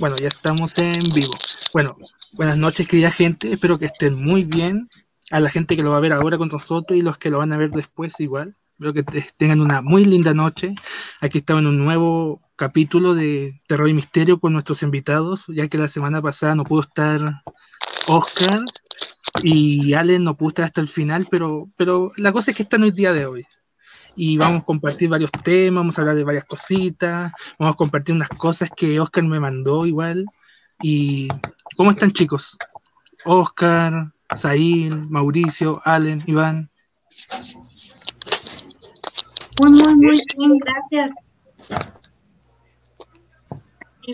Bueno, ya estamos en vivo. Bueno, buenas noches, querida gente. Espero que estén muy bien. A la gente que lo va a ver ahora con nosotros y los que lo van a ver después igual. Espero que tengan una muy linda noche. Aquí estamos en un nuevo capítulo de Terror y Misterio con nuestros invitados, ya que la semana pasada no pudo estar Oscar y Allen no pudo estar hasta el final, pero, pero la cosa es que están hoy día de hoy y vamos a compartir varios temas, vamos a hablar de varias cositas, vamos a compartir unas cosas que Oscar me mandó igual. ¿Y cómo están chicos? Oscar, Saín, Mauricio, Allen, Iván. Muy, muy, muy bien, gracias.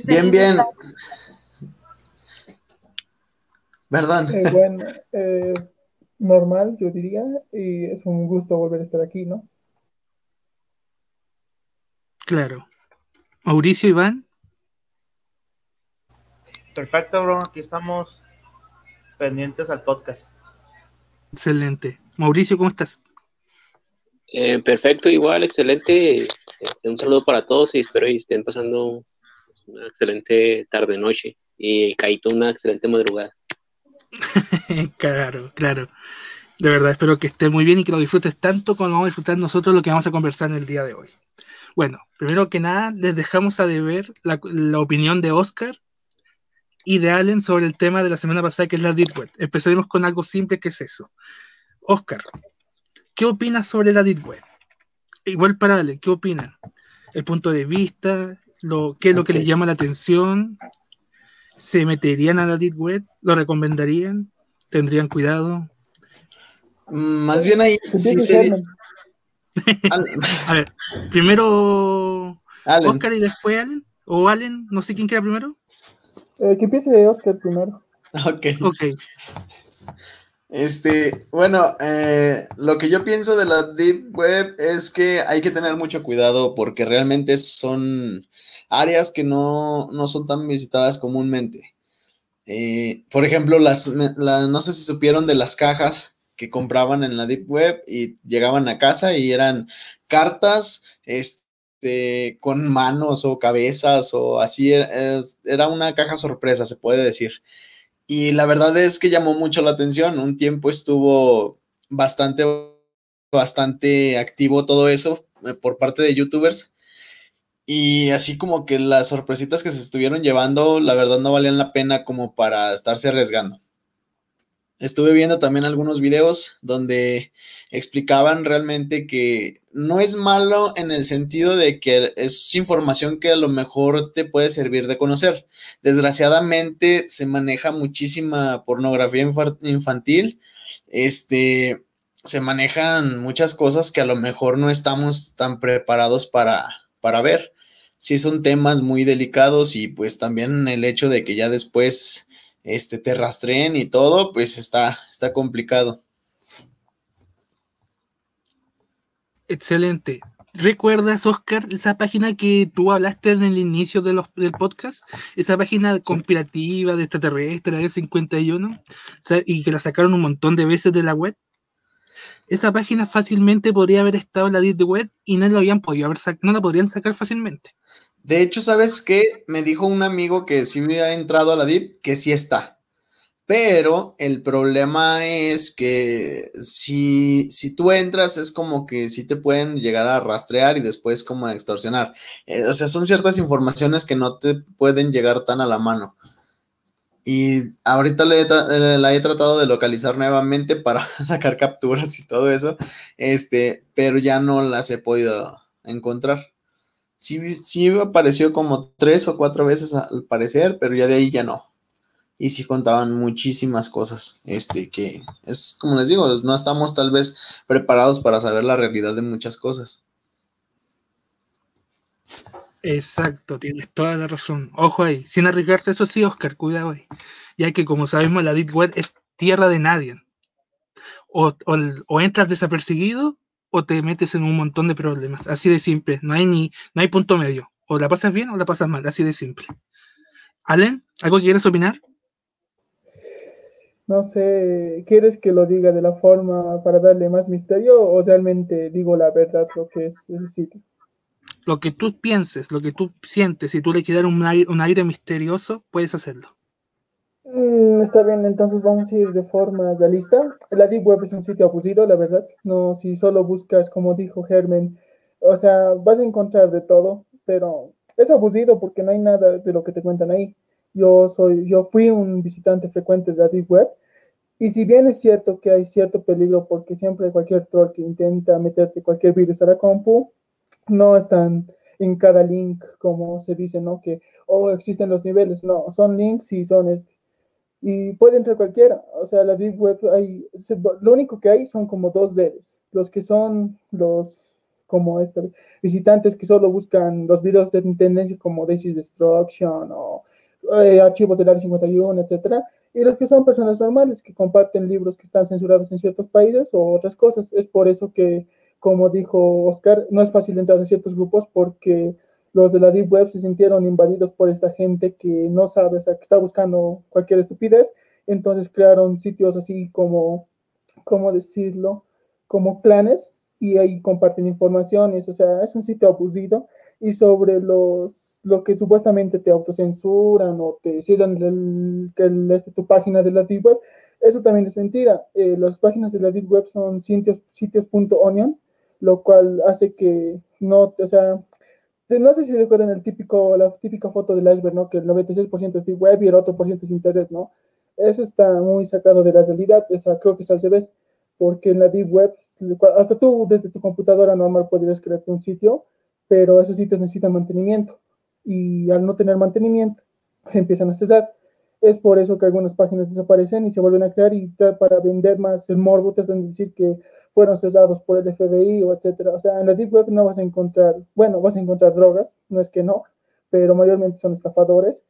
Bien, bien. Perdón. Eh, bueno, eh, normal, yo diría, y es un gusto volver a estar aquí, ¿no? Claro. Mauricio, Iván. Perfecto, bro. Aquí estamos pendientes al podcast. Excelente. Mauricio, ¿cómo estás? Eh, perfecto, igual, excelente. Este, un saludo para todos y espero que estén pasando una excelente tarde-noche y Caíto una excelente madrugada. claro, claro. De verdad, espero que esté muy bien y que lo disfrutes tanto como vamos a disfrutar nosotros lo que vamos a conversar en el día de hoy. Bueno, primero que nada, les dejamos a deber la, opinión de Oscar y de Allen sobre el tema de la semana pasada, que es la Deep Web. Empezaremos con algo simple, que es eso. Oscar, ¿qué opinas sobre la Deep Web? Igual para Allen, ¿qué opinan? El punto de vista, lo, ¿qué es lo que les llama la atención? ¿Se meterían a la Deep Web? ¿Lo recomendarían? ¿Tendrían cuidado? Más bien ahí sí, a ver, primero Oscar y después Allen. O Allen, no sé quién queda primero. Eh, que empiece Oscar primero. Ok. Ok. Este, bueno, eh, lo que yo pienso de la Deep Web es que hay que tener mucho cuidado porque realmente son áreas que no, son tan visitadas comúnmente. Eh, por ejemplo, las, no sé si supieron de las cajas que compraban en la Deep Web y llegaban a casa y eran cartas este, con manos o cabezas o así. Era una caja sorpresa, se puede decir. Y la verdad es que llamó mucho la atención. Un tiempo estuvo bastante, bastante activo todo eso eh, por parte de youtubers. Y así como que las sorpresitas que se estuvieron llevando, la verdad no valían la pena como para estarse arriesgando. Estuve viendo también algunos videos donde explicaban realmente que no es malo en el sentido de que es información que a lo mejor te puede servir de conocer. Desgraciadamente se maneja muchísima pornografía infantil. Este, se manejan muchas cosas que a lo mejor no estamos tan preparados para, para ver. Sí son temas muy delicados y pues también el hecho de que ya después este, te rastreen y todo, pues está, está complicado. Excelente. ¿Recuerdas, Oscar, esa página que tú hablaste en el inicio de los, del podcast? Esa página conspirativa de extraterrestre de 51 y que la sacaron un montón de veces de la web. Esa página fácilmente podría haber estado en la de web y no, lo habían podido haber no la podrían sacar fácilmente. De hecho, ¿sabes qué? Me dijo un amigo que sí había entrado a la DIP, que sí está. Pero el problema es que si, si tú entras es como que sí te pueden llegar a rastrear y después como a extorsionar. Eh, o sea, son ciertas informaciones que no te pueden llegar tan a la mano. Y ahorita le, eh, la he tratado de localizar nuevamente para sacar capturas y todo eso, este, pero ya no las he podido encontrar sí, sí apareció como tres o cuatro veces al parecer, pero ya de ahí ya no. Y sí contaban muchísimas cosas, este, que es como les digo, no estamos tal vez preparados para saber la realidad de muchas cosas. Exacto, tienes toda la razón. Ojo ahí, sin arriesgarse, eso sí, Oscar, cuidado ahí. Ya que como sabemos, la Deep Web es tierra de nadie. O, o, o entras desapercibido o te metes en un montón de problemas. Así de simple. No hay ni, no hay punto medio. O la pasas bien o la pasas mal. Así de simple. Allen, ¿algo que quieres opinar? No sé, ¿quieres que lo diga de la forma para darle más misterio o realmente digo la verdad lo que es ese sitio? lo que tú pienses, lo que tú sientes, si tú le quieres dar un aire, un aire misterioso, puedes hacerlo. Mm, está bien, entonces vamos a ir de forma realista. La Deep Web es un sitio abusivo, la verdad. No, si solo buscas, como dijo Germen, o sea, vas a encontrar de todo, pero es abusivo porque no hay nada de lo que te cuentan ahí. Yo soy, yo fui un visitante frecuente de la Deep Web y si bien es cierto que hay cierto peligro porque siempre cualquier troll que intenta meterte cualquier virus a la compu, no están en cada link como se dice, ¿no? Que, oh, existen los niveles. No, son links y son este. Y puede entrar cualquiera. O sea, la Deep Web, hay, lo único que hay son como dos redes. Los que son los como este, visitantes que solo buscan los videos de tendencia como Daisy Destruction o eh, archivos del Área 51, etcétera, y los que son personas normales que comparten libros que están censurados en ciertos países o otras cosas. Es por eso que, como dijo Oscar, no es fácil entrar en ciertos grupos porque los de la Deep Web se sintieron invadidos por esta gente que no sabe, o sea, que está buscando cualquier estupidez, entonces crearon sitios así como, ¿cómo decirlo? Como clanes y ahí comparten informaciones, o sea, es un sitio abusivo y sobre los lo que supuestamente te autocensuran o te cierran el, el, este, tu página de la Deep Web, eso también es mentira. Eh, las páginas de la Deep Web son sitios, sitios.onion, lo cual hace que no, o sea, no sé si recuerdan el típico, la típica foto del iceberg, ¿no? Que el 96% es Deep Web y el otro por ciento es Internet, ¿no? Eso está muy sacado de la realidad, esa creo que es al revés, porque en la Deep Web hasta tú desde tu computadora normal podrías crearte un sitio, pero esos sitios necesitan mantenimiento y al no tener mantenimiento se empiezan a cesar. Es por eso que algunas páginas desaparecen y se vuelven a crear y para vender más el morbo te de decir que fueron cesados por el FBI o etcétera. O sea, en la Deep Web no vas a encontrar, bueno, vas a encontrar drogas, no es que no, pero mayormente son estafadores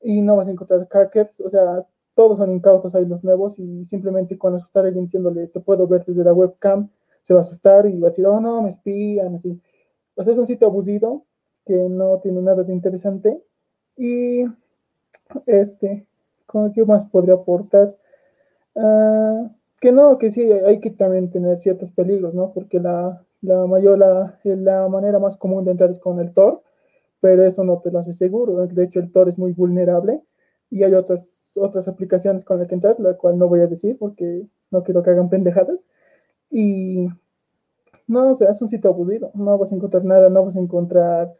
y no vas a encontrar hackers, o sea, todos son incautos ahí los nuevos y simplemente con asustar a alguien diciéndole, te puedo ver desde la webcam, se va a asustar y va a decir, oh no, me espían, así. O sea, es un sitio abusivo que no tiene nada de interesante y este, ¿qué más podría aportar? Uh, que no, que sí, hay que también tener ciertos peligros, ¿no? Porque la, la mayor, la, la manera más común de entrar es con el Tor, pero eso no te lo hace seguro. De hecho, el Tor es muy vulnerable y hay otras, otras aplicaciones con las que entrar, la cual no voy a decir porque no quiero que hagan pendejadas. Y no, o sea, es un sitio aburrido, no vas a encontrar nada, no vas a encontrar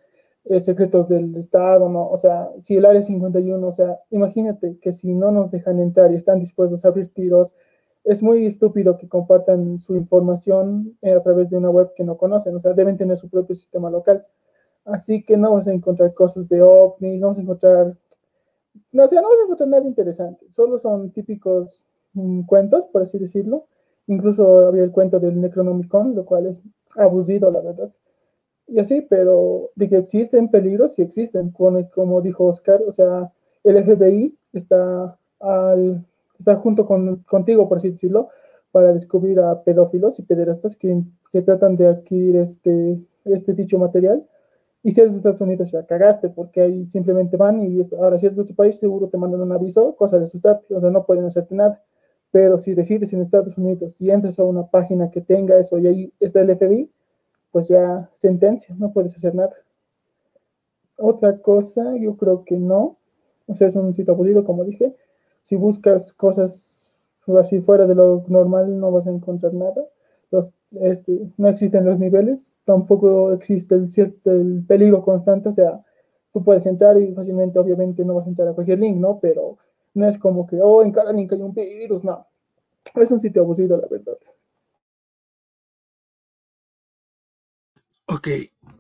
eh, secretos del Estado, no, o sea, si el área 51, o sea, imagínate que si no nos dejan entrar y están dispuestos a abrir tiros, es muy estúpido que compartan su información eh, a través de una web que no conocen, o sea, deben tener su propio sistema local. Así que no vas a encontrar cosas de ovnis, no vas a encontrar no, o sea, no vas a encontrar nada interesante. Solo son típicos mm, cuentos, por así decirlo. Incluso había el cuento del Necronomicon, lo cual es abusivo, la verdad. Y así, pero de que existen peligros, sí existen. Como, como dijo Oscar, o sea, el FBI está, al, está junto con, contigo, por así decirlo, para descubrir a pedófilos y pederastas que, que tratan de adquirir este, este dicho material y si eres de Estados Unidos, ya cagaste, porque ahí simplemente van y ahora si eres de otro país, seguro te mandan un aviso, cosa de asustarte, o sea, no pueden hacerte nada. Pero si decides en Estados Unidos y entras a una página que tenga eso y ahí está el FBI, pues ya sentencia, no puedes hacer nada. Otra cosa, yo creo que no. O sea, es un sitio aburrido, como dije. Si buscas cosas así fuera de lo normal, no vas a encontrar nada. Los este, no existen los niveles, tampoco existe el, cierto, el peligro constante, o sea, tú puedes entrar y fácilmente, obviamente, no vas a entrar a cualquier link, ¿no? Pero no es como que, oh, en cada link hay un virus, no. Es un sitio abusivo, la verdad. Ok.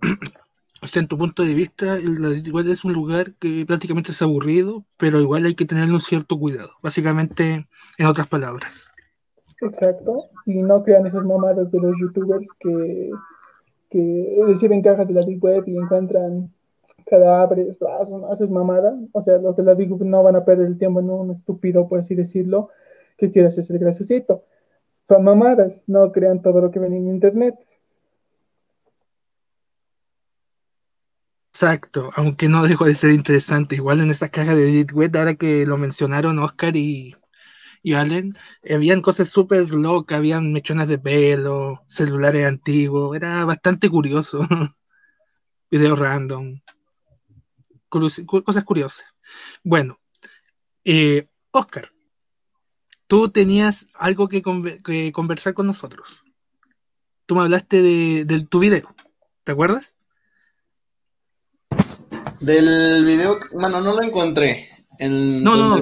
O sea, en tu punto de vista, igual es un lugar que prácticamente es aburrido, pero igual hay que tener un cierto cuidado. Básicamente, en otras palabras. Exacto, y no crean esas mamadas de los youtubers que, que reciben cajas de la Deep Web y encuentran cadáveres, haces mamada. O sea, los de la Deep Web no van a perder el tiempo en un estúpido, por así decirlo, que quiere hacerse graciosito. Son mamadas, no crean todo lo que ven en internet. Exacto, aunque no dejó de ser interesante. Igual en esa caja de Web, ahora que lo mencionaron Oscar y y Allen, habían cosas súper locas, habían mechones de pelo, celulares antiguos, era bastante curioso. videos random, cosas curiosas. Bueno, eh, Oscar, tú tenías algo que, conversar con nosotros. Tú me hablaste de, tu video, ¿te acuerdas? Del video, bueno, no lo encontré. no, no,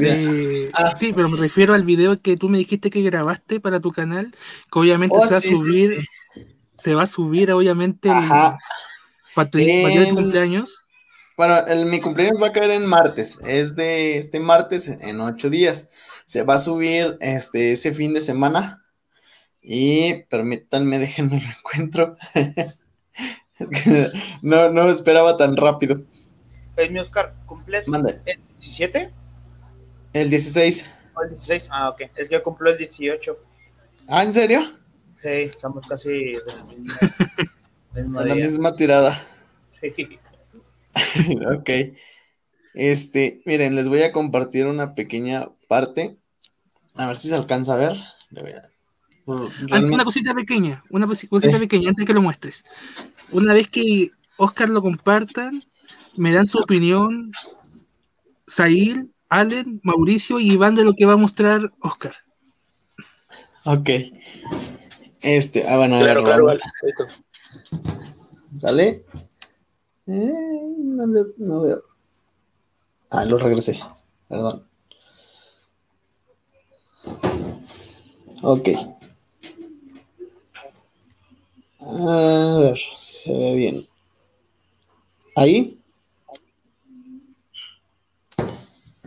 ah. sí, pero me refiero al video que tú me dijiste que grabaste para tu canal, que obviamente oh, se va a subir, se va a subir obviamente para tu, cumpleaños. Bueno, el, mi cumpleaños va a caer en martes, es de este martes en ocho días. Se va a subir este ese fin de semana y permítanme, déjenme lo encuentro. es que no, no esperaba tan rápido. Pues mi Oscar, ¿cumples el 17? El 16. el 16, ah, ok. Es que yo cumplo el 18. ¿Ah, en serio? Sí, estamos casi de la misma, misma tirada. Sí. ok. Este, miren, les voy a compartir una pequeña parte. A ver si se alcanza a ver. Una cosita pequeña, una cosita pequeña antes que lo muestres. Una vez que Oscar lo compartan, me dan su opinión Sail, Allen, Mauricio y Iván de lo que va a mostrar Oscar. Ok. Este, ah, bueno, claro, claro, ¿Sale? Eh, no, veo. Ah, lo regresé. Perdón. Ok. A ver si se ve bien. ¿Ahí?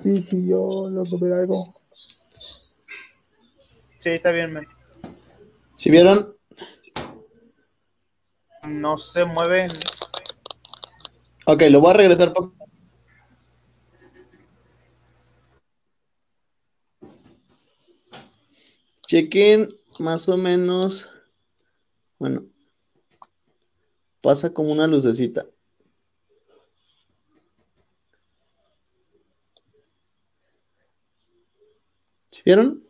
Sí, sí, yo lo ver algo. Sí, está bien, man. ¿Sí vieron? No se mueven. Ok, lo voy a regresar. Chequen más o menos. Bueno, pasa como una lucecita. Vieron?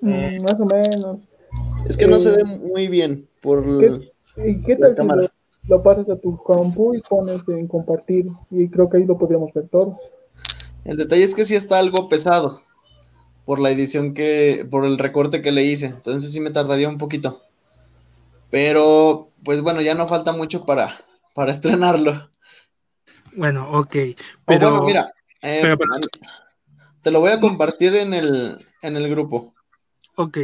Mm, más o menos. Es que no se ve eh, muy bien por ¿Y qué tal si lo, pasas a tu compu y pones en compartir? Y creo que ahí lo podríamos ver todos. El detalle es que sí está algo pesado por la edición que, por el recorte que le hice. Entonces sí me tardaría un poquito. Pero, pues bueno, ya no falta mucho para, para estrenarlo. Bueno, ok. Pero, bueno, mira, eh, te lo voy a compartir en el, en el grupo. Ok.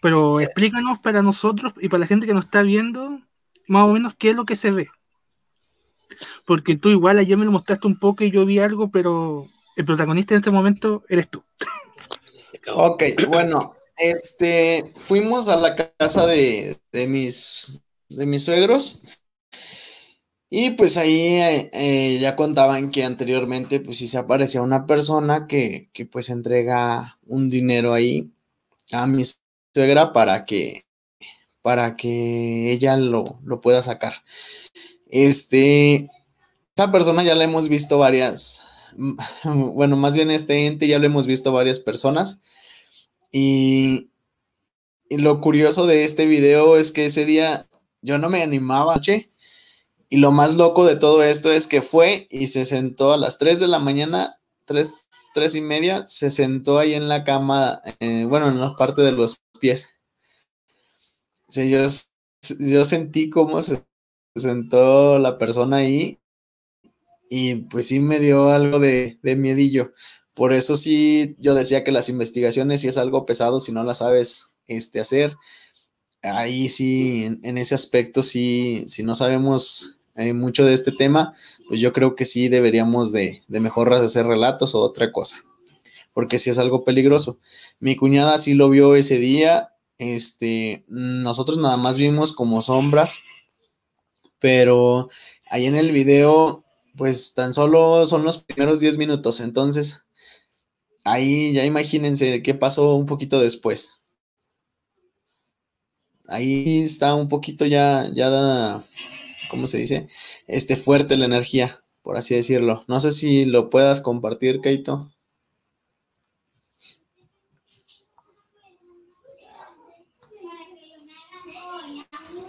Pero explícanos para nosotros y para la gente que nos está viendo, más o menos qué es lo que se ve. Porque tú igual ayer me lo mostraste un poco y yo vi algo, pero el protagonista en este momento eres tú. Ok, bueno, este, fuimos a la casa de, mis, de mis suegros y pues ahí eh, ya contaban que anteriormente pues sí se aparecía una persona que, que pues entrega un dinero ahí a mis suegra para que, para que ella lo, pueda sacar. Este, esta persona ya la hemos visto varias, bueno, más bien este ente ya lo hemos visto varias personas. Y, lo curioso de este video es que ese día yo no me animaba, che, y lo más loco de todo esto es que fue y se sentó a las 3 de la mañana, 3, 3 y media, se sentó ahí en la cama, eh, bueno, en la parte de los pies. yo, yo sentí cómo se sentó la persona ahí y pues sí me dio algo de, de miedillo. Por eso sí, yo decía que las investigaciones si es algo pesado si no las sabes este, hacer. Ahí sí, en, ese aspecto sí, si no sabemos eh, mucho de este tema, pues yo creo que sí deberíamos de, de mejor hacer relatos o otra cosa porque si es algo peligroso. Mi cuñada sí lo vio ese día, este, nosotros nada más vimos como sombras, pero ahí en el video, pues tan solo son los primeros 10 minutos, entonces ahí ya imagínense qué pasó un poquito después. Ahí está un poquito ya, ya, ¿cómo se dice? Este fuerte la energía, por así decirlo. No sé si lo puedas compartir, Keito.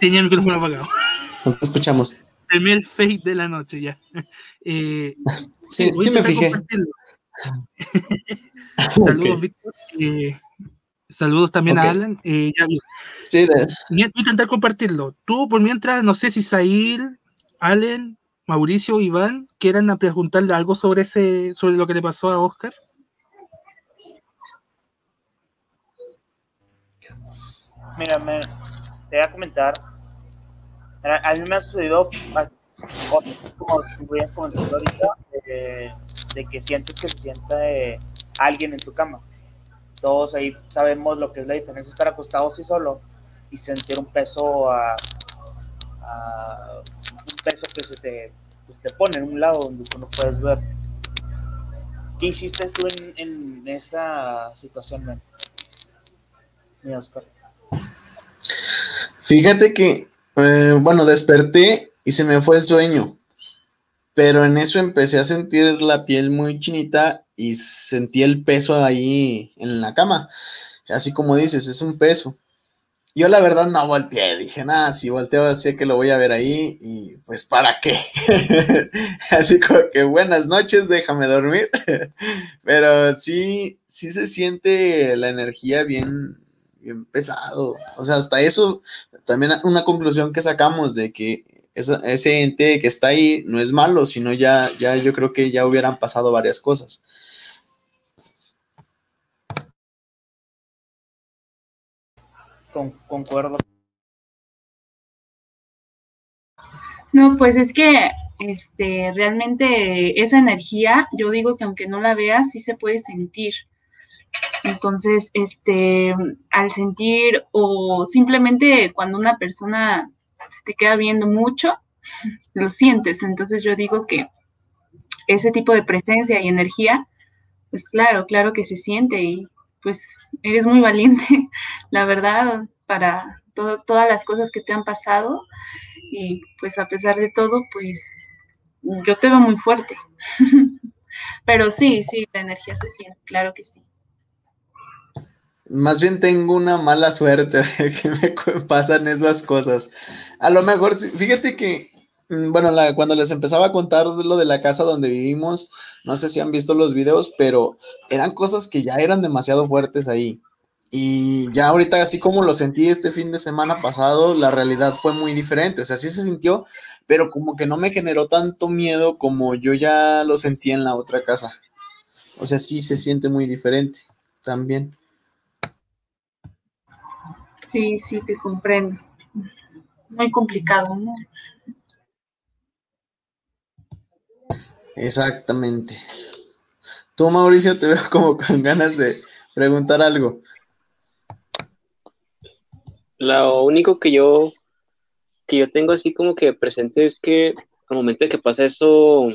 Tenía el micrófono apagado. No te escuchamos. Primer face de la noche ya. Eh, sí, me fijé. Saludos. Víctor saludos también a Alan. Eh, ya. Sí, de- Voy a intentar compartirlo. Tú, por mientras, no sé si Sail, Allen, Mauricio, Iván, quieran preguntarle algo sobre ese, sobre lo que le pasó a Oscar. Mira, me, te voy a comentar. Mira, A mí me ha sucedido cosas como voy a comentar ahorita, de, de que sientes que se sienta eh, alguien en tu cama. Todos ahí sabemos lo que es la diferencia estar acostado así solo y sentir un peso a, a- un peso que se te, que te pone en un lado donde tú no puedes ver. ¿Qué hiciste tú en, en esa situación, man? Oscar. Fíjate que, eh, bueno, desperté y se me fue el sueño, pero en eso empecé a sentir la piel muy chinita y sentí el peso ahí en la cama. Así como dices, es un peso. Yo la verdad no volteé, dije, nada, si volteo sé que lo voy a ver ahí y pues para qué. Así como que buenas noches, déjame dormir. Pero sí, sí se siente la energía bien, bien pesado. O sea, hasta eso, también una conclusión que sacamos de que ese ente que está ahí no es malo, sino ya, ya yo creo que ya hubieran pasado varias cosas. Concuerdo. No, pues es que este, realmente esa energía, yo digo que aunque no la veas, sí se puede sentir. Entonces, este, al sentir o simplemente cuando una persona se te queda viendo mucho, lo sientes. Entonces yo digo que ese tipo de presencia y energía, pues claro, claro que se siente y pues eres muy valiente, la verdad, para todas las cosas que te han pasado y pues a pesar de todo, pues yo te veo muy fuerte. Pero sí, sí, la energía se siente, claro que sí. Más bien tengo una mala suerte de que me pasan esas cosas. A lo mejor, fíjate que, bueno, la- cuando les empezaba a contar lo de la casa donde vivimos, no sé si han visto los videos, pero eran cosas que ya eran demasiado fuertes ahí. Y ya ahorita, así como lo sentí este fin de semana pasado, la realidad fue muy diferente. O sea, sí se sintió, pero como que no me generó tanto miedo como yo ya lo sentí en la otra casa. O sea, sí se siente muy diferente también. Sí, sí, te comprendo. Muy complicado, ¿no? Exactamente. Tú, Mauricio, te veo como con ganas de preguntar algo. Lo único que yo, que yo tengo así como que presente es que al momento de que pasa eso,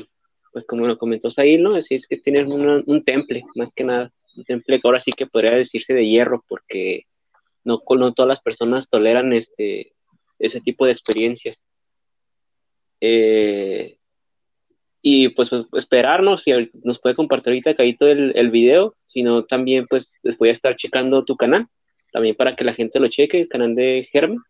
pues como lo comentó Saí, ¿no? Así es que tienes un temple, más que nada. Un temple que ahora sí que podría decirse de hierro, porque no, no todas las personas toleran este, ese tipo de experiencias. Eh, y pues, pues, esperarnos, si ahorita- nos puede compartir ahorita Caíto el, el video, sino también pues les voy a estar checando tu canal, también para que la gente lo cheque, el canal de Germen,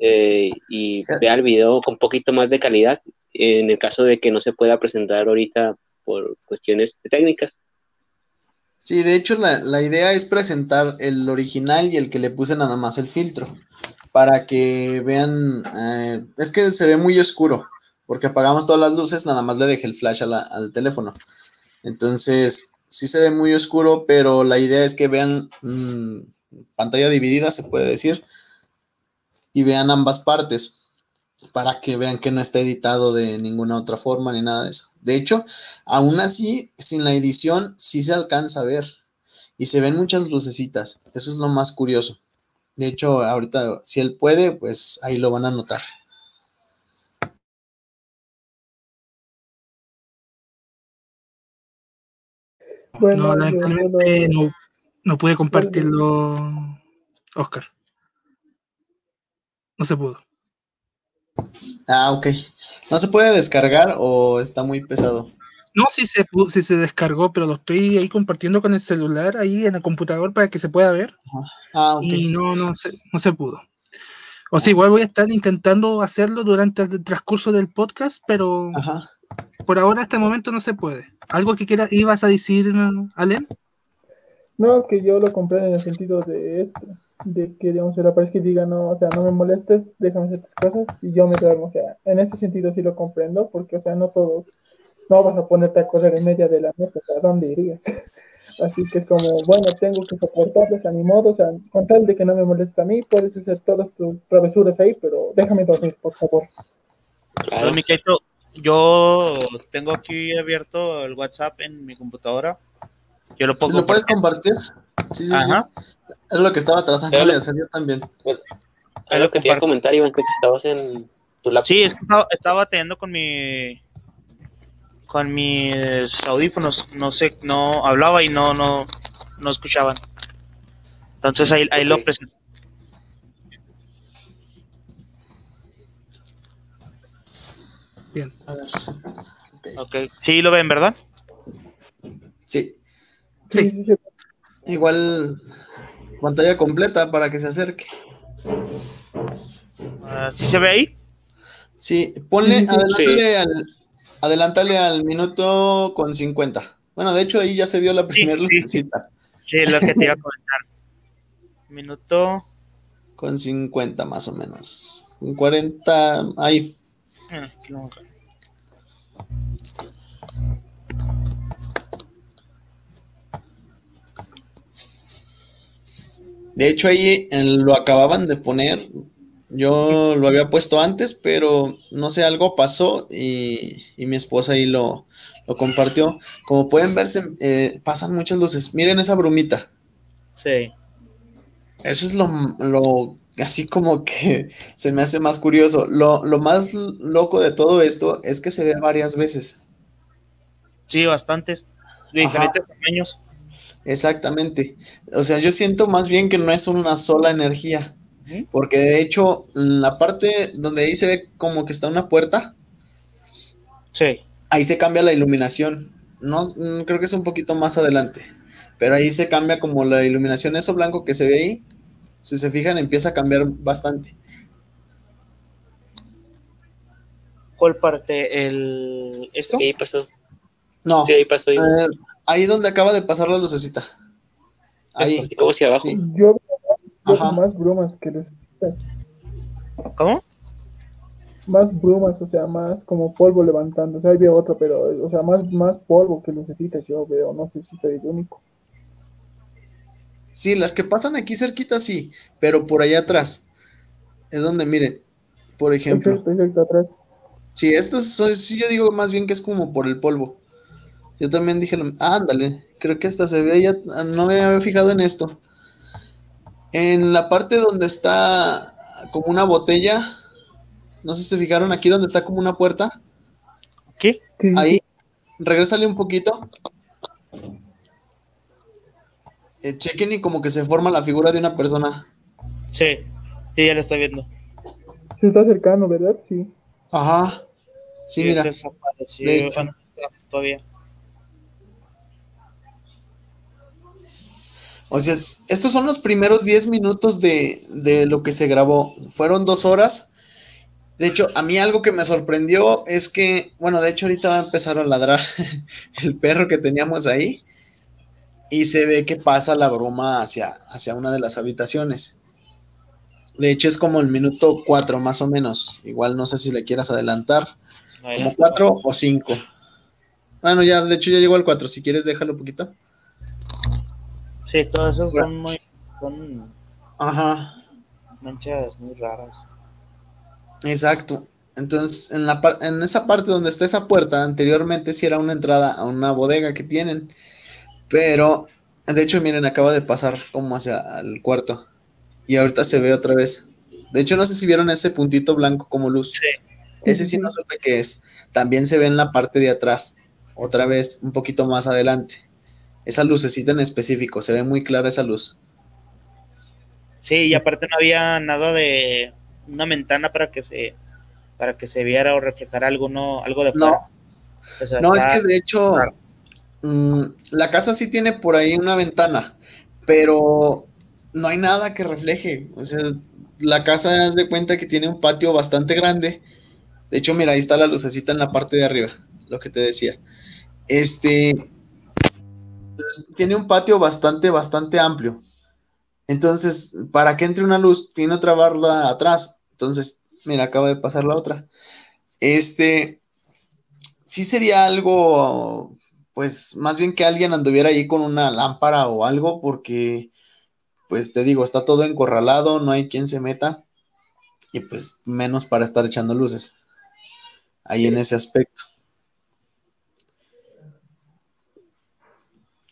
eh, y vea el video con un poquito más de calidad, en el caso de que no se pueda presentar ahorita por cuestiones técnicas. Sí, de hecho, la, la idea es presentar el original y el que le puse nada más el filtro, para que vean, eh, es que se ve muy oscuro, porque apagamos todas las luces, nada más le dejé el flash al teléfono. Entonces, sí se ve muy oscuro, pero la idea es que vean mm, pantalla dividida, se puede decir, y vean ambas partes, para que vean que no está editado de ninguna otra forma ni nada de eso. De hecho, aún así, sin la edición, sí se alcanza a ver, y se ven muchas lucecitas, eso es lo más curioso. De hecho, ahorita, si él puede, pues ahí lo van a notar. Bueno, no, lamentablemente no, no pude compartirlo, Oscar. No se pudo. Ah, ok. ¿No se puede descargar o está muy pesado? No, sí se, sí se descargó, pero lo estoy ahí compartiendo con el celular, ahí en el computador para que se pueda ver. Ah, ok. Y no, no se, no se pudo. O sea, igual voy a estar intentando hacerlo durante el transcurso del podcast, pero Ajá. Por ahora hasta el momento no se puede. ¿Algo que quieras, ibas a decir, Alen? No, que yo lo compré en el sentido de esto, de que digamos, pareja que diga, no, o sea, no me molestes, déjame hacer tus cosas y yo me duermo. O sea, en ese sentido sí lo comprendo, porque, o sea, no todos, no vas a ponerte a correr en media de la noche, ¿a dónde irías? Así que es como, bueno, tengo que soportarlos a mi modo, o sea, con tal de que no me molestes a mí, puedes hacer todas tus travesuras ahí, pero déjame dormir, por favor. Claro. Miquelito, yo tengo aquí abierto el WhatsApp en mi computadora. Yo lo ¿Sí puedo lo puedes compartir. Sí, sí, Ajá. sí. Es lo que estaba tratando de hacer yo también. Es lo que te iba a comentar, Iván, que estabas en tu laptop. Sí, es que estaba, estaba teniendo con mi con mis audífonos, no sé, no hablaba y no no no escuchaban. Entonces ahí, ahí lo Ok. Bien. A ver. Ok. Ok, sí lo ven, ¿verdad? Sí. Sí. Sí, sí, sí. Igual pantalla completa para que se acerque. Ah, ¿Sí se ve ahí? Sí, ponle, Sí, sí, sí. adelántale al, adelántale al minuto con 50. Bueno, de hecho ahí ya se vio la primera sí, sí. lucecita. Sí, es lo que te iba a comentar. Minuto. Con 50 más o menos. Con 40, ahí. De hecho ahí lo acababan de poner. Yo lo había puesto antes, pero no sé, algo pasó y, y mi esposa ahí lo, lo compartió. Como pueden ver, se- eh, pasan muchas luces. Miren esa brumita. Sí. Eso es lo, lo así como que se me hace más curioso. Lo, lo más loco de todo esto es que se ve varias veces. Sí, bastantes. De Ajá. diferentes tamaños. Exactamente. O sea, yo siento más bien que no es una sola energía. Porque de hecho, la parte donde ahí se ve como que está una puerta, Sí. ahí se cambia la iluminación. No, mm, creo que es un poquito más adelante. Pero ahí se cambia como la iluminación, eso blanco que se ve ahí. Si se fijan, empieza a cambiar bastante. ¿Cuál parte? ¿El. ¿Esto? Sí, pasó. No, Sí, ahí pasó. Eh, ahí donde acaba de pasar la lucecita. Ahí. Como hacia abajo. Sí. Yo veo Ajá. más brumas que lucecitas. ¿Cómo? Más brumas, o sea, más como polvo levantando. O sea, ahí veo otro, pero, o sea, más, más polvo que lucecitas yo veo. No sé si soy el único. Sí, las que pasan aquí cerquita sí, pero por allá atrás. Es donde, miren, por ejemplo. Exacto, exacto, atrás. Sí, estas son, sí, yo digo más bien que es como por el polvo. Yo también dije, lo- ah, ándale, creo que hasta se ve ya, no me había fijado en esto. En la parte donde está como una botella, no sé si se fijaron aquí donde está como una puerta, ¿Qué? Ahí, regrésale un poquito. Eh, chequen y como que se forma la figura de una persona. Sí. Sí, ya lo estoy viendo. Se está acercando, ¿verdad? Sí. Ajá. Sí, mira. eso apareció- de ah, todavía. O sea, es- estos son los primeros 10 minutos de, de lo que se grabó. Fueron dos horas. De hecho, a mí algo que me sorprendió es que, bueno, de hecho ahorita va a empezar a ladrar el perro que teníamos ahí y se ve que pasa la broma hacia, hacia una de las habitaciones. De hecho, es como el minuto 4 más o menos. Igual no sé si le quieras adelantar. Como 4 o 5. Bueno, ya, de hecho ya llegó al 4. Si quieres, déjalo un poquito. Sí, todas esas son muy. Son Ajá. manchas muy raras. Exacto. Entonces, en, la en esa parte donde está esa puerta, anteriormente sí era una entrada a una bodega que tienen. Pero, de hecho, miren, acaba de pasar como hacia el cuarto. Y ahorita se ve otra vez. De hecho, no sé si vieron ese puntito blanco como luz. Ese sí no supe qué es. También se ve en la parte de atrás. Otra vez, un poquito más adelante. Esa lucecita en específico, se ve muy clara esa luz. Sí, y aparte no había nada de una ventana para que se para que se viera o reflejara algo, no, algo de fuera. No, es que de hecho, claro. Mm, la casa sí tiene por ahí una ventana, pero no hay nada que refleje. O sea, la casa de cuenta que tiene un patio bastante grande. De hecho, mira, ahí está la lucecita en la parte de arriba, lo que te decía. Este tiene un patio bastante, bastante amplio. Entonces, para que entre una luz, tiene otra barra atrás. Entonces, mira, acaba de pasar la otra. Este, sí sería algo, pues, más bien que alguien anduviera ahí con una lámpara o algo, porque, pues, te digo, está todo encorralado, no hay quien se meta, y pues, menos para estar echando luces. Ahí en ese aspecto.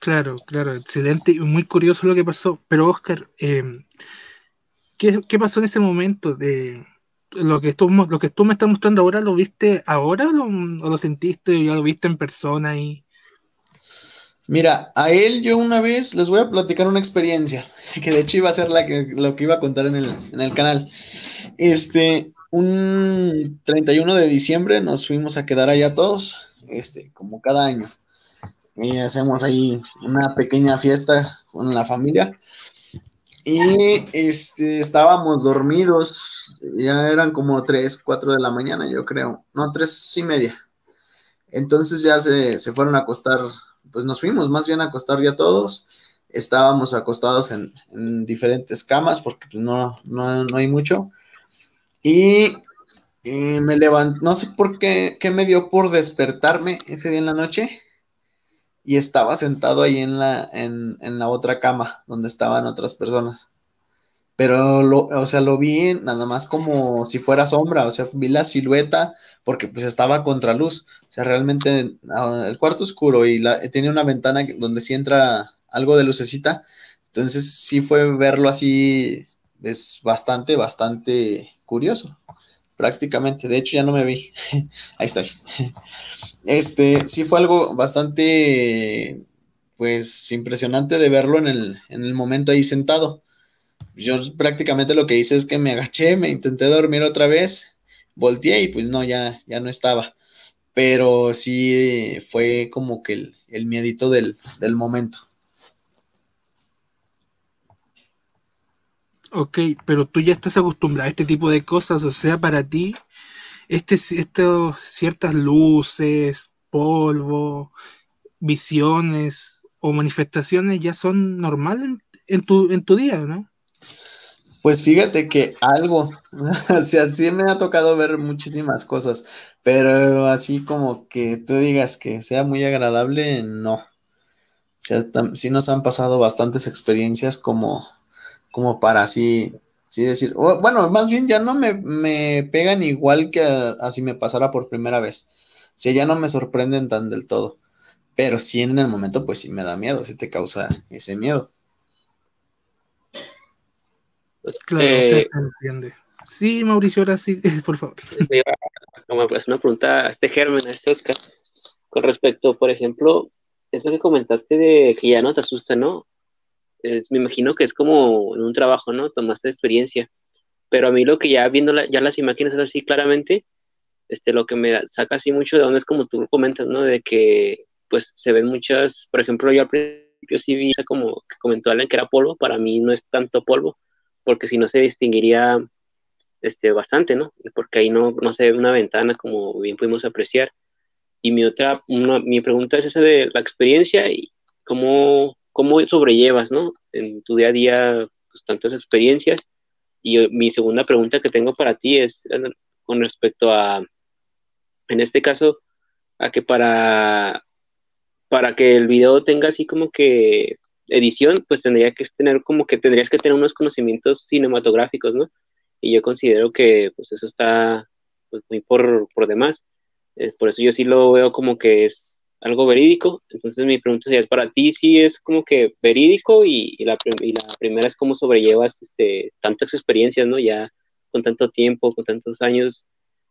Claro, claro, excelente y muy curioso lo que pasó. Pero Oscar, eh, ¿qué, pasó en ese momento de lo que tú, lo que tú me estás mostrando ahora? ¿Lo viste ahora o lo, sentiste y ya lo viste en persona? Y... Mira, a él yo una vez les voy a platicar una experiencia, que de hecho iba a ser la que, lo que iba a contar en el, en el canal. Este, un 31 de diciembre nos fuimos a quedar allá todos, este, como cada año y hacemos ahí una pequeña fiesta con la familia. Y este, estábamos dormidos, ya eran como 3, 4 de la mañana, yo creo, no, 3 y media. Entonces ya se, fueron a acostar, pues nos fuimos más bien a acostar ya todos. Estábamos acostados en, diferentes camas porque pues, no, no, hay mucho. Y me levanté, no sé por qué, qué me dio por despertarme ese día en la noche y estaba sentado ahí en la, en, la otra cama donde estaban otras personas. Pero, lo, o sea, lo vi nada más como si fuera sombra, o sea, vi la silueta porque pues estaba contra luz, o sea, realmente ah, el cuarto oscuro y la, tenía una ventana donde sí entra algo de lucecita, entonces sí fue verlo así, es bastante, bastante curioso, prácticamente, de hecho ya no me vi, ahí estoy. Este, sí fue algo bastante, pues, impresionante de verlo en el, en el momento ahí sentado. Yo prácticamente lo que hice es que me agaché, me intenté dormir otra vez, volteé y pues no, ya, ya no estaba. Pero sí fue como que el, el miedito del, del momento. Ok, pero tú ya estás acostumbrado a este tipo de cosas, o sea, para ti este, ciertas luces, polvo, visiones o manifestaciones ya son normales en, tu, en tu día, ¿no? Pues fíjate que algo, o sea, sí me ha tocado ver muchísimas cosas, pero así como que tú digas que sea muy agradable, no. O sea, sí nos han pasado bastantes experiencias como, como para así Sí, decir, bueno, más bien ya no me, pegan igual que así me pasara por primera vez. O sea, ya no me sorprenden tan del todo. Pero sí en el momento, pues sí me da miedo, sí te causa ese miedo. Claro, eh, se entiende. Sí, Mauricio, ahora sí, por favor. Como pues una pregunta a este Germen, a este Oscar, con respecto, por ejemplo, eso que comentaste de que ya no te asusta, ¿no? me imagino que es como en un trabajo, ¿no? Tomaste experiencia. Pero a mí lo que ya viendo ya las imágenes así claramente, este, lo que me saca así mucho de donde es como tú comentas, ¿no? De que pues se ven muchas, por ejemplo, yo al principio sí vi como que comentó alguien que era polvo, para mí no es tanto polvo, porque si no se distinguiría este, bastante, ¿no? Porque ahí no, no se ve una ventana como bien pudimos apreciar. Y mi otra, mi pregunta es esa de la experiencia y cómo, cómo sobrellevas, ¿no? En tu día a día, pues, tantas experiencias. Y mi segunda pregunta que tengo para ti es eh, con respecto a, en este caso, a que para, para que el video tenga así como que edición, pues tendría que tener como que tendrías que tener unos conocimientos cinematográficos, ¿no? Y yo considero que pues eso está pues, muy por, por demás. Eh, por eso yo sí lo veo como que es algo verídico. Entonces mi pregunta sería, para ti sí es como que verídico y, la, primera es cómo sobrellevas este, tantas experiencias, ¿no? Ya con tanto tiempo, con tantos años,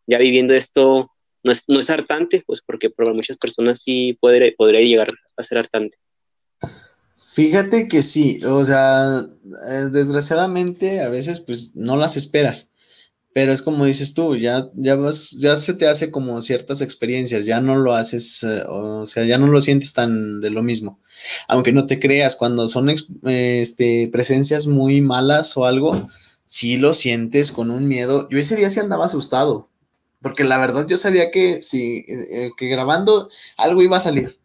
ya viviendo esto, no es, no es hartante, pues porque para muchas personas sí puede, podría llegar a ser hartante. Fíjate que sí, o sea, eh, desgraciadamente a veces pues no las esperas pero es como dices tú, ya, ya vas, ya se te hace como ciertas experiencias, ya no lo haces, eh, o sea, ya no lo sientes tan de lo mismo. Aunque no te creas, cuando son este, presencias muy malas o algo, sí lo sientes con un miedo. Yo ese día sí andaba asustado, porque la verdad yo sabía que si eh, que grabando algo iba a salir.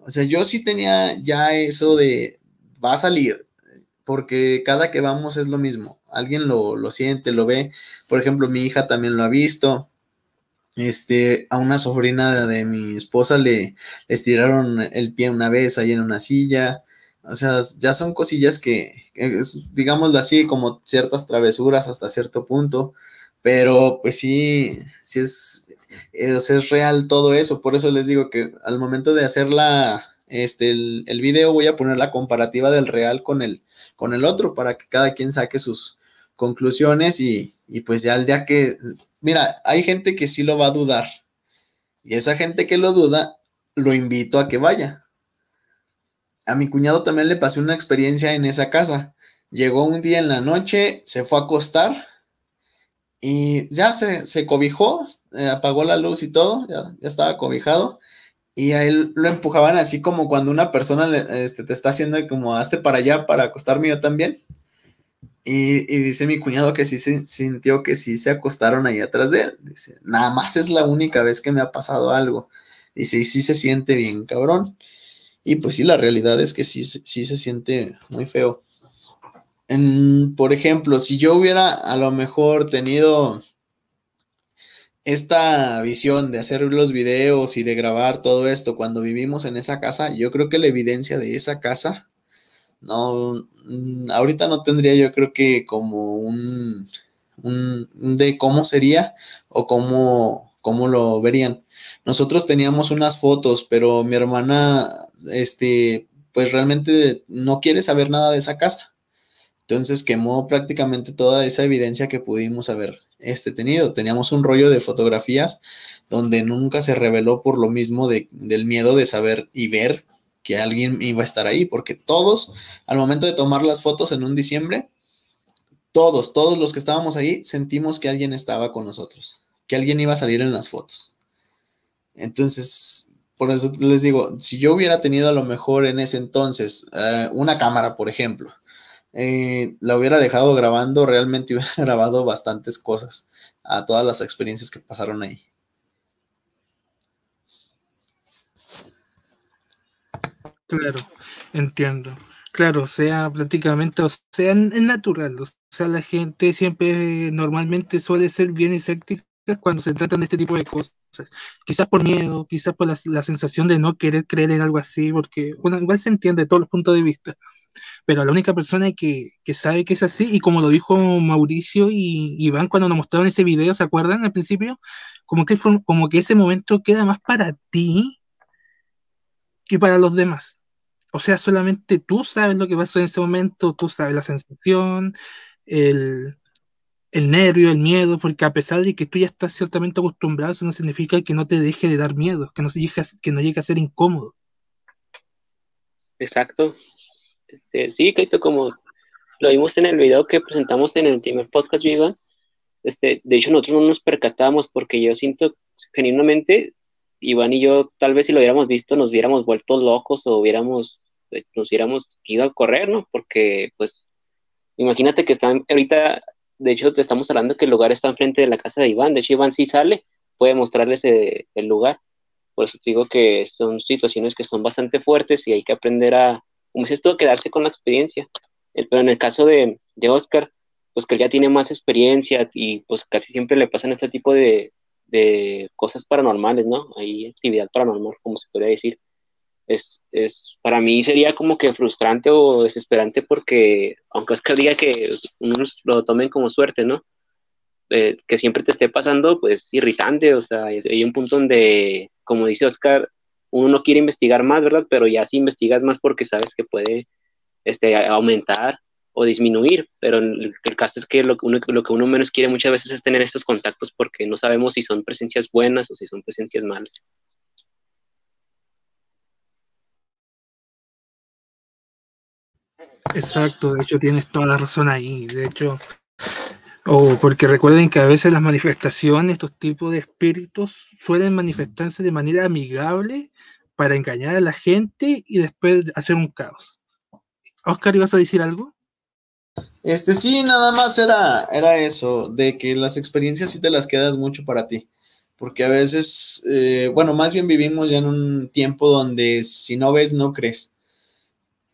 O sea, yo sí tenía ya eso de va a salir, porque cada que vamos es lo mismo. Alguien lo, lo siente, lo ve. Por ejemplo, mi hija también lo ha visto. Este, a una sobrina de, mi esposa le, estiraron el pie una vez ahí en una silla. O sea, ya son cosillas que, digámoslo así, como ciertas travesuras hasta cierto punto, pero pues sí, sí es, es, es real todo eso. Por eso les digo que al momento de hacer la, este, el, el, video voy a poner la comparativa del real con el, con el otro para que cada quien saque sus conclusiones y, y pues ya el día que mira, hay gente que sí lo va a dudar. Y esa gente que lo duda, lo invito a que vaya. A mi cuñado también le pasé una experiencia en esa casa. Llegó un día en la noche, se fue a acostar y ya se, se cobijó, eh, apagó la luz y todo, ya, ya, estaba cobijado. Y a él lo empujaban así como cuando una persona este, te está haciendo como hazte para allá para acostarme yo también. Y, dice mi cuñado que sí se sintió que sí se acostaron ahí atrás de él. Dice, nada más es la única vez que me ha pasado algo. Dice, y sí se siente bien, cabrón. Y pues sí, la realidad es que sí, sí se siente muy feo. Por ejemplo, si yo hubiera a lo mejor tenido esta visión de hacer los videos y de grabar todo esto cuando vivimos en esa casa, yo creo que la evidencia de esa casa no, mm, ahorita no tendría yo creo que como un, un de cómo sería o cómo, cómo lo verían. Nosotros teníamos unas fotos, pero mi hermana, este, pues realmente no quiere saber nada de esa casa. Entonces quemó prácticamente toda esa evidencia que pudimos haber este, tenido. Teníamos un rollo de fotografías donde nunca se reveló por lo mismo de, del miedo de saber y ver que alguien iba a estar ahí, porque todos, al momento de tomar las fotos en un diciembre, todos, todos los que estábamos ahí, sentimos que alguien estaba con nosotros, que alguien iba a salir en las fotos. Entonces, por eso les digo, si yo hubiera tenido a lo mejor en ese entonces eh, una cámara, por ejemplo, eh, la hubiera dejado grabando, realmente hubiera grabado bastantes cosas a todas las experiencias que pasaron ahí. Claro, entiendo. Claro, sea prácticamente, o sea, es natural. O sea, la gente siempre normalmente suele ser bien escéptica cuando se tratan de este tipo de cosas. Quizás por miedo, quizás por la, sensación de no querer creer en algo así, porque bueno, igual se entiende de todos los puntos de vista. Pero la única persona que, que sabe que es así, y como lo dijo Mauricio y Iván cuando nos mostraron ese video, ¿se acuerdan al principio? Como que, como que ese momento queda más para ti que para los demás o sea, solamente tú sabes lo que pasó en ese momento, tú sabes la sensación, el, nervio, el miedo, porque a pesar de que tú ya estás ciertamente acostumbrado, eso no significa que no te deje de dar miedo, que no, llegue a, que no llegue a ser incómodo. Exacto. Este, sí, Kaito, como lo vimos en el video que presentamos en el primer podcast, Viva, este, de hecho nosotros no nos percatamos porque yo siento genuinamente Iván y yo, tal vez si lo hubiéramos visto, nos hubiéramos vuelto locos o hubiéramos, eh, nos hubiéramos ido a correr, ¿no? Porque, pues, imagínate que están, ahorita, de hecho, te estamos hablando que el lugar está enfrente de la casa de Iván. De hecho, Iván sí sale, puede mostrarles el, lugar. Por eso te digo que son situaciones que son bastante fuertes y hay que aprender a, como dices tú, quedarse con la experiencia. Pero en el caso de, de Oscar, pues que él ya tiene más experiencia y pues casi siempre le pasan este tipo de, de cosas paranormales, ¿no? Hay actividad paranormal, como se podría decir. Es, es, para mí sería como que frustrante o desesperante porque, aunque Oscar diga que unos lo tomen como suerte, ¿no? Eh, que siempre te esté pasando, pues irritante, o sea, hay un punto donde, como dice Oscar, uno no quiere investigar más, ¿verdad? Pero ya si investigas más porque sabes que puede este, aumentar o disminuir, pero el, caso es que lo, lo que uno menos quiere muchas veces es tener estos contactos porque no sabemos si son presencias buenas o si son presencias malas. Exacto, de hecho tienes toda la razón ahí, de hecho, o porque recuerden que a veces las manifestaciones, estos tipos de espíritus suelen manifestarse de manera amigable para engañar a la gente y después hacer un caos. Oscar, ¿ibas a decir algo? Este sí, nada más era, era eso, de que las experiencias sí te las quedas mucho para ti. Porque a veces, eh, bueno, más bien vivimos ya en un tiempo donde si no ves, no crees.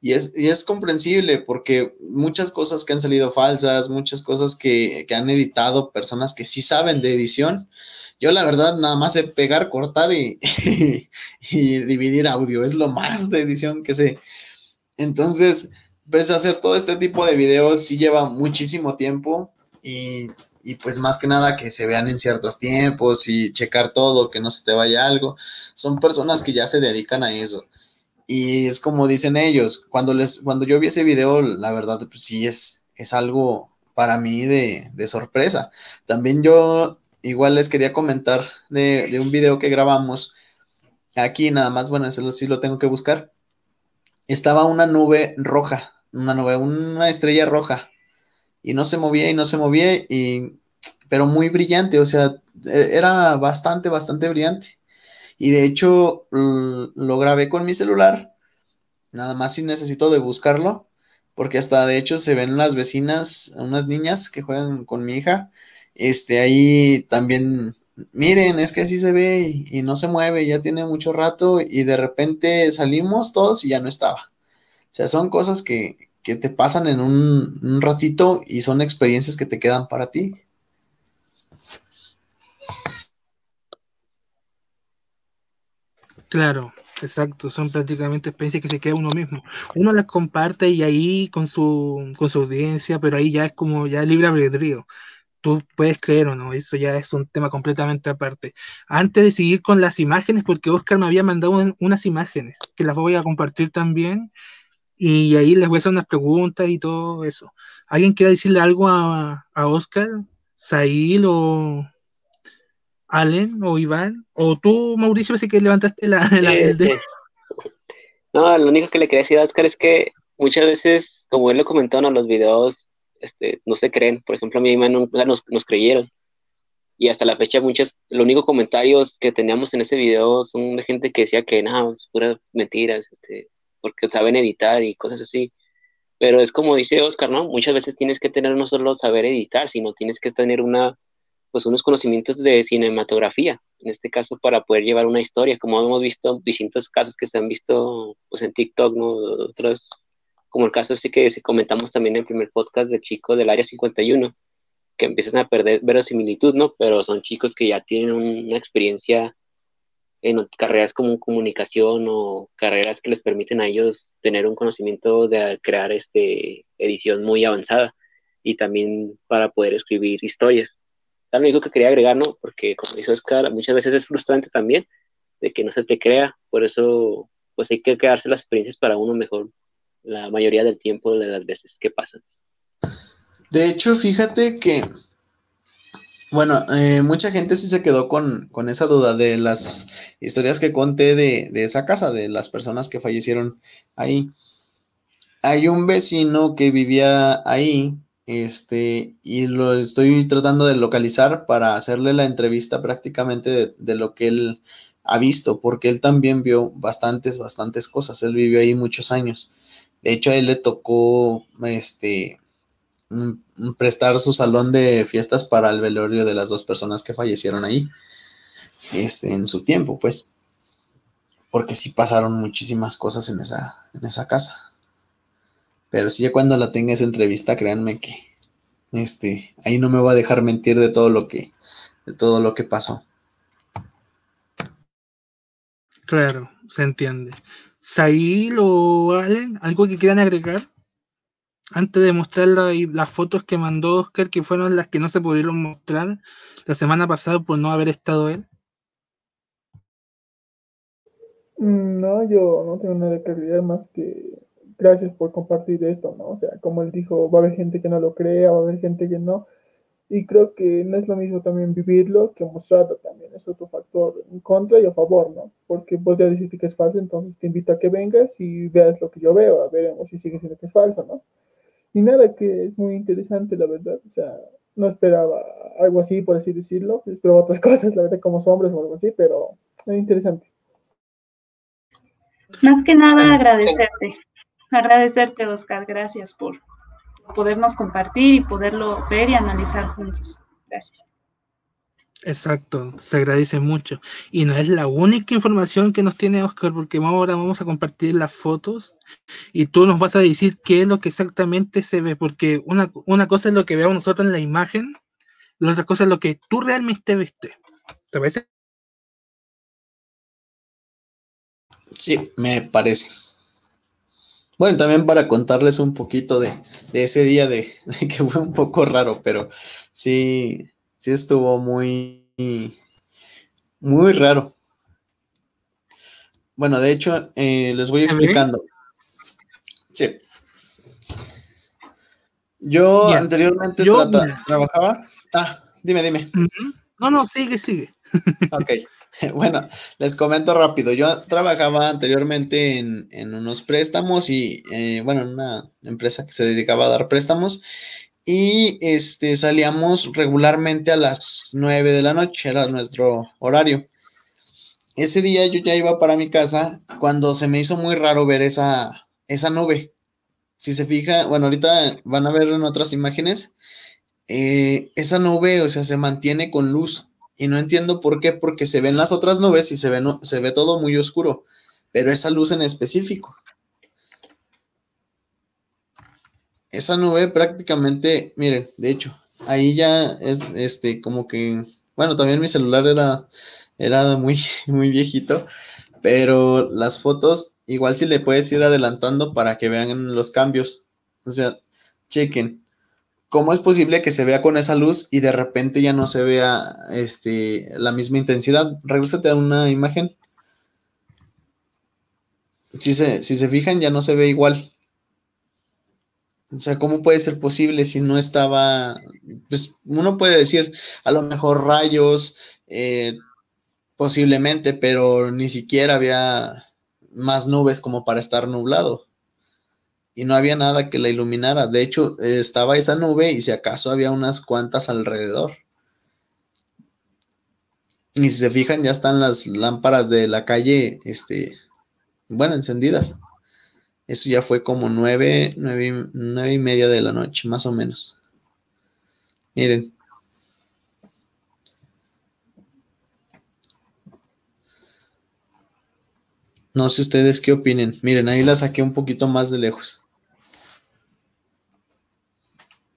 Y es, y es comprensible porque muchas cosas que han salido falsas, muchas cosas que, que han editado personas que sí saben de edición, yo la verdad nada más sé pegar, cortar y, y, dividir audio. Es lo más de edición que sé. Entonces, pues hacer todo este tipo de videos sí lleva muchísimo tiempo y, y, pues más que nada que se vean en ciertos tiempos y checar todo, que no se te vaya algo. Son personas que ya se dedican a eso. Y es como dicen ellos, cuando, les, cuando yo vi ese video, la verdad, pues sí es, es algo para mí de, de sorpresa. También yo igual les quería comentar de, un video que grabamos. Aquí nada más, bueno, ese sí lo tengo que buscar. Estaba una nube roja, una nube, una estrella roja. Y no se movía y no se movía, y, pero muy brillante, o sea, e, era bastante, bastante brillante. Y de hecho lo grabé con mi celular, nada más si necesito de buscarlo, porque hasta de hecho se ven las vecinas, unas niñas que juegan con mi hija, este, ahí también, miren, es que así se ve y, no se mueve, ya tiene mucho rato y de repente salimos todos y ya no estaba. O sea, son cosas que, te pasan en un ratito y son experiencias que te quedan para ti. Claro, exacto, son prácticamente experiencias que se queda uno mismo. Uno las comparte y ahí con su, con su audiencia, pero ahí ya es como ya libre albedrío tú puedes creer o no, eso ya es un tema completamente aparte. Antes de seguir con las imágenes, porque Oscar me había mandado unas imágenes, que las voy a compartir también, y ahí les voy a hacer unas preguntas y todo eso. ¿Alguien quiere decirle algo a, a Oscar, Sail o Allen o Iván? O tú, Mauricio, sí que levantaste la, el dedo. No, lo único que le quería decir a Oscar es que muchas veces, como él lo comentó en los videos, este, no se creen. Por ejemplo, a mí nunca nos, nos creyeron. Y hasta la fecha, muchos, los únicos comentarios que teníamos en ese video son de gente que decía que nada, es puras mentiras, este, porque saben editar y cosas así. Pero es como dice Oscar, ¿no? Muchas veces tienes que tener no solo saber editar, sino tienes que tener una, pues unos conocimientos de cinematografía, en este caso para poder llevar una historia, como hemos visto distintos casos que se han visto pues en TikTok, ¿no? Otras como el caso este que comentamos también en el primer podcast del chico del área 51, que empiezan a perder verosimilitud, ¿no? Pero son chicos que ya tienen una experiencia en carreras como comunicación o carreras que les permiten a ellos tener un conocimiento de crear este edición muy avanzada y también para poder escribir historias. Lo único que quería agregar, ¿no? Porque como dice Oscar, muchas veces es frustrante también de que no se te crea, por eso pues hay que quedarse las experiencias para uno mejor la mayoría del tiempo de las veces que pasan. De hecho, fíjate que, bueno, eh, mucha gente sí se quedó con, esa duda de las historias que conté de, esa casa, de las personas que fallecieron ahí. Hay un vecino que vivía ahí, este, y lo estoy tratando de localizar para hacerle la entrevista prácticamente de, lo que él ha visto, porque él también vio bastantes, bastantes cosas. Él vivió ahí muchos años. De hecho, a él le tocó este prestar su salón de fiestas para el velorio de las dos personas que fallecieron ahí. Este, en su tiempo, pues. Porque sí pasaron muchísimas cosas en esa, en esa casa. Pero sí, ya cuando la tenga esa entrevista, créanme que este, ahí no me va a dejar mentir de todo lo que, de todo lo que pasó. Claro, se entiende. Sail o Allen, ¿algo que quieran agregar? Antes de mostrar las fotos que mandó Oscar, que fueron las que no se pudieron mostrar la semana pasada por no haber estado él. Mm, no, yo no tengo nada que agregar más que gracias por compartir esto, ¿no? O sea, como él dijo, va a haber gente que no lo crea, va a haber gente que no, y creo que no es lo mismo también vivirlo que mostrarlo también. Es otro factor en contra y a favor, ¿no? Porque podría decirte que es falso, entonces te invito a que vengas y veas lo que yo veo, a ver si sigue siendo que es falso, ¿no? Y nada, que es muy interesante, la verdad. O sea, no esperaba algo así, por así decirlo. Esperaba otras cosas, la verdad, como hombres o algo así, pero es interesante. Más que nada agradecerte. Agradecerte, Oscar. Gracias por, podernos compartir y poderlo ver y analizar juntos. Gracias. Exacto, se agradece mucho. Y no es la única información que nos tiene Oscar, porque ahora vamos a compartir las fotos y tú nos vas a decir qué es lo que exactamente se ve, porque una, una cosa es lo que veamos nosotros en la imagen, la otra cosa es lo que tú realmente viste. ¿Te parece? Sí, me parece. Bueno, también para contarles un poquito de, de ese día de, de que fue un poco raro, pero sí, sí estuvo muy, muy raro. Bueno, de hecho, eh, les voy explicando. Sí. Yo anteriormente Yo, trata- mira. trabajaba. Ah, dime, dime. No, no, sigue, sigue. Ok, bueno, les comento rápido. Yo trabajaba anteriormente en, en unos préstamos y, eh, bueno, en una empresa que se dedicaba a dar préstamos y este, salíamos regularmente a las 9 de la noche, era nuestro horario. Ese día yo ya iba para mi casa cuando se me hizo muy raro ver esa, esa nube. Si se fija, bueno, ahorita van a ver en otras imágenes, eh, esa nube, o sea, se mantiene con luz. Y no entiendo por qué, porque se ven las otras nubes y se ve, no- se ve todo muy oscuro, pero esa luz en específico. Esa nube prácticamente, miren, de hecho, ahí ya es este como que, bueno, también mi celular era, era muy, muy viejito, pero las fotos igual si le puedes ir adelantando para que vean los cambios. O sea, chequen. ¿Cómo es posible que se vea con esa luz y de repente ya no se vea este, la misma intensidad? Regrésate a una imagen. Si se, si se fijan, ya no se ve igual. O sea, ¿cómo puede ser posible si no estaba? Pues uno puede decir, a lo mejor rayos, eh, posiblemente, pero ni siquiera había más nubes como para estar nublado y no había nada que la iluminara. De hecho, estaba esa nube y si acaso había unas cuantas alrededor. Y si se fijan, ya están las lámparas de la calle, este, bueno, encendidas. Eso ya fue como nueve, nueve, nueve y media de la noche, más o menos. Miren. No sé ustedes qué opinen. Miren, ahí la saqué un poquito más de lejos.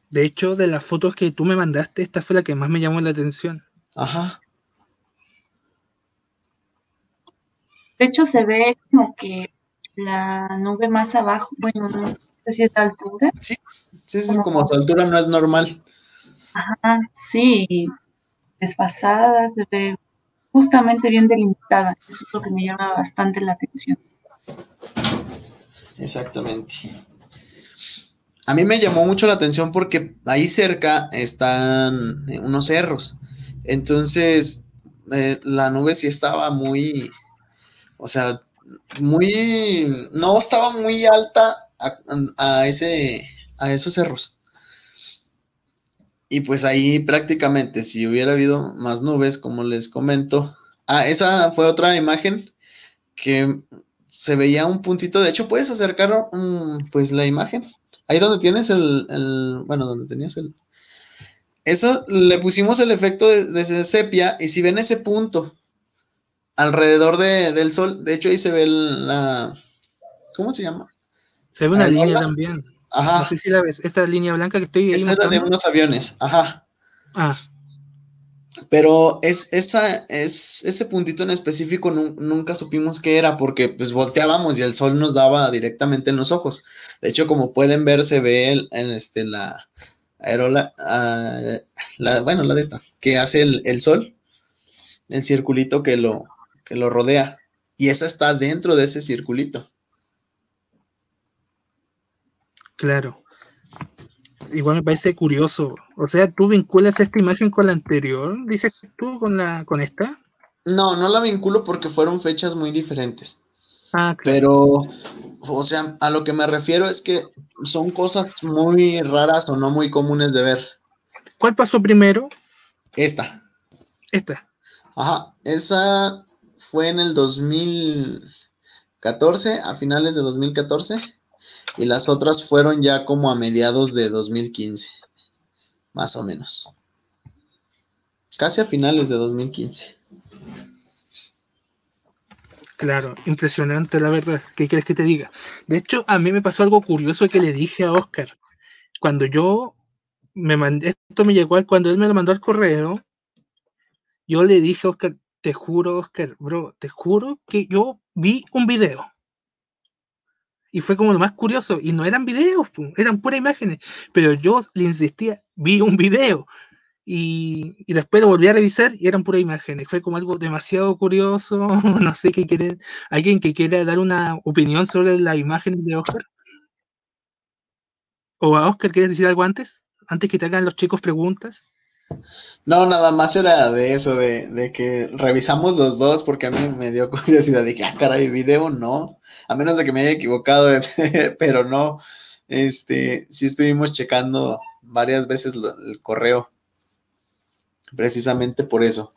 De hecho, de las fotos que tú me mandaste, esta fue la que más me llamó la atención. Ajá. De hecho, se ve como que la nube más abajo, bueno, no sé si es de altura. Sí, sí, como su altura no es normal. Ajá, sí, desfasada, se ve justamente bien delimitada. Eso es lo que me llama bastante la atención. Exactamente. A mí me llamó mucho la atención porque ahí cerca están eh, unos cerros. Entonces, eh, la nube sí estaba muy, o sea, muy, no estaba muy alta a, ese, a esos cerros. Y pues ahí prácticamente, si hubiera habido más nubes, como les comento. Ah, esa fue otra imagen que se veía un puntito. De hecho, puedes acercar um, pues la imagen. Ahí donde tienes el, el, bueno, donde tenías el... Eso le pusimos el efecto de, de sepia y si ven ese punto alrededor de, del sol, de hecho ahí se ve el, la... ¿Cómo se llama? Se ve una línea también. Ajá. No sé si la ves. Esta línea blanca que estoy Esa era de unos aviones. Ajá. Ah, Pero es, esa, es, ese puntito en específico nu- nunca supimos qué era porque pues volteábamos y el sol nos daba directamente en los ojos. De hecho, como pueden ver, se ve el- en este, la aerola, ah, la, bueno, la de esta, que hace el, el sol, el circulito que lo, que lo rodea. Y esa está dentro de ese circulito. claro. Igual me parece curioso. O sea, tú vinculas esta imagen con la anterior, dices tú con la con esta. No, no la vinculo porque fueron fechas muy diferentes. Ah, claro. Pero, o sea, a lo que me refiero es que son cosas muy raras o no muy comunes de ver. ¿Cuál pasó primero? Esta. Esta. Ajá, esa fue en el 2014, a finales de 2014. Y las otras fueron ya como a mediados de 2015, más o menos. Casi a finales de 2015. Claro, impresionante la verdad. ¿Qué quieres que te diga? De hecho, a mí me pasó algo curioso que le dije a Oscar. Cuando yo me mandé, esto me llegó cuando él me lo mandó al correo, yo le dije a Oscar, te juro, Oscar, bro, te juro que yo vi un video. Y fue como lo más curioso. Y no eran videos, eran puras imágenes. Pero yo le insistía, vi un video. Y, después lo volví a revisar y eran puras imágenes. Fue como algo demasiado curioso. No sé qué quieren. ¿Alguien que quiera dar una opinión sobre las imágenes de Oscar? ¿O a Oscar quieres decir algo antes? Antes que te hagan los chicos preguntas. No, nada más era de eso, de, de, que revisamos los dos, porque a mí me dio curiosidad. Dije, ah, caray, video no, a menos de que me haya equivocado, pero no. Este, sí estuvimos checando varias veces el correo, precisamente por eso.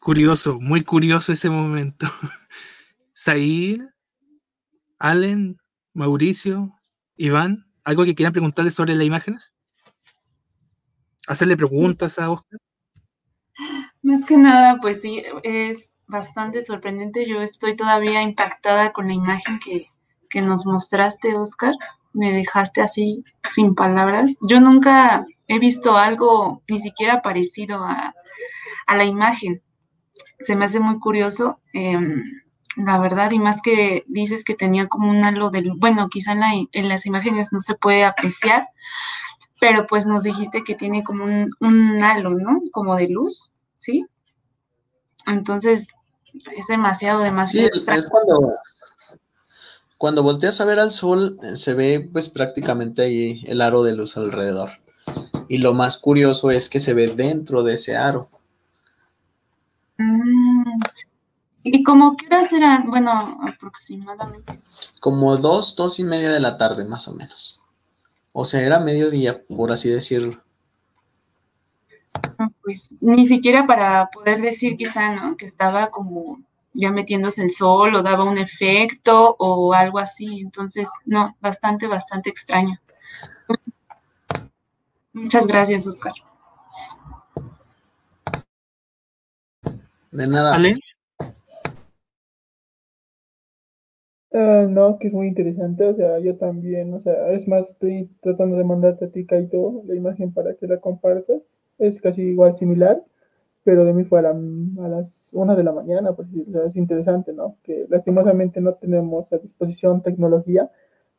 Curioso, muy curioso ese momento. Said, Allen, Mauricio, Iván, ¿algo que quieran preguntarle sobre las imágenes? ¿Hacerle preguntas a Oscar? Más que nada, pues sí, es bastante sorprendente. Yo estoy todavía impactada con la imagen que, que nos mostraste, Oscar. Me dejaste así sin palabras. Yo nunca he visto algo ni siquiera parecido a, a la imagen. Se me hace muy curioso. Eh, la verdad, y más que dices que tenía como un halo del, bueno, quizá en, la, en, las imágenes no se puede apreciar, pero pues nos dijiste que tiene como un, un halo, ¿no? Como de luz, ¿sí? Entonces, es demasiado, demasiado. Sí, es cuando, cuando volteas a ver al sol, se ve pues prácticamente ahí el aro de luz alrededor. Y lo más curioso es que se ve dentro de ese aro. Mm, ¿Y como qué horas eran? Bueno, aproximadamente. Como dos, dos y media de la tarde, más o menos. O sea, era mediodía, por así decirlo. Pues ni siquiera para poder decir quizá, ¿no? Que estaba como ya metiéndose el sol o daba un efecto o algo así. Entonces, no, bastante, bastante extraño. Muchas gracias, Oscar. De nada. ¿Ale? Uh, no, que es muy interesante, o sea, yo también, o sea, es más, estoy tratando de mandarte a ti, Kaito, la imagen para que la compartas, es casi igual similar, pero de mí fue a, la, las una de la mañana, pues es interesante, ¿no? Que lastimosamente no tenemos a disposición tecnología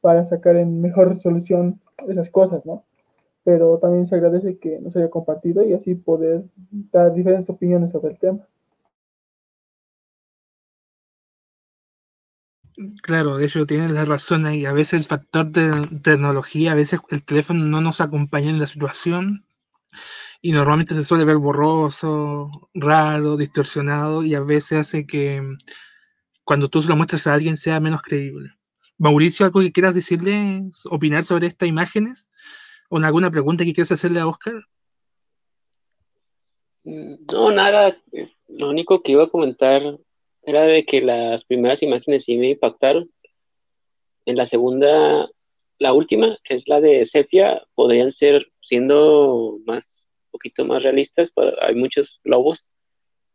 para sacar en mejor resolución esas cosas, ¿no? Pero también se agradece que nos haya compartido y así poder dar diferentes opiniones sobre el tema. Claro, de hecho tienes la razón ahí. A veces el factor de tecnología, a veces el teléfono no nos acompaña en la situación y normalmente se suele ver borroso, raro, distorsionado y a veces hace que cuando tú se lo muestras a alguien sea menos creíble. Mauricio, ¿algo que quieras decirle, opinar sobre estas imágenes? ¿O alguna pregunta que quieras hacerle a Oscar? No, nada. Lo único que iba a comentar era de que las primeras imágenes sí me impactaron. En la segunda, la última, que es la de sepia, podrían ser siendo más, poquito más realistas. Hay muchos globos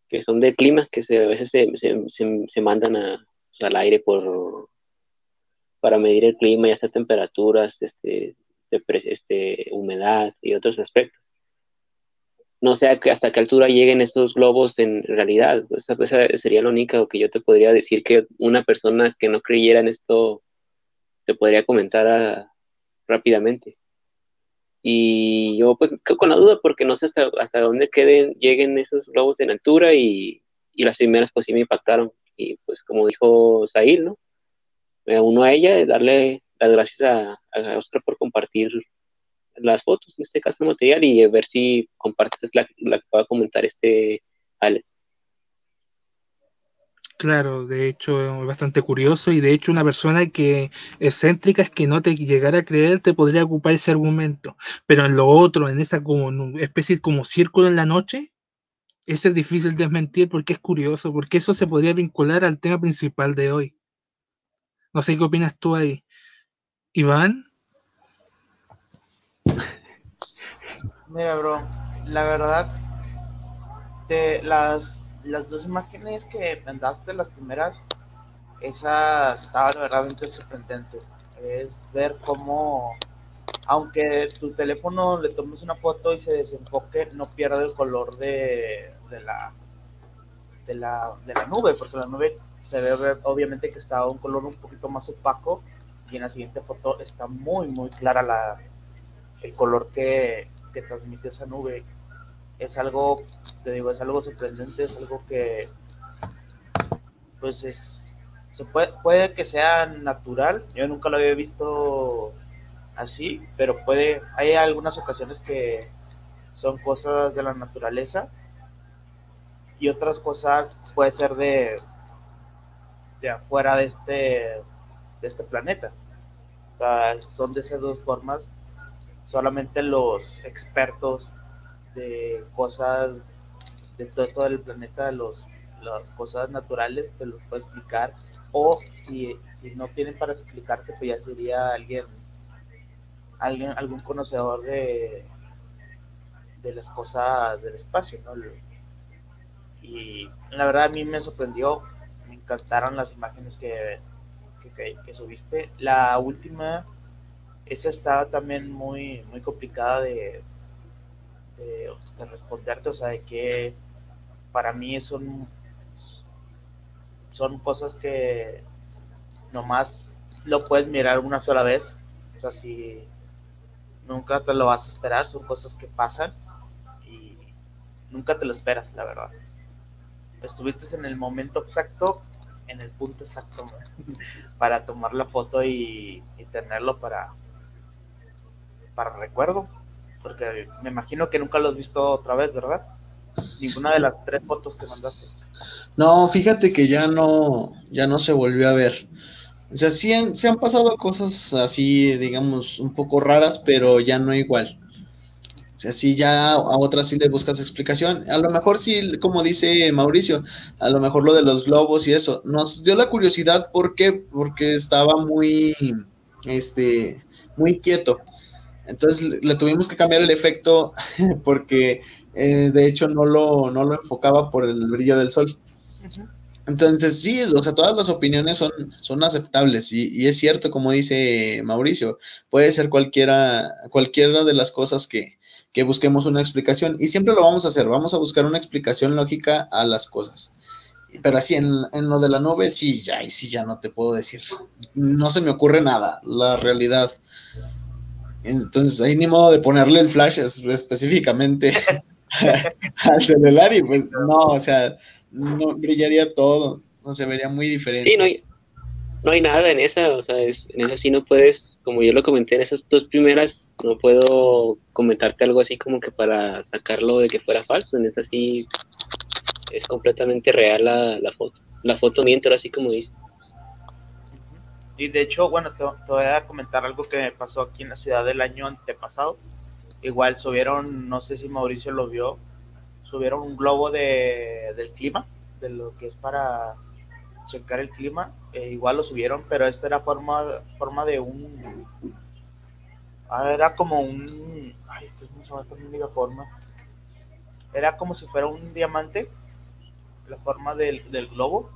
que son de clima, que se, a veces se, se, se, mandan a, al aire por para medir el clima y hasta temperaturas, este, este, humedad y otros aspectos no sé hasta qué altura lleguen esos globos en realidad. Esa, sería lo único que yo te podría decir que una persona que no creyera en esto te podría comentar a, rápidamente. Y yo pues quedo con la duda porque no sé hasta, hasta dónde queden, lleguen esos globos en altura y, y las primeras pues sí me impactaron. Y pues como dijo Zahir, ¿no? Me uno a ella, darle las gracias a, Oscar por compartir las fotos, en este caso el material, y ver si compartes la, la que va a comentar este Ale. Claro, de hecho es bastante curioso y de hecho una persona que excéntrica es que no te llegara a creer te podría ocupar ese argumento, pero en lo otro, en esa como especie como círculo en la noche, ese es difícil desmentir porque es curioso, porque eso se podría vincular al tema principal de hoy. No sé qué opinas tú ahí. Iván. Mira, bro, la verdad, de las, las dos imágenes que mandaste, las primeras, esa estaba verdaderamente sorprendente. Es ver cómo, aunque tu teléfono le tomes una foto y se desenfoque, no pierde el color de, de la, de la, de la nube, porque la nube se ve obviamente que está un color un poquito más opaco y en la siguiente foto está muy muy clara la, el color que, que transmite esa nube. Es algo, te digo, es algo sorprendente, es algo que pues es se puede, puede que sea natural, yo nunca lo había visto así, pero puede, hay algunas ocasiones que son cosas de la naturaleza y otras cosas puede ser de, de afuera de este, de este planeta. son de esas dos formas. Solamente los expertos de cosas de todo, el planeta, los, las cosas naturales, te los puedo explicar. O si, si no tienen para explicarte, pues ya sería alguien, alguien algún conocedor de, de las cosas del espacio, ¿no? Y la verdad a mí me sorprendió, me encantaron las imágenes que, que, subiste. La última, esa estaba también muy, muy complicada de, de, responderte, o sea, de que para mí son, son cosas que nomás lo puedes mirar una sola vez, o sea, si nunca te lo vas a esperar, son cosas que pasan y nunca te lo esperas, la verdad estuviste en el momento exacto, en el punto exacto para tomar la foto y, tenerlo para, para recuerdo. Porque me imagino que nunca lo has visto otra vez, ¿verdad? Ninguna de las tres fotos que mandaste. No, fíjate que ya no, ya no se volvió a ver. O sea, sí se han pasado cosas así, digamos, un poco raras, pero ya no igual. O sea, sí, ya a otras sí le buscas explicación. A lo mejor sí, como dice Mauricio, a lo mejor lo de los globos y eso. Nos dio la curiosidad, ¿por Porque estaba muy, este, muy quieto. Entonces le tuvimos que cambiar el efecto porque eh, de hecho no lo, no lo enfocaba por el brillo del sol. Entonces sí, o sea, todas las opiniones son, son aceptables y, y, es cierto, como dice Mauricio, puede ser cualquiera, cualquiera de las cosas que, que busquemos una explicación. Y siempre lo vamos a hacer, vamos a buscar una explicación lógica a las cosas. Pero así, en, lo de la nube, sí, ya, y sí, ya no te puedo decir. No se me ocurre nada, la realidad. Entonces, hay ni modo de ponerle el flash específicamente al celular y pues no, o sea, no brillaría todo, no se vería muy diferente. Sí, no hay, no hay nada en esa, o sea, es, en esa sí no puedes como yo lo comenté en esas dos primeras, no puedo comentarte algo así como que para sacarlo de que fuera falso. En esa sí es completamente real la, foto. La foto miente, así como dice. Y de hecho, bueno, te, voy a comentar algo que me pasó aquí en la ciudad del año antepasado. Igual subieron, no sé si Mauricio lo vio, subieron un globo de, del clima, de lo que es para checar el clima, eh, igual lo subieron, pero esta era forma, forma de un, ah, era como un, ay, ¿cómo se llama forma? Era como si fuera un diamante, la forma del, del globo,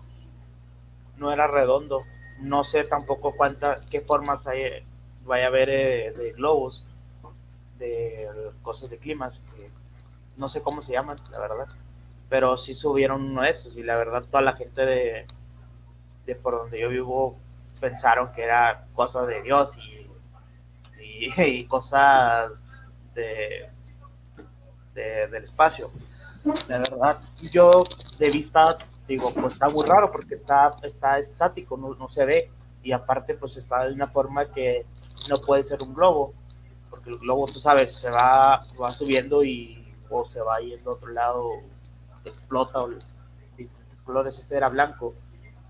no era redondo, no sé tampoco cuántas, qué formas hay, vaya a haber eh, de globos, de cosas de climas, que no sé cómo se llaman, la verdad pero sí subieron uno de esos y la verdad toda la gente de, por donde yo vivo pensaron que era cosa de Dios y, y, cosas de, del espacio. La verdad, yo de vista digo, pues está muy raro porque está, está estático, no, no se ve y aparte pues está de una forma que no puede ser un globo, el globo, tú sabes, se va, va subiendo y o se va yendo a otro lado, explota o diferentes colores, este era blanco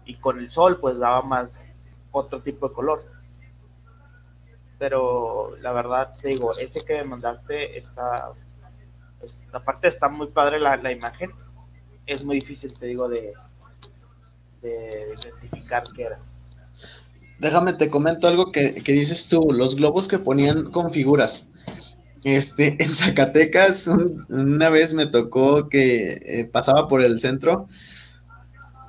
y con el sol pues daba más otro tipo de color. Pero la verdad, te digo, ese que me mandaste está, esta parte está muy padre la, la imagen es muy difícil, te digo, de, de identificar qué era. Déjame te comento algo que, que dices tú, los globos que ponían con figuras. Este, en Zacatecas una vez me tocó que eh, pasaba por el centro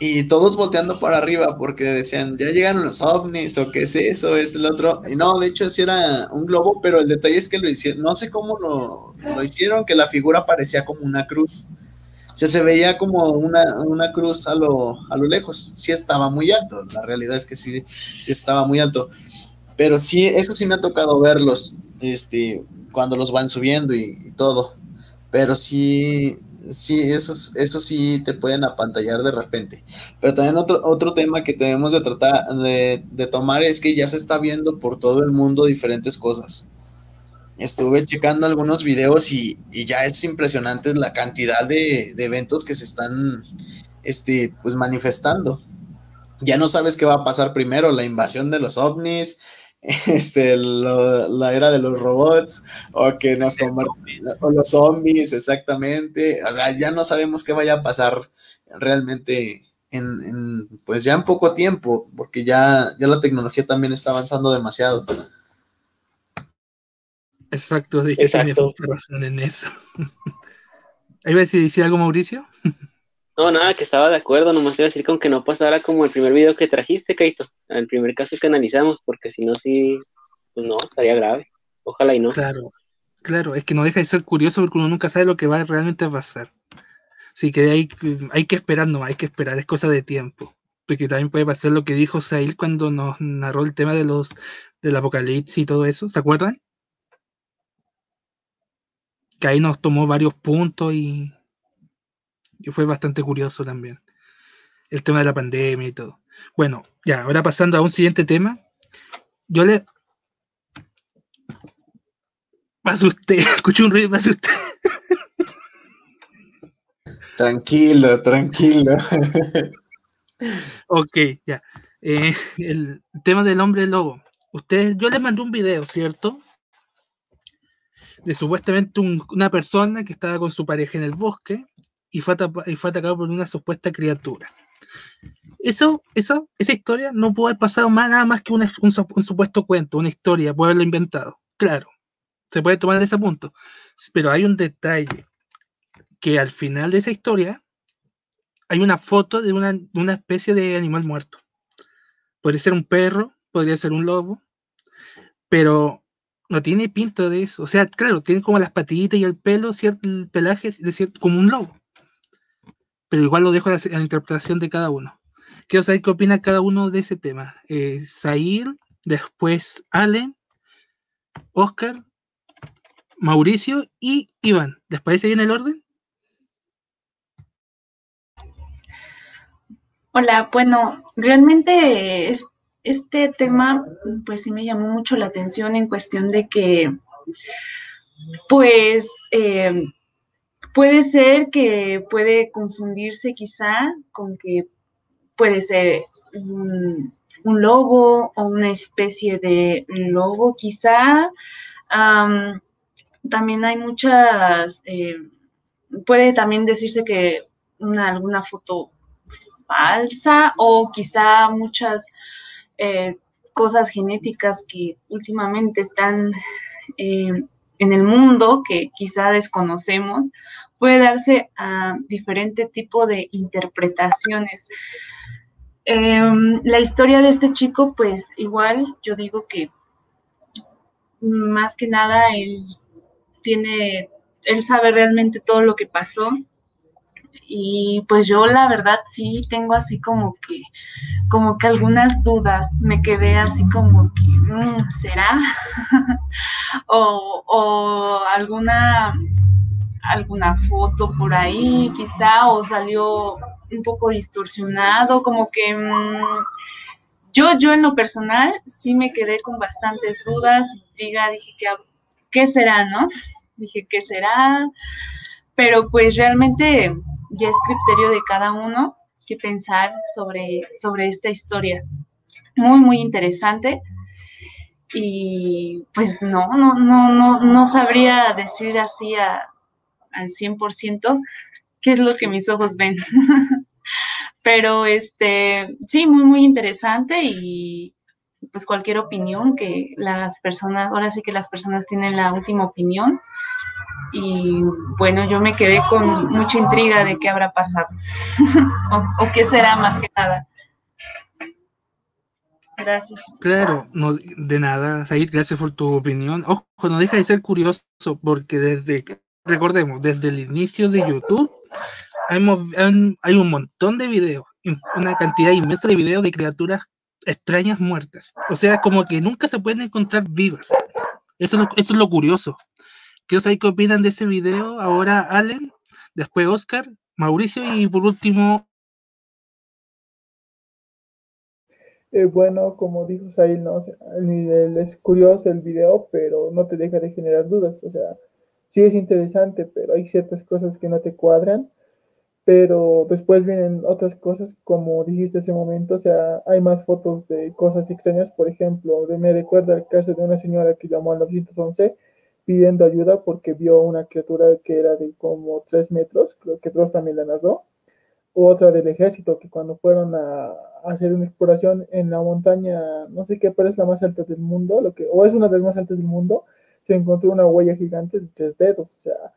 y todos volteando para arriba porque decían, ya llegaron los ovnis o qué es eso, es el otro. Y no, de hecho sí era un globo, pero el detalle es que lo hicieron, no sé cómo lo, lo hicieron, que la figura parecía como una cruz. Se veía como una, una cruz a lo, a lo lejos. Sí estaba muy alto, la realidad es que sí, sí estaba muy alto. Pero sí, eso sí me ha tocado verlos, este, cuando los van subiendo y, y todo. Pero sí, sí, eso, eso sí te pueden apantallar de repente. Pero también otro, otro tema que tenemos de tratar de, de, tomar es que ya se está viendo por todo el mundo diferentes cosas. Estuve checando algunos videos y, y ya es impresionante la cantidad de, de, eventos que se están este, pues manifestando. Ya no sabes qué va a pasar primero, la invasión de los ovnis, este, lo, la era de los robots, o que nos o los zombies, exactamente. O sea, ya no sabemos qué vaya a pasar realmente en, en, pues ya en poco tiempo, porque ya, ya la tecnología también está avanzando demasiado. Exacto, dije Exacto. tiene razón en eso. ¿Ahí va a decir algo, Mauricio? No, nada, que estaba de acuerdo, nomás iba a decir con que no pasara como el primer video que trajiste, Kaito, el primer caso que analizamos, porque si no, sí, pues no, estaría grave. Ojalá y no. Claro, claro, es que no deja de ser curioso porque uno nunca sabe lo que va realmente a pasar. Así que hay, hay que esperar, no, hay que esperar, es cosa de tiempo. Porque también puede pasar lo que dijo Sail cuando nos narró el tema de los del apocalipsis y todo eso, ¿se acuerdan? Que ahí nos tomó varios puntos y y fue bastante curioso también. El tema de la pandemia y todo. Bueno, ya, ahora pasando a un siguiente tema. Yo le. Pase usted, escuché un ruido, pase usted. Tranquilo, tranquilo. ok, ya. Eh, el tema del hombre lobo. Usted, yo le mandé un video, ¿cierto? De supuestamente un, una persona que estaba con su pareja en el bosque y fue, atacado por una supuesta criatura. Eso, eso, esa historia no puede haber pasado más, nada más que un, un, un, supuesto cuento, una historia, puede haberlo inventado. Claro, se puede tomar de ese punto. Pero hay un detalle, que al final de esa historia hay una foto de una, de una especie de animal muerto. Podría ser un perro, podría ser un lobo, pero no tiene pinta de eso. O sea, claro, tiene como las patitas y el pelo, cierto, el pelaje de cierto, como un lobo pero igual lo dejo a la, interpretación de cada uno. Quiero saber qué opina cada uno de ese tema. Eh, Zair, después Allen, Oscar, Mauricio y Iván. ¿Les parece bien el orden? Hola, bueno, realmente es, este tema pues sí me llamó mucho la atención en cuestión de que pues eh, Puede ser que puede confundirse quizá con que puede ser un, un lobo o una especie de lobo quizá. También hay muchas, eh, puede también decirse que una, alguna foto falsa o quizá muchas eh, cosas genéticas que últimamente están eh, en el mundo que quizá desconocemos, puede darse a diferente tipo de interpretaciones. Eh, la historia de este chico, pues igual yo digo que más que nada él tiene, él sabe realmente todo lo que pasó. Y pues yo la verdad sí tengo así como que, como que algunas dudas, me quedé así como que, mmm, ¿será? o, alguna alguna foto por ahí, quizá, o salió un poco distorsionado, como que mmm, yo, yo en lo personal sí me quedé con bastantes dudas, intriga, dije, ¿qué, ¿qué será, no? Dije, ¿qué será? Pero pues realmente ya es criterio de cada uno que pensar sobre, sobre esta historia. Muy, muy interesante y pues no, no, no, no, no sabría decir así a, al 100% qué es lo que mis ojos ven. Pero este, sí, muy, muy interesante y pues cualquier opinión que las personas, ahora sí que las personas tienen la última opinión. Y bueno, yo me quedé con mucha intriga de qué habrá pasado o, o qué será más que nada. Gracias. Claro, no, de nada, Said, gracias por tu opinión. Ojo, no deja de ser curioso porque desde, recordemos, desde el inicio de YouTube hay, un montón de videos, una cantidad inmensa de videos de criaturas extrañas muertas. O sea, como que nunca se pueden encontrar vivas. Eso es lo, eso es lo curioso. Quiero saber qué opinan de ese video. Ahora Allen, después Oscar, Mauricio y por último Eh, bueno, como dijo Sail, ¿no? es curioso el video, pero no te deja de generar dudas. O sea, sí es interesante, pero hay ciertas cosas que no te cuadran. Pero después vienen otras cosas, como dijiste ese momento, o sea, hay más fotos de cosas extrañas. Por ejemplo, me recuerda el caso de una señora que llamó al 911 pidiendo ayuda porque vio una criatura que era de como 3 metros, creo que Dross también la narró otra del ejército, que cuando fueron a, hacer una exploración en la montaña, no sé qué, pero es la más alta del mundo, lo que, o es una de las más altas del mundo, se encontró una huella gigante de tres dedos. O sea,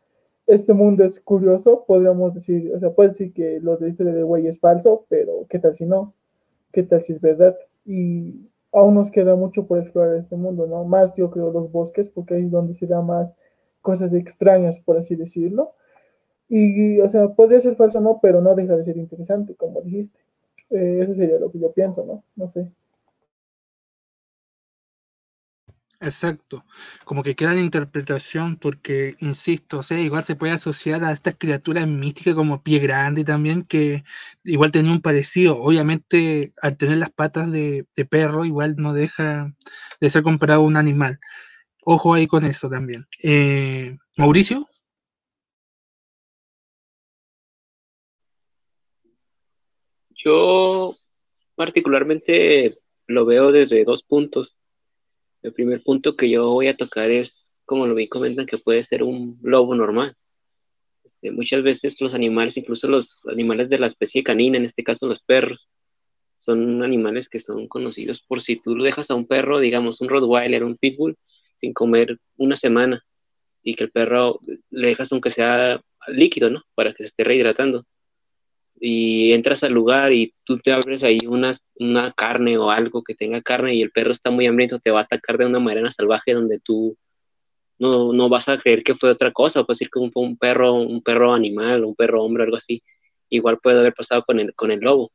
este mundo es curioso, podríamos decir, o sea, puede decir que lo de la historia de huella es falso, pero ¿qué tal si no? ¿Qué tal si es verdad? Y aún nos queda mucho por explorar este mundo, ¿no? Más yo creo los bosques, porque ahí es donde se da más cosas extrañas, por así decirlo y, o sea, podría ser falso no, pero no deja de ser interesante, como dijiste. Eh, eso sería lo que yo pienso, ¿no? No sé. Exacto, como que queda la interpretación porque, insisto, o sea, igual se puede asociar a estas criaturas místicas como Pie Grande también, que igual tenía un parecido. Obviamente, al tener las patas de, perro, igual no deja de ser comparado a un animal. Ojo ahí con eso también. Eh, Mauricio. Yo particularmente lo veo desde dos puntos. El primer punto que yo voy a tocar es, como lo vi comentan, que puede ser un lobo normal. Este, muchas veces los animales, incluso los animales de la especie canina, en este caso los perros, son animales que son conocidos por si tú lo dejas a un perro, digamos un Rottweiler, un Pitbull, sin comer una semana y que el perro le dejas aunque sea líquido, ¿no? Para que se esté rehidratando y entras al lugar y tú te abres ahí una, una carne o algo que tenga carne y el perro está muy hambriento, te va a atacar de una manera salvaje donde tú no, no vas a creer que fue otra cosa, puede ser que un, un, perro, un perro animal, un perro hombre, algo así. Igual puede haber pasado con el, con el lobo.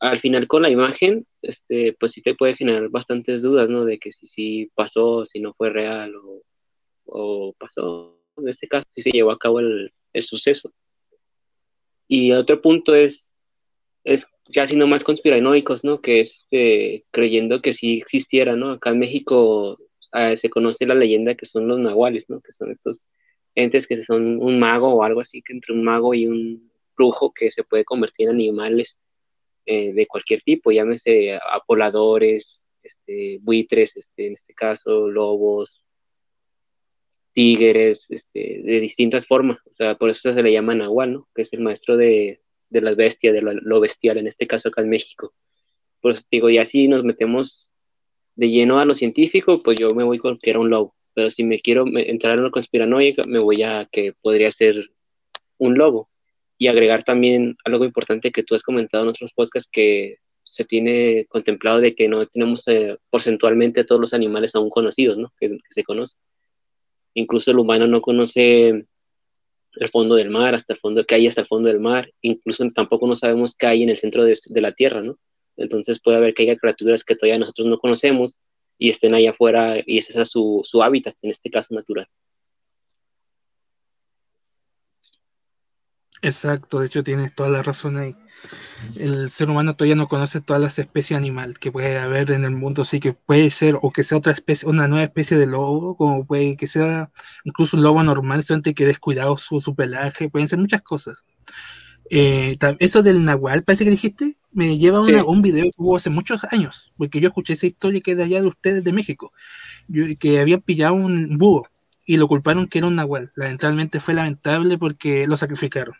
Al final con la imagen, este, pues sí te puede generar bastantes dudas, ¿no? De que si sí pasó, si no fue real o, o pasó. En este caso, si se llevó a cabo el, el suceso. Y otro punto es, es ya siendo más conspiranoicos, ¿no? Que es este, creyendo que sí existiera, ¿no? Acá en México ah, se conoce la leyenda que son los nahuales, ¿no? Que son estos entes que son un mago o algo así, que entre un mago y un brujo que se puede convertir en animales eh, de cualquier tipo, llámese apoladores, este, buitres, este, en este caso, lobos, tigres, este, de distintas formas. O sea, por eso se le llama Nahual, ¿no? Que es el maestro de, de las bestias, de lo, bestial, en este caso acá en México. Por eso digo, y así nos metemos de lleno a lo científico, pues yo me voy con que era un lobo. Pero si me quiero entrar en lo conspiranoica, me voy a que podría ser un lobo. Y agregar también algo importante que tú has comentado en otros podcasts, que se tiene contemplado de que no tenemos eh, porcentualmente todos los animales aún conocidos, ¿no? Que, que se conocen. Incluso el humano no conoce el fondo del mar, hasta el fondo que hay hasta el fondo del mar. Incluso tampoco no sabemos qué hay en el centro de, la Tierra, ¿no? Entonces puede haber que haya criaturas que todavía nosotros no conocemos y estén allá afuera y ese es su, su hábitat, en este caso natural. Exacto, de hecho tienes toda la razón ahí. El ser humano todavía no conoce todas las especies animal que puede haber en el mundo, así que puede ser o que sea otra especie, una nueva especie de lobo, como puede que sea incluso un lobo normal, solamente que descuidado su, su pelaje, pueden ser muchas cosas. Eh, eso del nahual, parece que dijiste, me lleva a un video que hubo hace muchos años, porque yo escuché esa historia que es de allá de ustedes de México, que habían pillado un búho y lo culparon que era un nahual. Lamentablemente fue lamentable porque lo sacrificaron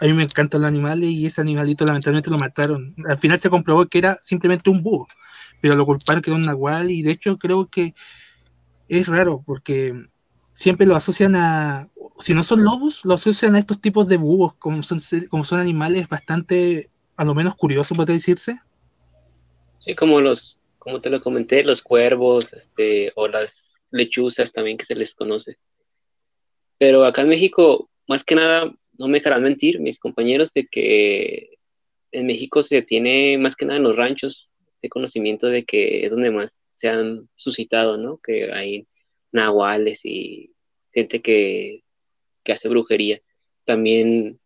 a mí me encantan los animales y ese animalito lamentablemente lo mataron. Al final se comprobó que era simplemente un búho, pero lo culparon que era un nahual y de hecho creo que es raro porque siempre lo asocian a, si no son lobos, lo asocian a estos tipos de búhos, como son, como son animales bastante, a lo menos curiosos, podría decirse. Sí, como los, como te lo comenté, los cuervos, este, o las lechuzas también que se les conoce. Pero acá en México, más que nada, no me dejarán mentir mis compañeros de que en México se tiene más que nada en los ranchos este conocimiento de que es donde más se han suscitado, ¿no? Que hay nahuales y gente que, que hace brujería. También,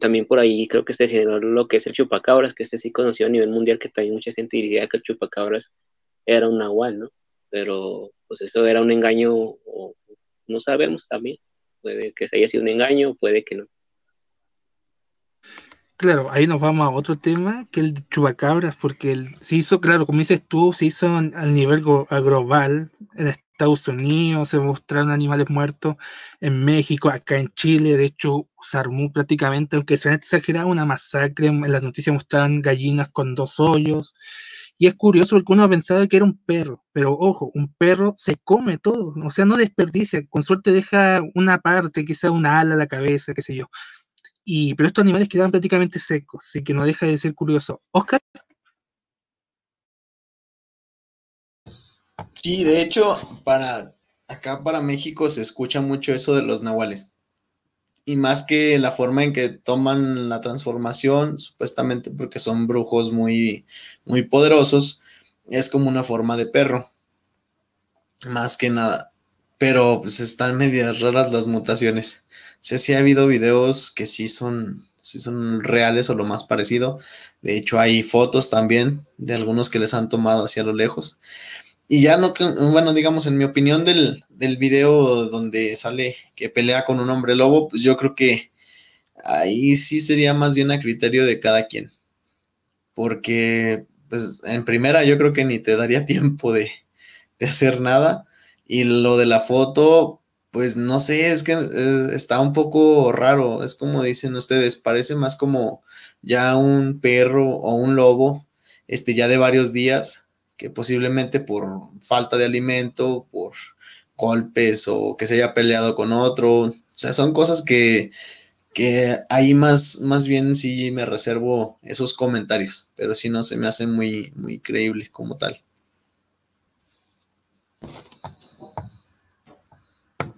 también por ahí creo que se generó lo que es el chupacabras, que este sí conocido a nivel mundial, que también mucha gente diría que el chupacabras era un nahual, ¿no? Pero pues eso era un engaño, o no sabemos también. Puede que se haya sido un engaño, puede que no. Claro, ahí nos vamos a otro tema, que el de chupacabras, porque el, se hizo, claro, como dices tú, se hizo al nivel global, en Estados Unidos se mostraron animales muertos, en México, acá en Chile, de hecho, se armó prácticamente, aunque se han exagerado, una masacre, en las noticias mostraban gallinas con dos hoyos, y es curioso porque uno pensaba que era un perro, pero ojo, un perro se come todo, o sea, no desperdicia, con suerte deja una parte, quizá una ala, la cabeza, qué sé yo. Y, pero estos animales quedan prácticamente secos, así que no deja de ser curioso. Oscar. Sí, de hecho, para acá para México se escucha mucho eso de los nahuales. Y más que la forma en que toman la transformación, supuestamente porque son brujos muy, muy poderosos, es como una forma de perro. Más que nada. Pero pues están medias raras las mutaciones. Sea, sí ha habido videos que sí son, sí son reales o lo más parecido. De hecho, hay fotos también de algunos que les han tomado hacia lo lejos. Y ya no, bueno, digamos, en mi opinión del, del video donde sale que pelea con un hombre lobo, pues yo creo que ahí sí sería más bien a criterio de cada quien. Porque, pues, en primera yo creo que ni te daría tiempo de, de hacer nada. Y lo de la foto, pues no sé, es que eh, está un poco raro, es como dicen ustedes, parece más como ya un perro o un lobo, este ya de varios días, que posiblemente por falta de alimento, por golpes o que se haya peleado con otro, o sea, son cosas que, que ahí más, más bien sí me reservo esos comentarios, pero sí no se me hace muy, muy creíble como tal.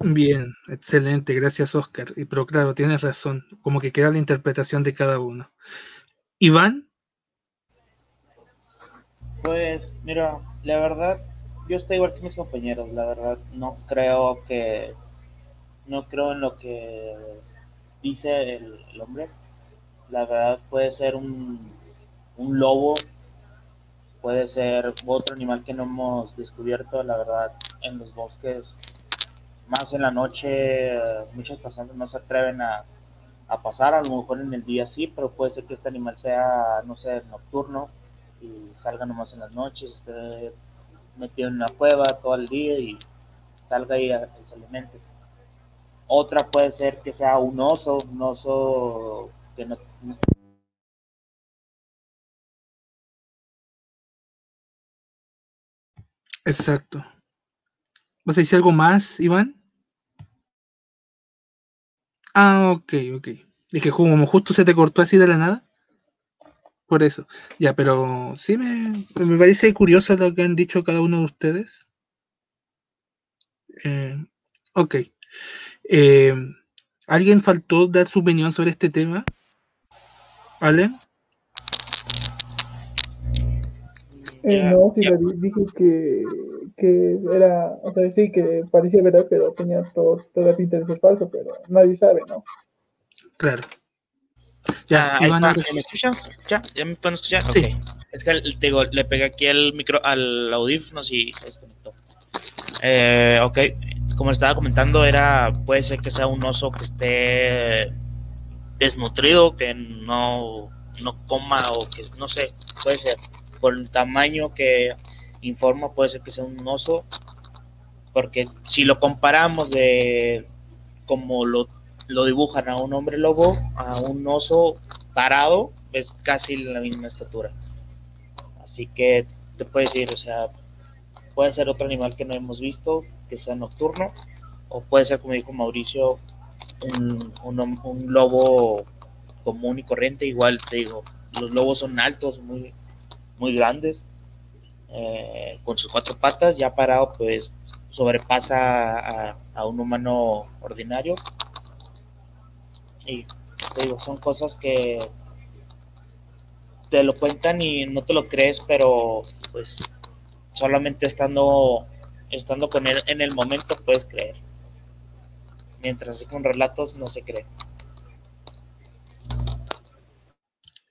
Bien, excelente, gracias Oscar. Y, pero claro, tienes razón, como que queda la interpretación de cada uno. Iván. Pues mira, la verdad, yo estoy igual que mis compañeros, la verdad, no creo que, no creo en lo que dice el, hombre. La verdad puede ser un, un lobo, puede ser otro animal que no hemos descubierto, la verdad, en los bosques más en la noche muchas personas no se atreven a, pasar, a lo mejor en el día sí, pero puede ser que este animal sea, no sé, nocturno y salga nomás en las noches, esté metido en una cueva todo el día y salga y se alimente. Otra puede ser que sea un oso, un oso que no... Exacto. ¿Vas a decir algo más, Iván? Ah, ok, ok. Es que como justo se te cortó así de la nada. Por eso. Ya, pero sí me, me parece curioso lo que han dicho cada uno de ustedes. Eh, ok. Eh, ¿Alguien faltó dar su opinión sobre este tema? ¿Allen? Eh, no, sí, dije que, que era, o sea, sí, que parecía verdad, pero tenía todo, toda la pinta de ser falso, pero nadie sabe, ¿no? Claro. Ya, ah, Iván, ¿me escuchan? ¿Ya? ¿Ya me pueden escuchar? Sí. Es que te digo, le pegué aquí el micro, al audífono y se desconectó. Eh, ok, como estaba comentando, era, puede ser que sea un oso que esté desnutrido, que no, no coma o que, no sé, puede ser por el tamaño que informa puede ser que sea un oso, porque si lo comparamos de como lo, lo dibujan a un hombre lobo, a un oso parado, es casi la misma estatura. Así que te puede decir, o sea, puede ser otro animal que no hemos visto, que sea nocturno, o puede ser, como dijo Mauricio, un, un, lobo común y corriente. Igual te digo, los lobos son altos, muy, muy grandes, eh, con sus cuatro patas, ya parado, pues sobrepasa a, un humano ordinario. Y te digo, son cosas que te lo cuentan y no te lo crees, pero pues solamente estando estando con él en el momento puedes creer. Mientras así con relatos no se cree.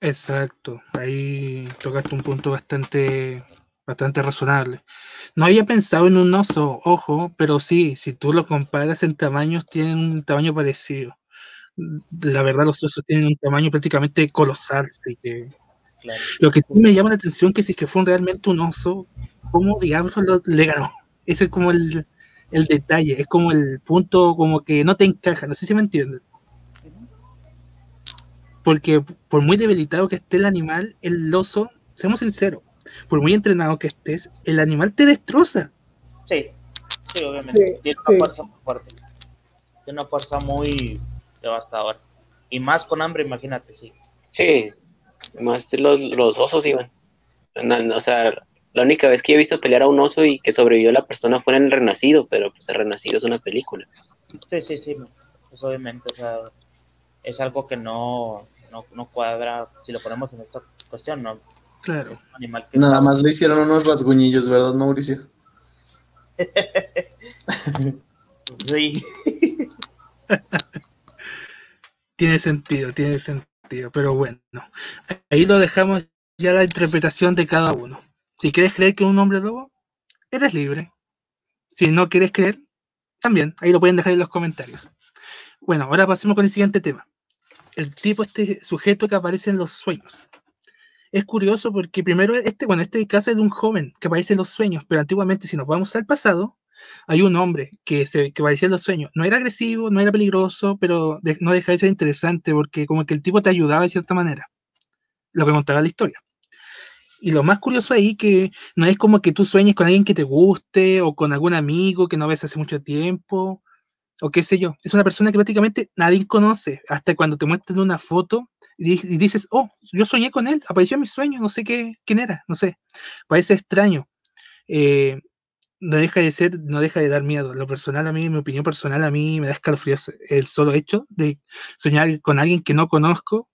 Exacto, ahí tocaste un punto bastante bastante razonable. No había pensado en un oso, ojo, pero sí, si tú lo comparas en tamaños, tienen un tamaño parecido. La verdad, los osos tienen un tamaño prácticamente colosal, así que... Lo que sí me llama la atención que si que fue realmente un oso, ¿cómo diablos lo, le ganó? Ese es como el, el detalle, es como el punto como que no te encaja, no sé si me entienden. Porque por muy debilitado que esté el animal, el oso, seamos sinceros, por muy entrenado que estés, el animal te destroza. Sí, sí, obviamente. Tiene una fuerza muy fuerte. Tiene una fuerza muy devastadora. Y más con hambre, imagínate, sí. Sí, más los, los osos iban. o sea, la única vez que he visto pelear a un oso y que sobrevivió la persona fue en el Renacido, pero pues el Renacido es una película. Sí, sí, sí. Pues obviamente, o sea, es algo que no, no, no cuadra, si lo ponemos en esta cuestión, no, Claro. Nada más le hicieron unos rasguñillos, ¿verdad, Mauricio? sí. tiene sentido, tiene sentido, pero bueno, ahí lo dejamos ya la interpretación de cada uno. Si quieres creer que es un hombre lobo, eres libre. Si no quieres creer, también, ahí lo pueden dejar en los comentarios. Bueno, ahora pasemos con el siguiente tema. El tipo, este sujeto que aparece en los sueños es curioso porque primero este, bueno, este caso es de un joven que aparece en los sueños, pero antiguamente si nos vamos al pasado, hay un hombre que, se, que aparecía en los sueños. No era agresivo, no era peligroso, pero no deja de ser interesante porque como que el tipo te ayudaba de cierta manera, lo que contaba la historia. Y lo más curioso ahí que no es como que tú sueñes con alguien que te guste o con algún amigo que no ves hace mucho tiempo o qué sé yo. Es una persona que prácticamente nadie conoce. Hasta cuando te muestran una foto y, dices, oh, yo soñé con él, apareció en mis sueños, no sé qué, quién era, no sé. Parece extraño. Eh, no deja de ser, no deja de dar miedo. Lo personal a mí, mi opinión personal a mí me da escalofríos el solo hecho de soñar con alguien que no conozco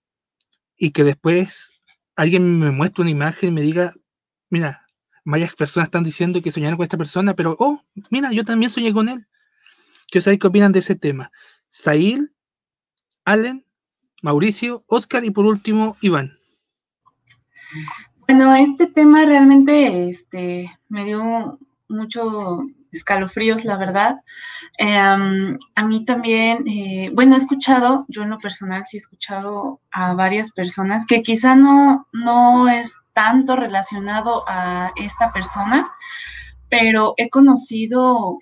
y que después alguien me muestre una imagen y me diga, mira, varias personas están diciendo que soñaron con esta persona, pero, oh, mira, yo también soñé con él. Quiero saber qué opinan de ese tema. Sail, Allen Mauricio, Oscar y por último Iván. Bueno, este tema realmente este, me dio mucho escalofríos, la verdad. Em, a mí también, eh, bueno, he escuchado, yo en lo personal sí he escuchado a varias personas que quizá no, no es tanto relacionado a esta persona, pero he conocido,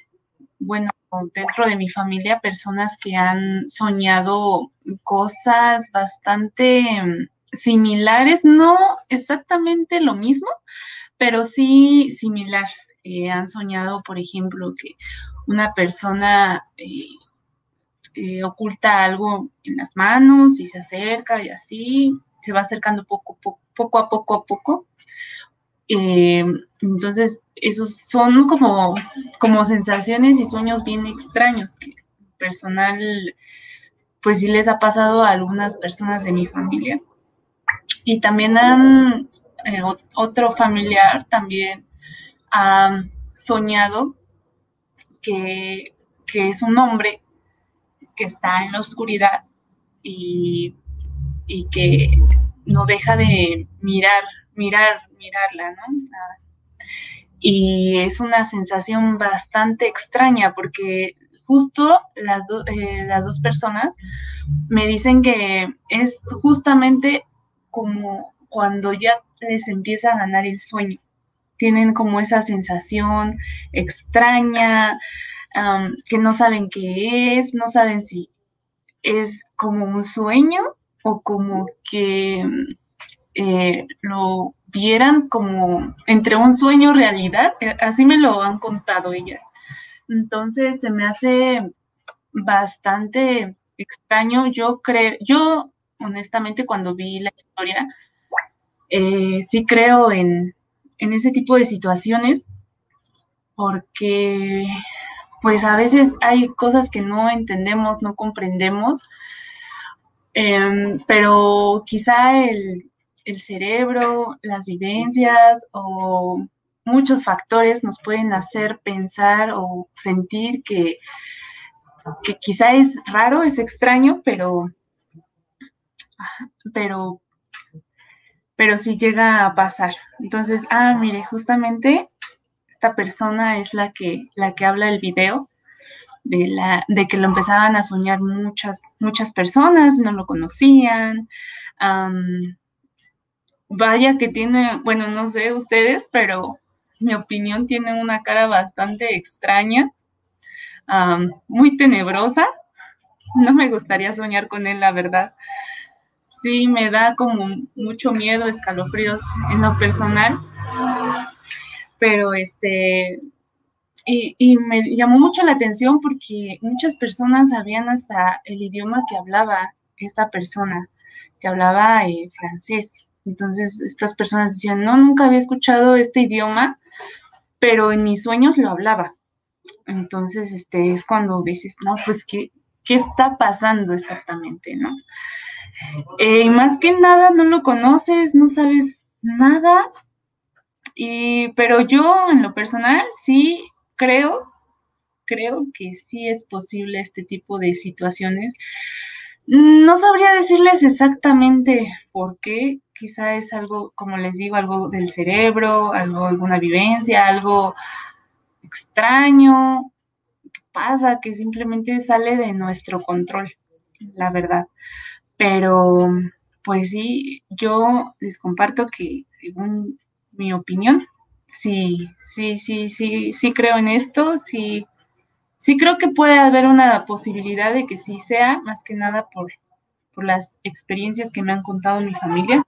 bueno, dentro de mi familia personas que han soñado cosas bastante mm, similares, no exactamente lo mismo, pero sí similar. Eh, han soñado, por ejemplo, que una persona eh, eh, oculta algo en las manos y se acerca y así, se va acercando poco, a poco a poco. Entonces, esos son como, como sensaciones y sueños bien extraños que personal, pues sí les ha pasado a algunas personas de mi familia. Y también han, eh, otro familiar también ha soñado que, que, es un hombre que está en la oscuridad y, y que no deja de mirar, mirar, mirarla, ¿no? y es una sensación bastante extraña porque justo las, eh, las dos personas me dicen que es justamente como cuando ya les empieza a ganar el sueño. Tienen como esa sensación extraña, que no saben qué es, no saben si es como un sueño o como que eh, lo vieran como entre un sueño realidad. Eh, así me lo han contado ellas. Entonces se me hace bastante extraño. Yo creo, yo honestamente cuando vi la historia, eh, sí creo en, en ese tipo de situaciones porque pues a veces hay cosas que no entendemos, no comprendemos, em, pero quizá el, el, cerebro, las vivencias o muchos factores nos pueden hacer pensar o sentir que, que quizá es raro, es extraño, pero, pero, pero sí llega a pasar. Entonces, ah, mire, justamente persona es la que, la que habla el video, de, la, de que lo empezaban a soñar muchas, muchas personas, no lo conocían. Vaya que tiene, bueno, no sé ustedes, pero mi opinión tiene una cara bastante extraña, muy tenebrosa. No me gustaría soñar con él, la verdad. Sí, me da como mucho miedo, escalofríos en lo personal pero este, y, me llamó mucho la atención porque muchas personas sabían hasta el idioma que hablaba esta persona, que hablaba eh, francés. Entonces estas personas decían, no, nunca había escuchado este idioma, pero en mis sueños lo hablaba. Entonces, este es cuando dices, no, pues, ¿qué, qué está pasando exactamente, no? Eh, más que nada, no lo conoces, no sabes nada, y, pero yo en lo personal sí creo, creo que sí es posible este tipo de situaciones. No sabría decirles exactamente por qué, quizá es algo, como les digo, algo del cerebro, algo, alguna vivencia, algo extraño, que pasa, que simplemente sale de nuestro control, la verdad. Pero, pues sí, yo les comparto que según mi opinión. Sí, sí, sí, sí, sí creo en esto, sí, sí creo que puede haber una posibilidad de que sí sea, más que nada por, por las experiencias que me han contado mi familia.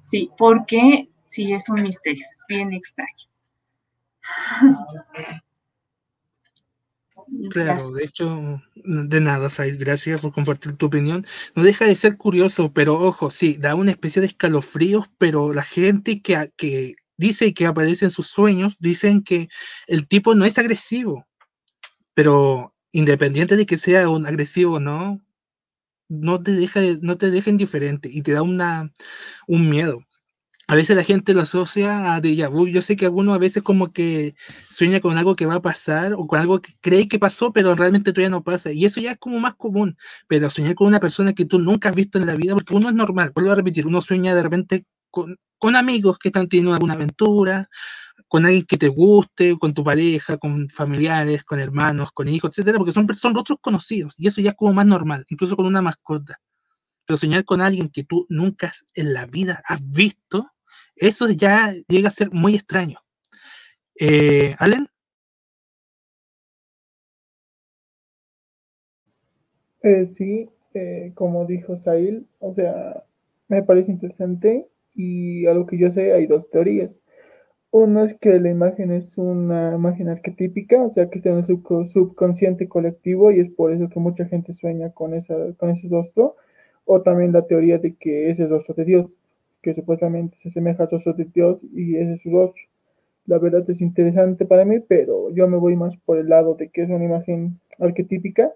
Sí, porque sí es un misterio, es bien extraño. Claro, de hecho, de nada, Said, gracias por compartir tu opinión. No deja de ser curioso, pero ojo, sí, da una especie de escalofríos, pero la gente que, que dice que aparece en sus sueños, dicen que el tipo no es agresivo, pero independiente de que sea un agresivo o no, no te deja, no te deja indiferente y te da una, un miedo a veces la gente lo asocia a déjà vu. Yo sé que algunos a veces como que sueña con algo que va a pasar o con algo que cree que pasó, pero realmente todavía no pasa. Y eso ya es como más común. Pero soñar con una persona que tú nunca has visto en la vida, porque uno es normal, vuelvo a repetir, uno sueña de repente con, con amigos que están teniendo alguna aventura, con alguien que te guste, con tu pareja, con familiares, con hermanos, con hijos, etcétera, porque son, son otros conocidos. Y eso ya es como más normal, incluso con una mascota. Pero soñar con alguien que tú nunca en la vida has visto, eso ya llega a ser muy extraño. Eh. Eh, sí, eh, como dijo Sail, o sea, me parece interesante y a lo que yo sé hay dos teorías. Uno es que la imagen es una imagen arquetípica, o sea, que está en el subconsciente colectivo y es por eso que mucha gente sueña con, esa, con ese rostro. O también la teoría de que es el rostro de Dios que supuestamente se asemeja al rostro de Dios y ese es su rostro. La verdad es interesante para mí, pero yo me voy más por el lado de que es una imagen arquetípica,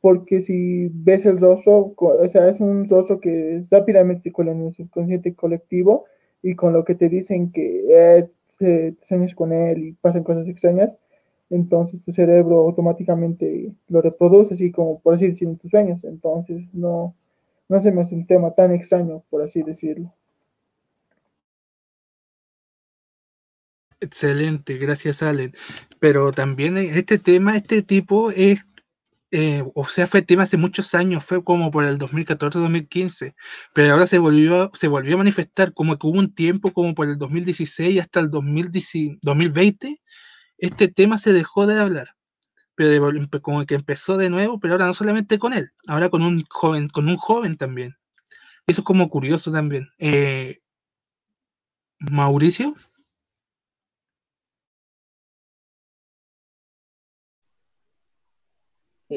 porque si ves el rostro, o sea, es un rostro que rápidamente se cuela en el subconsciente colectivo y con lo que te dicen que eh, te sueñas con él y pasan cosas extrañas, entonces tu cerebro automáticamente lo reproduce así como por así decirlo en tus sueños, entonces no, no se me hace un tema tan extraño, por así decirlo. Excelente, gracias Allen. Pero también este tema, este tipo es, eh, o sea, fue tema hace muchos años, fue como por el 2014-2015, pero ahora se volvió, se volvió a manifestar como que hubo un tiempo como por el 2016 hasta el 2020, este tema se dejó de hablar. pero como que empezó de nuevo, pero ahora no solamente con él, ahora con un joven, con un joven también. Eso es como curioso también. Eh, Mauricio.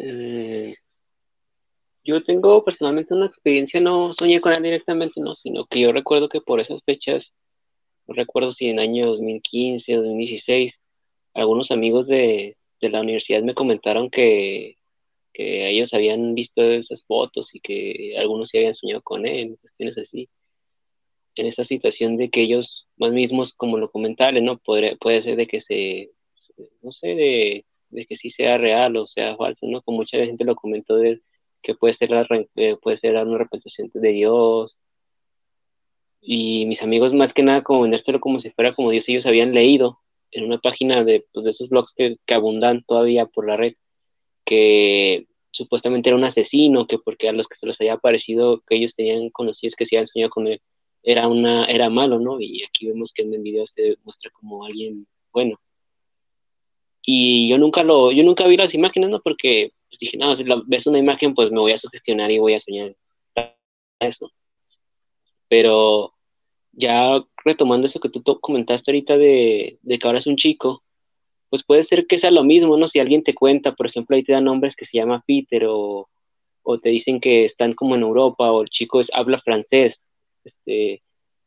Eh, yo tengo personalmente una experiencia, no soñé con él directamente, no, sino que yo recuerdo que por esas fechas, no recuerdo si en año 2015 o 2016, algunos amigos de, de la universidad me comentaron que, que, ellos habían visto esas fotos y que algunos sí habían soñado con él, cuestiones así. En esa situación de que ellos más mismos, como lo comentaban, ¿no? Podría, puede ser de que se, no sé, de, de, que sí sea real o sea falso, ¿no? Como mucha gente lo comentó de que puede ser, la, eh, puede ser una representación de Dios. Y mis amigos, más que nada, como vendérselo como si fuera como Dios, ellos habían leído en una página de, pues, de esos blogs que, que, abundan todavía por la red, que supuestamente era un asesino, que porque a los que se les había parecido que ellos tenían conocidos que se habían soñado con él, era, una, era malo, ¿no? Y aquí vemos que en el video se muestra como alguien bueno. Y yo nunca lo, yo nunca vi las imágenes, ¿no? Porque pues, dije, no, si ves una imagen, pues me voy a sugestionar y voy a soñar eso. Pero ya retomando eso que tú comentaste ahorita de, de, que ahora es un chico, pues puede ser que sea lo mismo, ¿no? Si alguien te cuenta, por ejemplo, ahí te dan nombres que se llama Peter o, o te dicen que están como en Europa o el chico es, habla francés, este,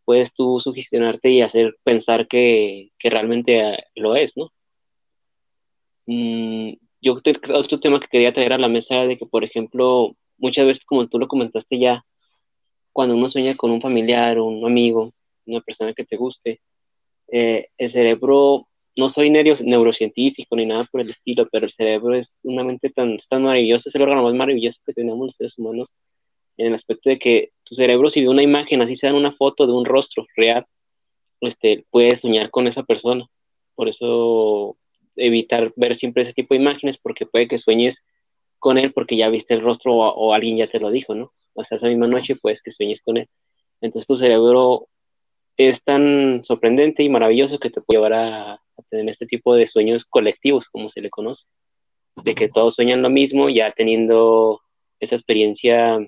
puedes tú sugestionarte y hacer pensar que, que realmente ah, lo es, ¿no? Mm, yo otro tema que quería traer a la mesa de que, por ejemplo, muchas veces, como tú lo comentaste ya, cuando uno sueña con un familiar, un amigo, una persona que te guste. Eh, el cerebro, no soy neurocientífico ni nada por el estilo, pero el cerebro es una mente tan, tan maravillosa, es el órgano más maravilloso que tenemos los seres humanos, en el aspecto de que tu cerebro, si ve una imagen, así sea una foto de un rostro real, este, puedes soñar con esa persona. Por eso evitar ver siempre ese tipo de imágenes, porque puede que sueñes con él porque ya viste el rostro o, alguien ya te lo dijo, ¿no? O sea, esa misma noche puedes que sueñes con él. Entonces tu cerebro es tan sorprendente y maravilloso que te puede llevar a, tener este tipo de sueños colectivos, como se le conoce, de que todos sueñan lo mismo, ya teniendo esa experiencia,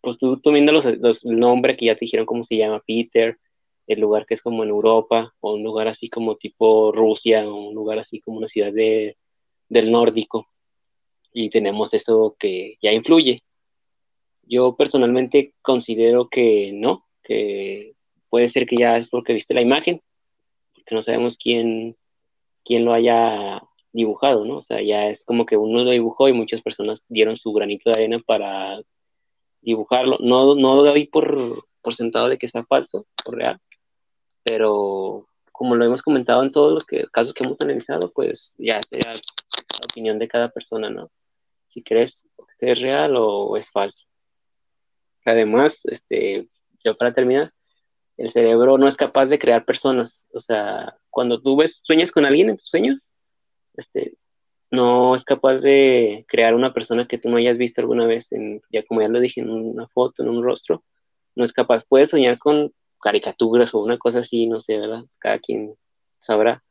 pues tú, tú los, los, el nombre que ya te dijeron cómo se llama, Peter, el lugar que es como en Europa, o un lugar así como tipo Rusia, o un lugar así como una ciudad de, del nórdico, y tenemos eso que ya influye. Yo personalmente considero que no, que puede ser que ya es porque viste la imagen, porque no sabemos quién, quién lo haya dibujado, ¿no? O sea, ya es como que uno lo dibujó y muchas personas dieron su granito de arena para dibujarlo. No, no doy por, por sentado de que sea falso o real, pero como lo hemos comentado en todos los que, casos que hemos analizado, pues ya será la opinión de cada persona, ¿no? Si crees que es real o es falso. Además, este, yo para terminar, el cerebro no es capaz de crear personas. O sea, cuando tú ves, sueñas con alguien en tus sueños, este, no es capaz de crear una persona que tú no hayas visto alguna vez, en, ya como ya lo dije, en una foto, en un rostro, no es capaz. Puedes soñar con caricaturas o una cosa así, no sé, ¿verdad? Cada quien sabrá,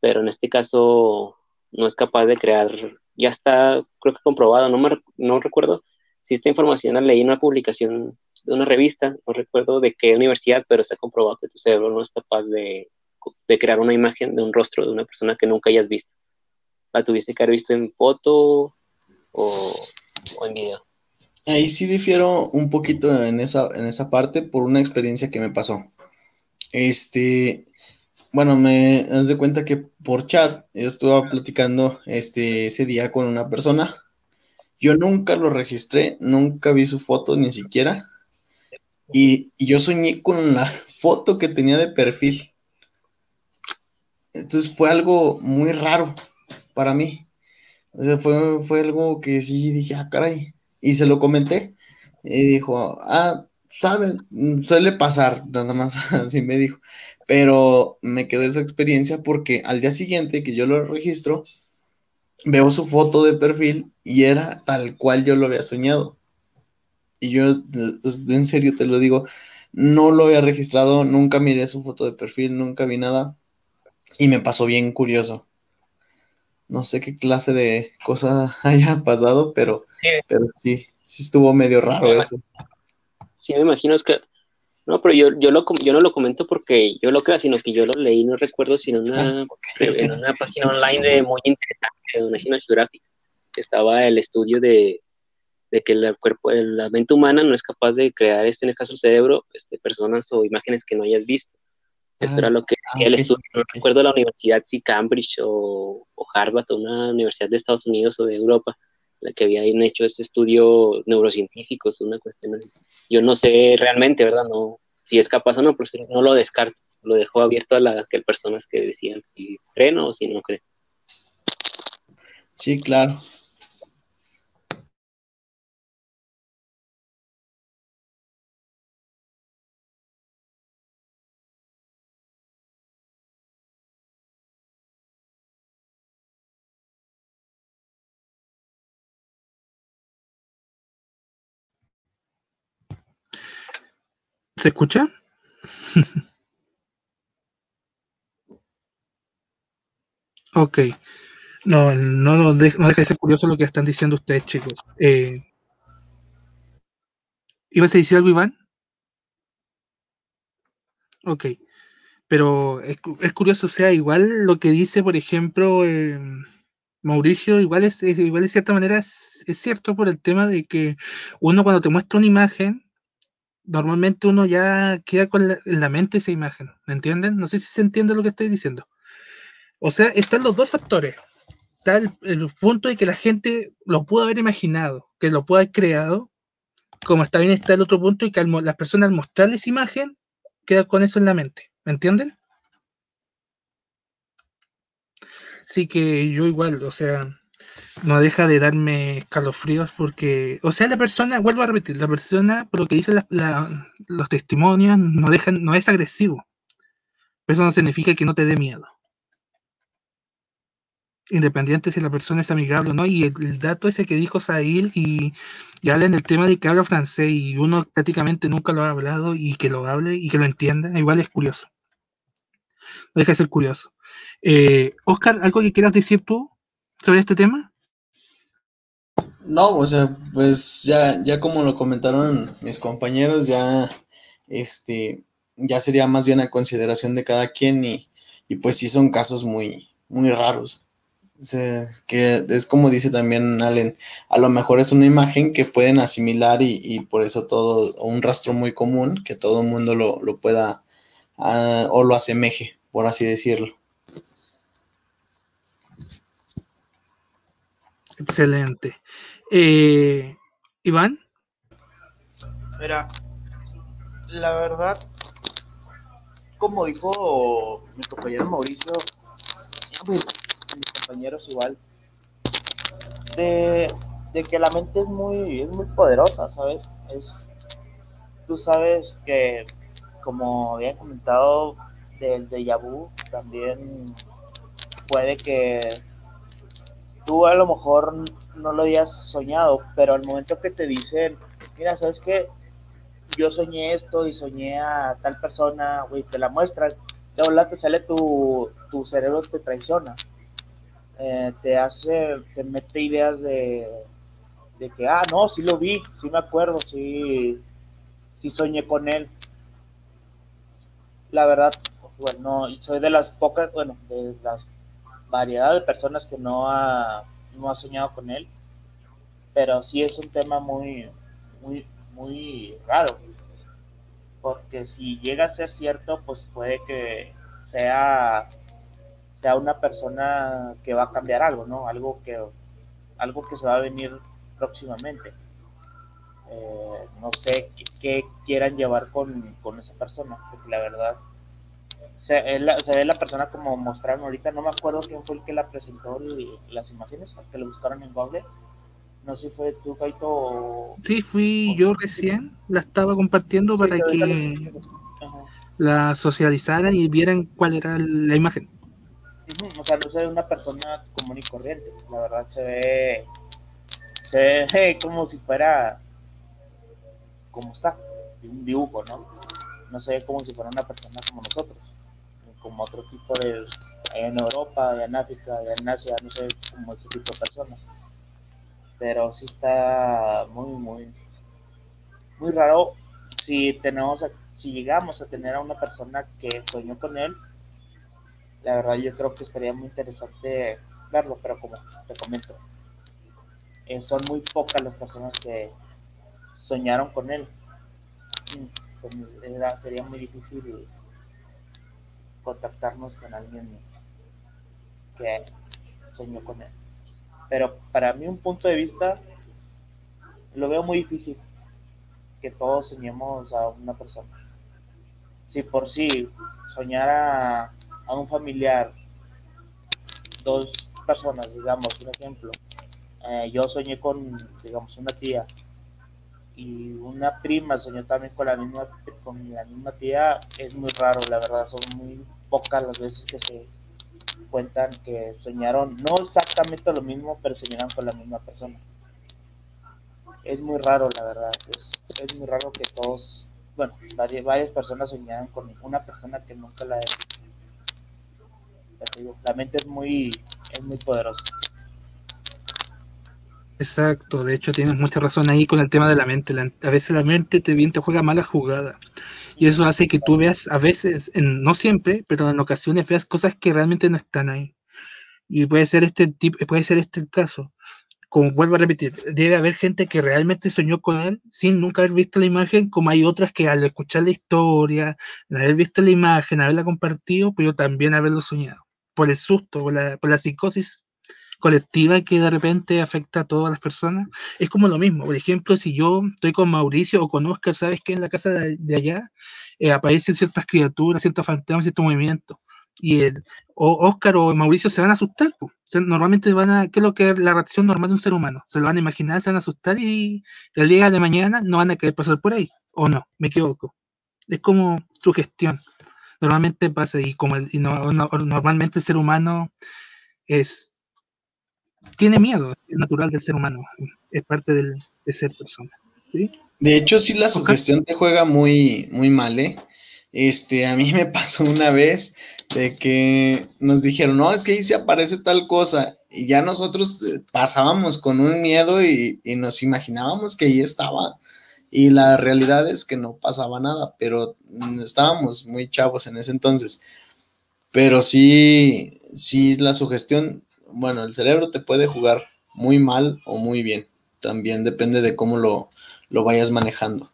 pero en este caso no es capaz de crear, ya está, creo que comprobado, no, me, no recuerdo si esta información la leí en una publicación de una revista, no recuerdo de qué universidad, pero está comprobado que tu cerebro no es capaz de, de crear una imagen de un rostro de una persona que nunca hayas visto. La tuviste que haber visto en foto o, o en video. Ahí sí difiero un poquito en esa, en esa parte por una experiencia que me pasó. Este, bueno, me das de cuenta que por chat yo estuve platicando este, ese día con una persona. Yo nunca lo registré, nunca vi su foto ni siquiera. Y, yo soñé con la foto que tenía de perfil. Entonces fue algo muy raro para mí. O sea, fue, fue algo que sí dije, ah, caray. Y se lo comenté. Y dijo, ah, saben, suele pasar, nada más así me dijo. Pero me quedó esa experiencia porque al día siguiente que yo lo registro, veo su foto de perfil y era tal cual yo lo había soñado. Y yo, en serio te lo digo, no lo había registrado, nunca miré su foto de perfil, nunca vi nada. Y me pasó bien curioso. no sé qué clase de cosa haya pasado, pero sí, pero sí, sí estuvo medio raro eso. Sí, me imagino es que no, pero yo, yo, lo, yo no lo comento porque yo lo creo, sino que yo lo leí, no recuerdo, sino en una, ah, en una página online de muy interesante, de National Geographic, estaba el estudio de, de que el cuerpo, la mente humana no es capaz de crear, este, en el caso el cerebro, este, personas o imágenes que no hayas visto. Eso ah, era lo que ah, el estudio, no recuerdo la universidad, si Cambridge o, o, Harvard o una universidad de Estados Unidos o de Europa, la que habían hecho este estudio neurocientífico, es una cuestión Yo no sé realmente, ¿verdad? No, si es capaz o no, pero no lo descarto, lo dejo abierto a las personas que decían si creen o si no creen. Sí, claro. ¿Se escucha? ok. No, no, no, deja de ser curioso lo que están diciendo ustedes, chicos. Eh, ¿Ibas a decir algo, Iván? Ok. Pero es, curioso, o sea, igual lo que dice, por ejemplo, eh, Mauricio, igual es, igual de cierta manera es, cierto por el tema de que uno cuando te muestra una imagen, normalmente uno ya queda con la, en la mente esa imagen, ¿me entienden? No sé si se entiende lo que estoy diciendo. O sea, están los dos factores. Está el, punto de que la gente lo pudo haber imaginado, que lo pudo haber creado, como está bien está el otro punto y que las personas al mostrarles imagen, queda con eso en la mente, ¿me entienden? Sí que yo igual, o sea, no deja de darme escalofríos porque, o sea, la persona, vuelvo a repetir, la persona, por lo que dicen los testimonios, no, dejan, no es agresivo. eso no significa que no te dé miedo. Independiente si la persona es amigable o no, y el, dato ese que dijo Sail y, y habla en el tema de que habla francés y uno prácticamente nunca lo ha hablado y que lo hable y que lo entienda, igual es curioso. No deja de ser curioso. Eh, Oscar, ¿algo que quieras decir tú sobre este tema? No, o sea, pues ya, ya como lo comentaron mis compañeros, ya este, ya sería más bien a consideración de cada quien y, y pues sí son casos muy, muy raros. O sea, que es como dice también Allen, a lo mejor es una imagen que pueden asimilar y, y por eso todo, un rastro muy común, que todo el mundo lo, lo pueda uh, o lo asemeje, por así decirlo. Excelente. Eh, Iván. Mira, la verdad, como dijo mi compañero Mauricio, mis compañeros igual, de, que la mente es muy, es muy poderosa, ¿sabes? Es, tú sabes que, como había comentado del de vu, también puede que tú a lo mejor no lo habías soñado, pero al momento que te dicen, mira, ¿sabes qué? Yo soñé esto y soñé a tal persona, güey, te la muestran, de verdad te sale tu, tu cerebro, te traiciona. Eh, te hace, te mete ideas de, de que, ah, no, sí lo vi, sí me acuerdo, sí, sí soñé con él. La verdad, bueno, soy de las pocas, bueno, de las variedad de personas que no ha no ha soñado con él, pero sí es un tema muy, muy, muy raro, porque si llega a ser cierto, pues puede que sea, sea una persona que va a cambiar algo, ¿no? Algo que, algo que se va a venir próximamente. Eh, no sé qué, quieran llevar con, con esa persona, porque la verdad se, ve la persona como mostraron ahorita, no me acuerdo quién fue el que la presentó las imágenes, que lo buscaron en Google. No sé si fue tú, Kaito. Sí, fui yo recién, la estaba compartiendo para que la socializaran y vieran cuál era la imagen. O sea, no se ve una persona común y corriente, la verdad se ve, se ve como si fuera, como está, un dibujo, ¿no? No se ve como si fuera una persona como nosotros como otro tipo de en Europa, en África, en Asia, no sé, como ese tipo de personas. Pero sí está muy, muy, muy raro si tenemos, si llegamos a tener a una persona que soñó con él. La verdad yo creo que estaría muy interesante verlo, pero como te comento, eh, son muy pocas las personas que soñaron con él. Pues, sería muy difícil contactarnos con alguien que soñó con él. Pero para mí un punto de vista lo veo muy difícil que todos soñemos a una persona. Si por sí soñara a un familiar, dos personas, digamos, un ejemplo, eh, yo soñé con, digamos, una tía y una prima soñó también con la misma con la misma tía es muy raro la verdad son muy pocas las veces que se cuentan que soñaron no exactamente lo mismo pero soñaron con la misma persona es muy raro la verdad es, muy raro que todos bueno varias, varias personas soñaran con una persona que nunca la la mente es muy es muy poderosa Exacto, de hecho tienes mucha razón ahí con el tema de la mente. a veces la mente te, bien te juega mala jugada. Y eso hace que tú veas, a veces, no siempre, pero en ocasiones veas cosas que realmente no están ahí. Y puede ser este tipo, puede ser este caso. Como vuelvo a repetir, debe haber gente que realmente soñó con él sin nunca haber visto la imagen, como hay otras que al escuchar la historia, al haber visto la imagen, haberla compartido, pero también haberlo soñado. Por el susto, por la, por la psicosis colectiva que de repente afecta a todas las personas, es como lo mismo. Por ejemplo, si yo estoy con Mauricio o con Oscar, ¿sabes que En la casa de, allá eh, aparecen ciertas criaturas, ciertos fantasmas, ciertos movimientos. Y el, o Oscar o Mauricio se van a asustar. normalmente van a, ¿qué es lo que es la reacción normal de un ser humano? Se lo van a imaginar, se van a asustar y el día de mañana no van a querer pasar por ahí. ¿O no? Me equivoco. Es como su gestión. Normalmente pasa y como y normalmente el ser humano es tiene miedo, es natural del ser humano, es parte del, de ser persona. De hecho, sí, la sugestión te juega muy, muy mal, ¿eh? Este, a mí me pasó una vez de que nos dijeron, no, es que ahí se aparece tal cosa, y ya nosotros eh, pasábamos con un miedo y, y nos imaginábamos que ahí estaba, y la realidad es que no pasaba nada, pero mm, estábamos muy chavos en ese entonces. Pero sí, sí, la sugestión bueno, el cerebro te puede jugar muy mal o muy bien. También depende de cómo lo, vayas manejando.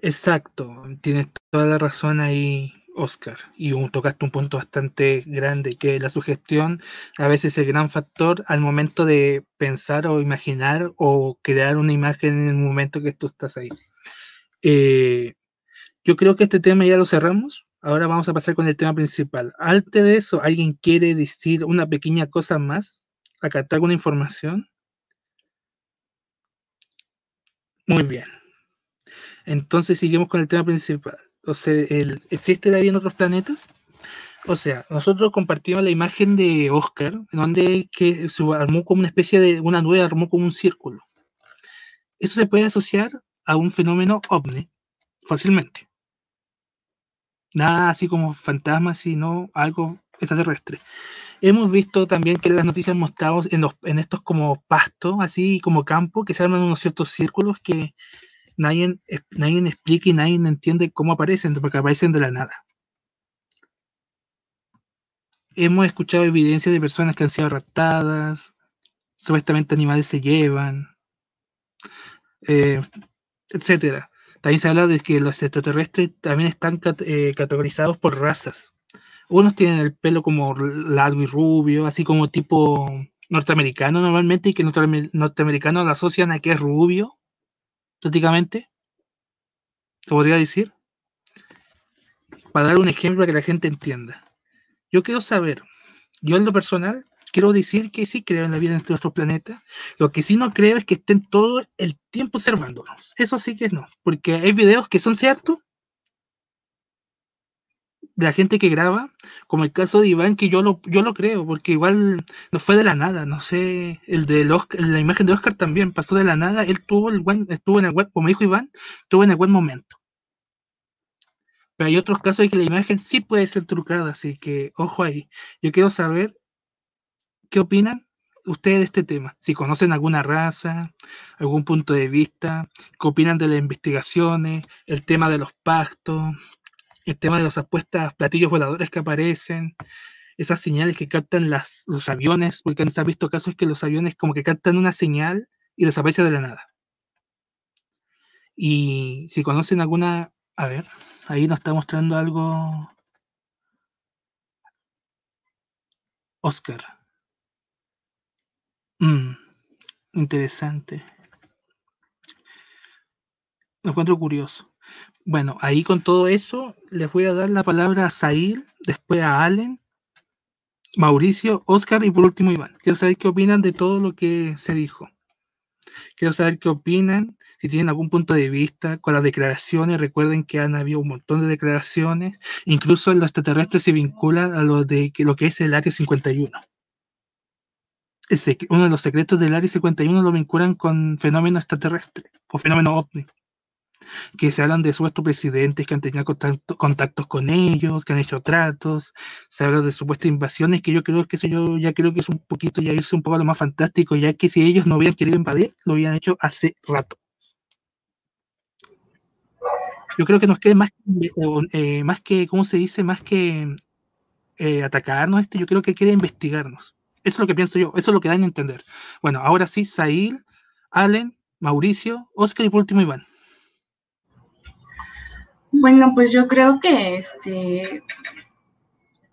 Exacto, tienes toda la razón ahí, Oscar. Y tocaste un punto bastante grande, que la sugestión a veces es el gran factor al momento de pensar o imaginar o crear una imagen en el momento que tú estás ahí. Eh, yo creo que este tema ya lo cerramos. Ahora vamos a pasar con el tema principal. Antes de eso, ¿alguien quiere decir una pequeña cosa más? ¿Acatar alguna información? Muy bien. Entonces seguimos con el tema principal. O sea, ¿existe la vida en otros planetas? O sea, nosotros compartimos la imagen de Oscar, donde que se armó como una especie de una nube, armó como un círculo. Eso se puede asociar a un fenómeno ovni fácilmente. Nada así como fantasmas, sino algo extraterrestre. Hemos visto también que las noticias mostrado en, los, en estos como pastos, así como campo, que se arman unos ciertos círculos que nadie, nadie explica y nadie entiende cómo aparecen, porque aparecen de la nada. Hemos escuchado evidencia de personas que han sido raptadas, supuestamente animales se llevan, eh, etcétera. También se habla de que los extraterrestres también están eh, categorizados por razas. Unos tienen el pelo como largo y rubio, así como tipo norteamericano normalmente, y que los norteamericanos lo asocian a que es rubio, prácticamente. ¿Se podría decir? Para dar un ejemplo para que la gente entienda. Yo quiero saber, yo en lo personal, quiero decir que sí creo en la vida en nuestro planeta. Lo que sí no creo es que estén todo el tiempo observándonos. Eso sí que no, porque hay videos que son ciertos de la gente que graba, como el caso de Iván, que yo lo, yo lo creo, porque igual no fue de la nada, no sé, el de la imagen de Oscar también pasó de la nada, él tuvo el buen, estuvo en el web, como dijo Iván, estuvo en el buen momento. Pero hay otros casos en que la imagen sí puede ser trucada, así que ojo ahí. Yo quiero saber qué opinan ustedes de este tema. Si conocen alguna raza, algún punto de vista, qué opinan de las investigaciones, el tema de los pactos, el tema de las apuestas platillos voladores que aparecen, esas señales que captan los aviones, porque han visto casos que los aviones como que captan una señal y desaparece de la nada. Y si conocen alguna, a ver, ahí nos está mostrando algo Oscar. Mm, interesante. Lo encuentro curioso. Bueno, ahí con todo eso, les voy a dar la palabra a Sail, después a Allen, Mauricio, Oscar y por último Iván. Quiero saber qué opinan de todo lo que se dijo. Quiero saber qué opinan, si tienen algún punto de vista con las declaraciones. Recuerden que han habido un montón de declaraciones. Incluso los extraterrestres se vinculan a lo de lo que es el Área 51 uno de los secretos del Área 51 lo vinculan con fenómenos extraterrestres o fenómenos ovni, que se hablan de supuestos presidentes que han tenido contactos con ellos, que han hecho tratos, se habla de supuestas invasiones, que yo creo que eso yo ya creo que es un poquito ya irse un poco a lo más fantástico, ya que si ellos no hubieran querido invadir, lo hubieran hecho hace rato. Yo creo que nos queda más, eh, más que, ¿cómo se dice? Más que eh, atacarnos, este, yo creo que queda investigarnos eso es lo que pienso yo, eso es lo que dan a entender. Bueno, ahora sí, Sail, Allen, Mauricio, Oscar y por último Iván. Bueno, pues yo creo que este,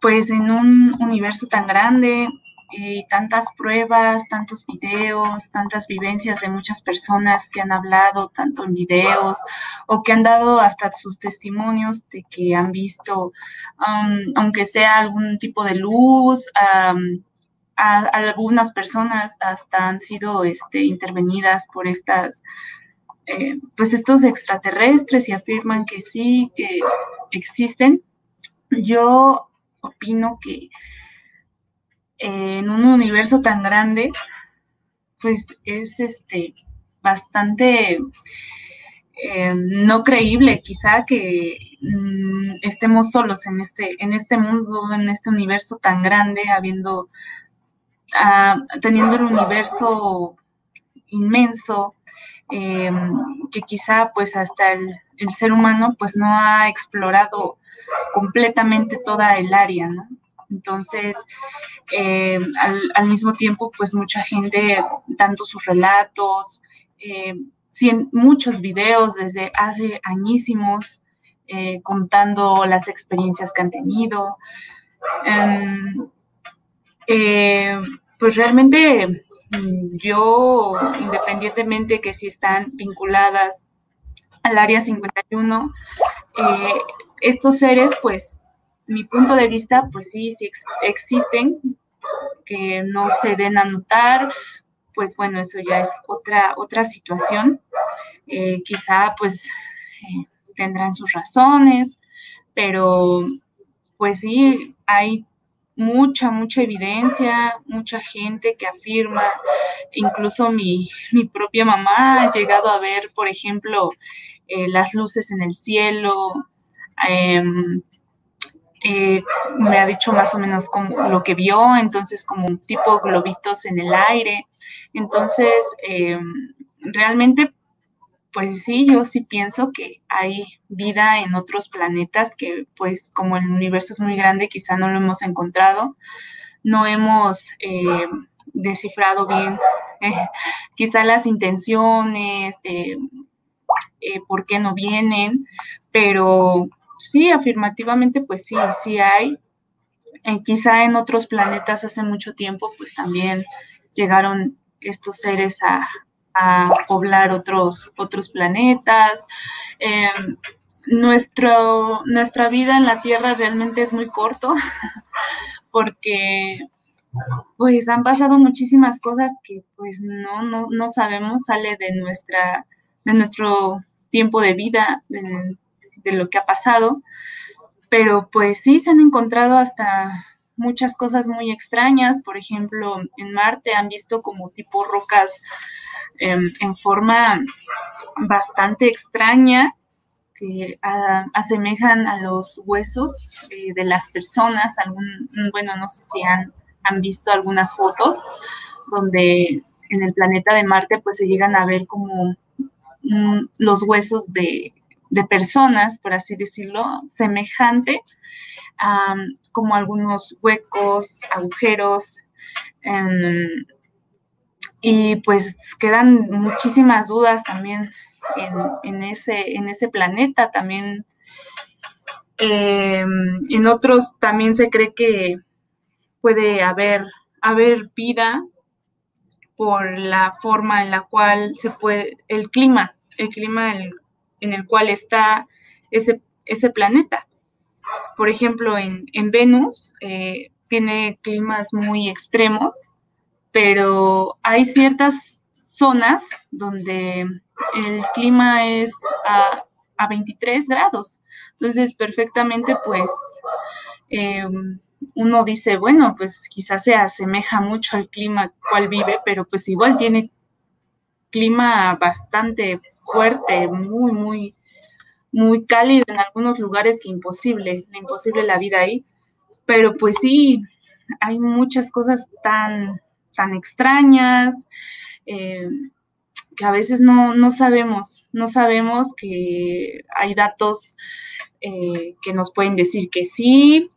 pues en un universo tan grande, eh, tantas pruebas, tantos videos, tantas vivencias de muchas personas que han hablado tanto en videos o que han dado hasta sus testimonios de que han visto, aunque sea algún tipo de luz, algunas personas hasta han sido este, intervenidas por estas, eh, pues estos extraterrestres y afirman que sí, que existen. Yo opino que en un universo tan grande, pues es este bastante eh, no creíble quizá que mm, estemos solos en este, en este mundo, en este universo tan grande, habiendo teniendo un universo inmenso em, que quizá pues hasta el, ser humano pues no ha explorado completamente toda el área. Entonces, em, al, mismo tiempo, pues mucha gente dando sus relatos, eh, muchos videos desde hace añísimos, eh, contando las experiencias que han tenido. Eh, pues realmente mm, yo, independientemente que si están vinculadas al área 51, eh, estos seres, pues, mi punto de vista, pues sí, sí existen, que no se den a notar, pues bueno, eso ya es otra, otra situación. Eh, quizá, pues, tendrán sus razones, pero pues sí, hay mucha, mucha evidencia, mucha gente que afirma, incluso mi, propia mamá ha llegado a ver, por ejemplo, eh, las luces en el cielo, em, eh, me ha dicho más o menos como lo que vio, entonces como un tipo globitos en el aire. Entonces, em, realmente pues sí, yo sí pienso que hay vida en otros planetas que pues como el universo es muy grande, quizá no lo hemos encontrado, no hemos eh, descifrado bien eh, quizá las intenciones, eh, por qué no vienen, pero sí, afirmativamente pues sí, sí hay. quizá en otros planetas hace mucho tiempo pues también llegaron estos seres a, a poblar otros, otros planetas. Em, nuestro, nuestra vida en la Tierra realmente es muy corto porque pues han pasado muchísimas cosas que pues no, no, no sabemos, sale de nuestra, de nuestro tiempo de vida, de, de lo que ha pasado, pero pues sí se han encontrado hasta muchas cosas muy extrañas, por ejemplo, en Marte han visto como tipo rocas en, forma bastante extraña que ah, asemejan a los huesos eh, de las personas. Algún, bueno, no sé si han, han visto algunas fotos donde en el planeta de Marte pues se llegan a ver como mm, los huesos de, de, personas, por así decirlo, semejante a como algunos huecos, agujeros. Em, y pues quedan muchísimas dudas también en, ese, en ese planeta. También em, en otros también se cree que puede haber, haber vida por la forma en la cual se puede, el clima, el clima en el cual está ese, ese planeta. Por ejemplo, en, Venus eh, tiene climas muy extremos, pero hay ciertas zonas donde el clima es a, 23 grados. Entonces, perfectamente, pues, em, uno dice, bueno, pues quizás se asemeja mucho al clima cual vive, pero pues igual tiene clima bastante fuerte, muy, muy, muy cálido en algunos lugares que imposible, imposible la vida ahí. Pero pues sí, hay muchas cosas tan, tan extrañas eh, que a veces no, sabemos, no sabemos que hay datos eh, que nos pueden decir que sí,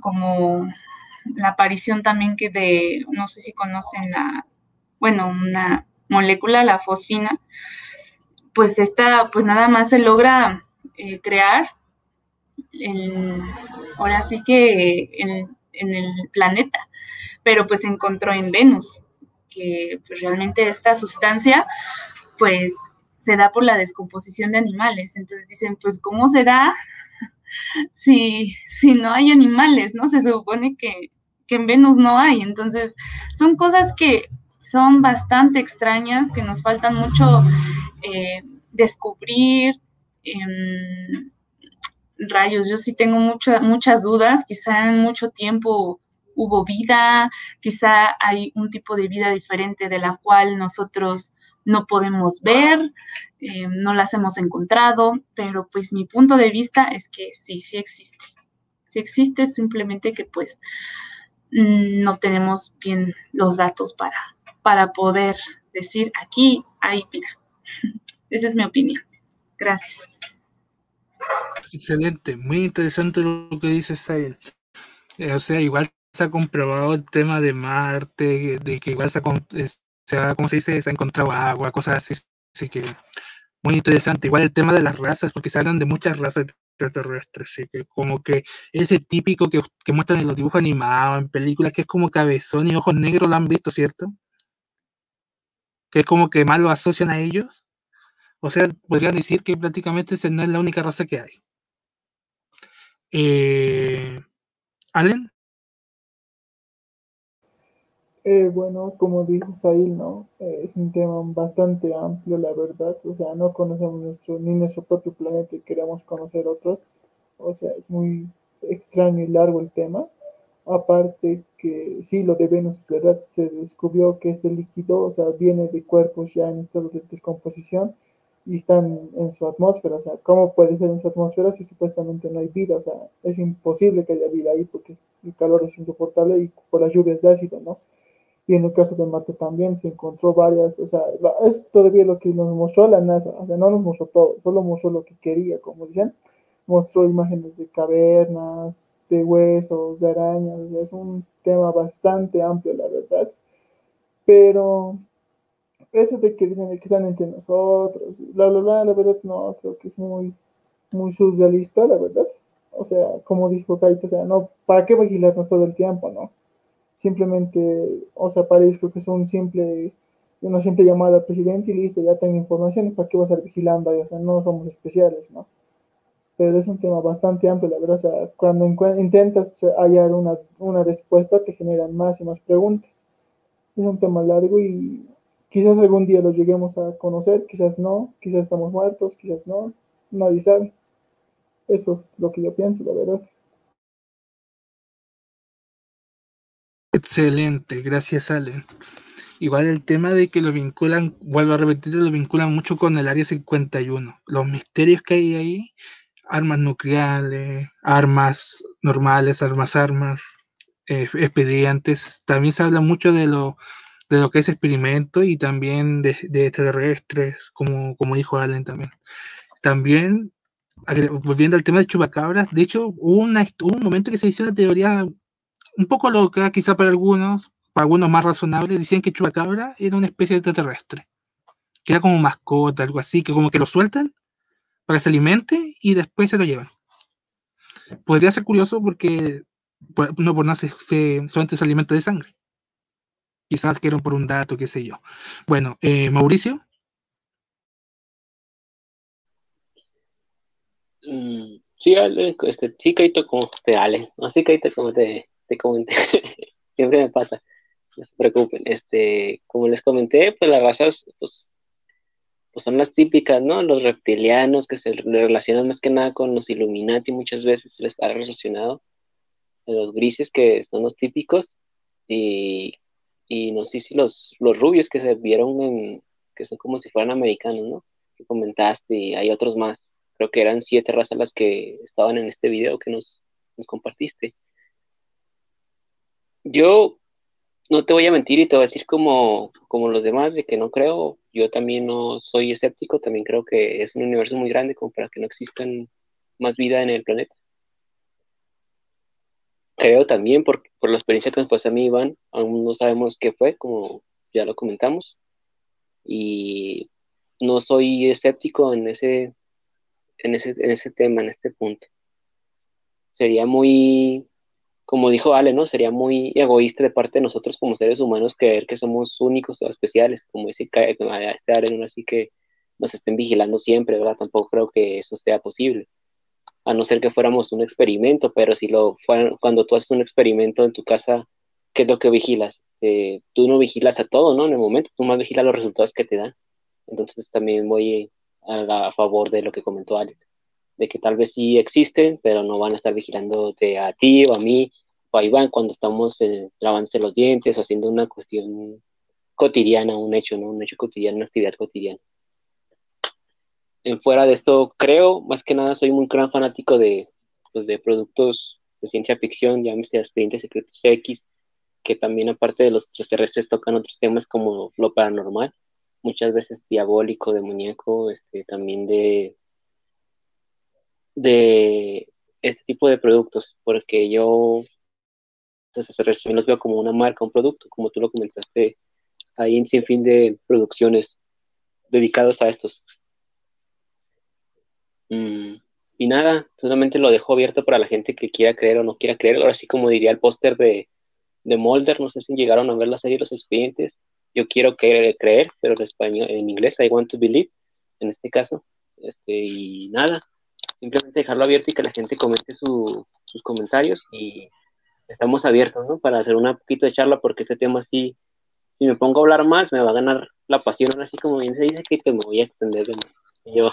como la aparición también que de, no sé si conocen la, bueno, una molécula, la fosfina, pues esta, pues nada más se logra eh, crear, ahora sí que en, el planeta, pero pues se encontró en Venus, que pues realmente esta sustancia, pues se da por la descomposición de animales. Entonces dicen, pues ¿cómo se da si, si no hay animales, ¿no? Se supone que, en Venus no hay. Entonces, son cosas que son bastante extrañas, que nos faltan mucho eh, descubrir. Rayos, yo sí tengo muchas dudas, quizá en mucho tiempo hubo vida, quizá hay un tipo de vida diferente de la cual nosotros no podemos ver, eh, no las hemos encontrado, pero pues mi punto de vista es que sí, sí existe. Sí existe, simplemente que pues no tenemos bien los datos para, para poder decir aquí hay vida. Esa es mi opinión. Gracias. Excelente, muy interesante lo que dices ahí. Eh, o sea, igual se ha comprobado el tema de Marte, de que igual se ha, como se dice, se ha encontrado agua, cosas así, así que muy interesante. Igual el tema de las razas, porque se hablan de muchas razas extraterrestres, así que como que ese típico que, que, muestran en los dibujos animados, en películas, que es como cabezón y ojos negros, lo han visto, ¿cierto? Que es como que más lo asocian a ellos. O sea, podrían decir que prácticamente esa no es la única raza que hay. Eh, ¿Allen? Eh, bueno, como dijo Sail, ¿no? Eh, es un tema bastante amplio, la verdad. O sea, no conocemos nuestro, ni nuestro propio planeta y queremos conocer otros. O sea, es muy extraño y largo el tema. Aparte que sí, lo de Venus es verdad, se descubrió que este líquido, o sea, viene de cuerpos ya en estado de descomposición y están en su atmósfera. O sea, ¿cómo puede ser en su atmósfera si supuestamente no hay vida? O sea, es imposible que haya vida ahí porque el calor es insoportable y por las lluvias de ácido, ¿no? y en el caso de Marte también se encontró varias, o sea, es todavía lo que nos mostró la NASA, o sea, no nos mostró todo, solo mostró lo que quería, como dicen, mostró imágenes de cavernas, de huesos, de arañas, es un tema bastante amplio, la verdad, pero eso de que dicen que están entre nosotros, bla, bla, bla, la verdad no, creo que es muy, muy surrealista, la verdad, o sea, como dijo Kaito, o sea, no, ¿para qué vigilarnos todo el tiempo, no? simplemente, o sea, París creo que es un simple, una simple llamada al presidente y listo, ya tengo información, ¿para qué va a estar vigilando ahí? O sea, no somos especiales, ¿no? Pero es un tema bastante amplio, la verdad, o sea, cuando intentas hallar una, una respuesta te generan más y más preguntas. Es un tema largo y quizás algún día lo lleguemos a conocer, quizás no, quizás estamos muertos, quizás no, nadie sabe. Eso es lo que yo pienso, la verdad. Excelente, gracias Allen. Igual el tema de que lo vinculan, vuelvo a repetir, lo vinculan mucho con el área 51. Los misterios que hay ahí, armas nucleares, armas normales, armas, armas, eh, expedientes. También se habla mucho de lo, de lo que es experimento y también de, de extraterrestres, como, como dijo Allen también. También, volviendo al tema de chupacabras, de hecho, hubo, un momento que se hizo una teoría un poco loca, quizá para algunos, para algunos más razonables, decían que chupacabra era una especie de extraterrestre, que era como mascota, algo así, que como que lo sueltan para que se alimente y después se lo llevan. Podría ser curioso porque no por nada se, solamente se alimenta de sangre. Quizás quieren por un dato, qué sé yo. Bueno, eh, Mauricio. Mm, sí, este, sí, Kaito, como te Ale, no, sí, como te, te comenté, siempre me pasa, no se preocupen, este, como les comenté, pues las razas, pues, pues son las típicas, ¿no? Los reptilianos que se relacionan más que nada con los Illuminati, muchas veces les está relacionado, los grises que son los típicos, y, y no sé si los, los rubios que se vieron en, que son como si fueran americanos, ¿no? Que comentaste, y hay otros más, creo que eran siete razas las que estaban en este video que nos, nos compartiste. Yo no te voy a mentir y te voy a decir como, como los demás de que no creo, yo también no soy escéptico, también creo que es un universo muy grande como para que no existan más vida en el planeta. Creo también, por, por la experiencia que nos pasó a mí, Iván, aún no sabemos qué fue, como ya lo comentamos, y no soy escéptico en ese, en ese, en ese tema, en este punto. Sería muy como dijo Ale, ¿no? Sería muy egoísta de parte de nosotros como seres humanos creer que somos únicos o especiales, como dice este Ale, ¿no? Así que nos estén vigilando siempre, ¿verdad? Tampoco creo que eso sea posible, a no ser que fuéramos un experimento, pero si lo cuando tú haces un experimento en tu casa, ¿qué es lo que vigilas? Eh, tú no vigilas a todo, ¿no? En el momento, tú más vigilas los resultados que te dan. Entonces también voy a, favor de lo que comentó Ale de que tal vez sí existen, pero no van a estar vigilándote a ti o a mí o a Iván cuando estamos eh, lavándose los dientes o haciendo una cuestión cotidiana, un hecho, ¿no? Un hecho cotidiano, una actividad cotidiana. En fuera de esto, creo, más que nada, soy un gran fanático de, pues, de productos de ciencia ficción, llámese Expedientes Secretos X, que también aparte de los extraterrestres tocan otros temas como lo paranormal, muchas veces diabólico, demoníaco, este, también de de este tipo de productos, porque yo entonces, los veo como una marca, un producto, como tú lo comentaste, hay un sinfín de producciones dedicadas a estos. Mm, y nada, solamente lo dejo abierto para la gente que quiera creer o no quiera creer. Ahora sí, como diría el póster de, de Molder, no sé si llegaron a ver la serie Los Expedientes. Yo quiero creer, creer, pero en español, en inglés, I want to believe, en este caso. Este, y nada, simplemente dejarlo abierto y que la gente comente sus comentarios y estamos abiertos, ¿no? Para hacer un poquito de charla porque este tema sí, si me pongo a hablar más, me va a ganar la pasión, ahora como bien se dice que te me voy a extender de más. Yo